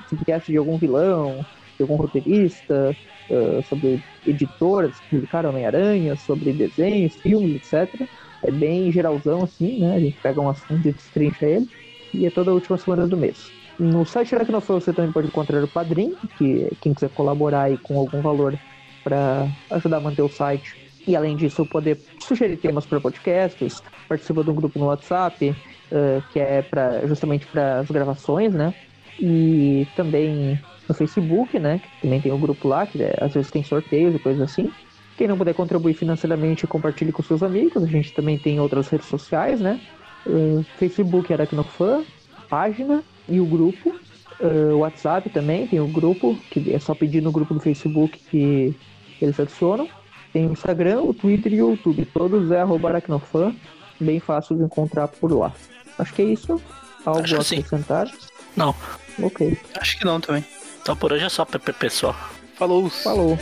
Tripcast de algum vilão, de algum roteirista, uh, sobre editoras que publicaram Homem-Aranha, sobre desenhos, filmes, etc. É bem geralzão assim, né? A gente pega um assunto e destrincha ele. E é toda a última semana do mês. No site Aracnofan você também pode encontrar o Padrim, que quem quiser colaborar aí com algum valor para ajudar a manter o site. E além disso, poder sugerir temas para podcasts, participa de um grupo no WhatsApp, uh, que é pra, justamente para as gravações, né? E também no Facebook, né? Que também tem um grupo lá, que é, às vezes tem sorteios e coisas assim. Quem não puder contribuir financeiramente, compartilhe com seus amigos. A gente também tem outras redes sociais, né? Uh, Facebook Aracnofan, página e o grupo. Uh, WhatsApp também, tem o grupo, que é só pedir no grupo do Facebook que eles adicionam. Tem o Instagram, o Twitter e o YouTube. Todos é arroba aracnofan. Bem fácil de encontrar por lá. Acho que é isso. Algo a acrescentar? Não. Ok. Acho que não também. Então por hoje é só, pessoal. Falou. Falou.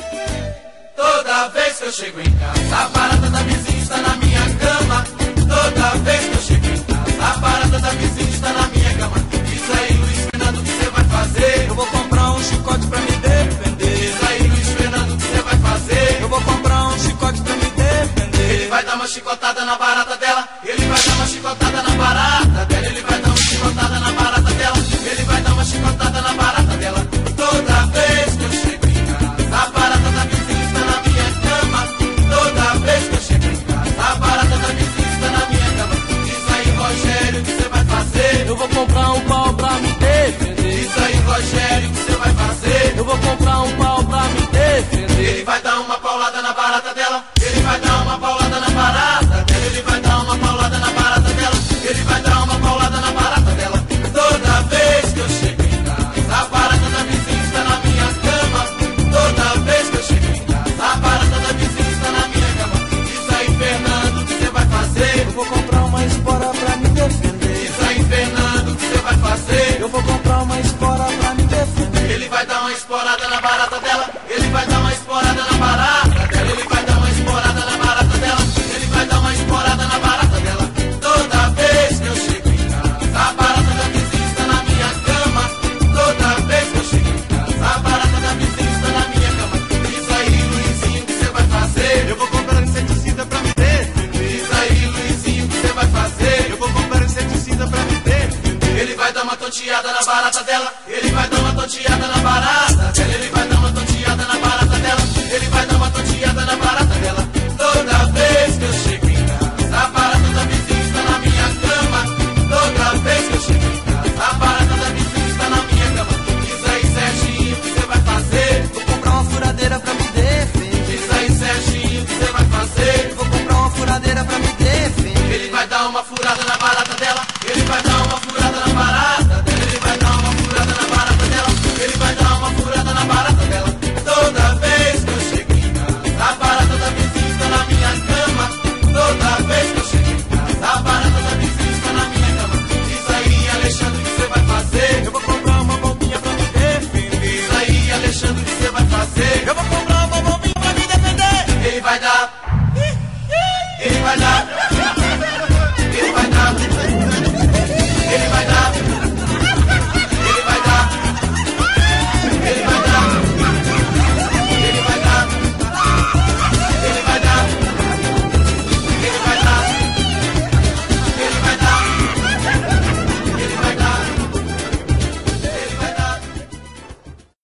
Toda vez que eu chego em casa, a barata da vizinha está na minha cama. Toda vez que eu chicotada na barata dela. Ele vai dar uma chicotada na barata dela. Ele vai dar uma chicotada na barata dela. Ele vai dar uma chicotada na barata dela. Toda vez que eu chego em casa, a barata da vizinha está na minha cama. Toda vez que eu chego em casa, a barata da vizinha está na minha cama. Diz aí, Rogério, o que você vai fazer? Eu vou comprar um pau pra me defender. Diz aí, Rogério, o que você vai fazer? Eu vou comprar um pau pra me defender. Ele vai dar uma paulada na barata dela. Tonteada na barata dela. Ele vai dar uma tonteada na barata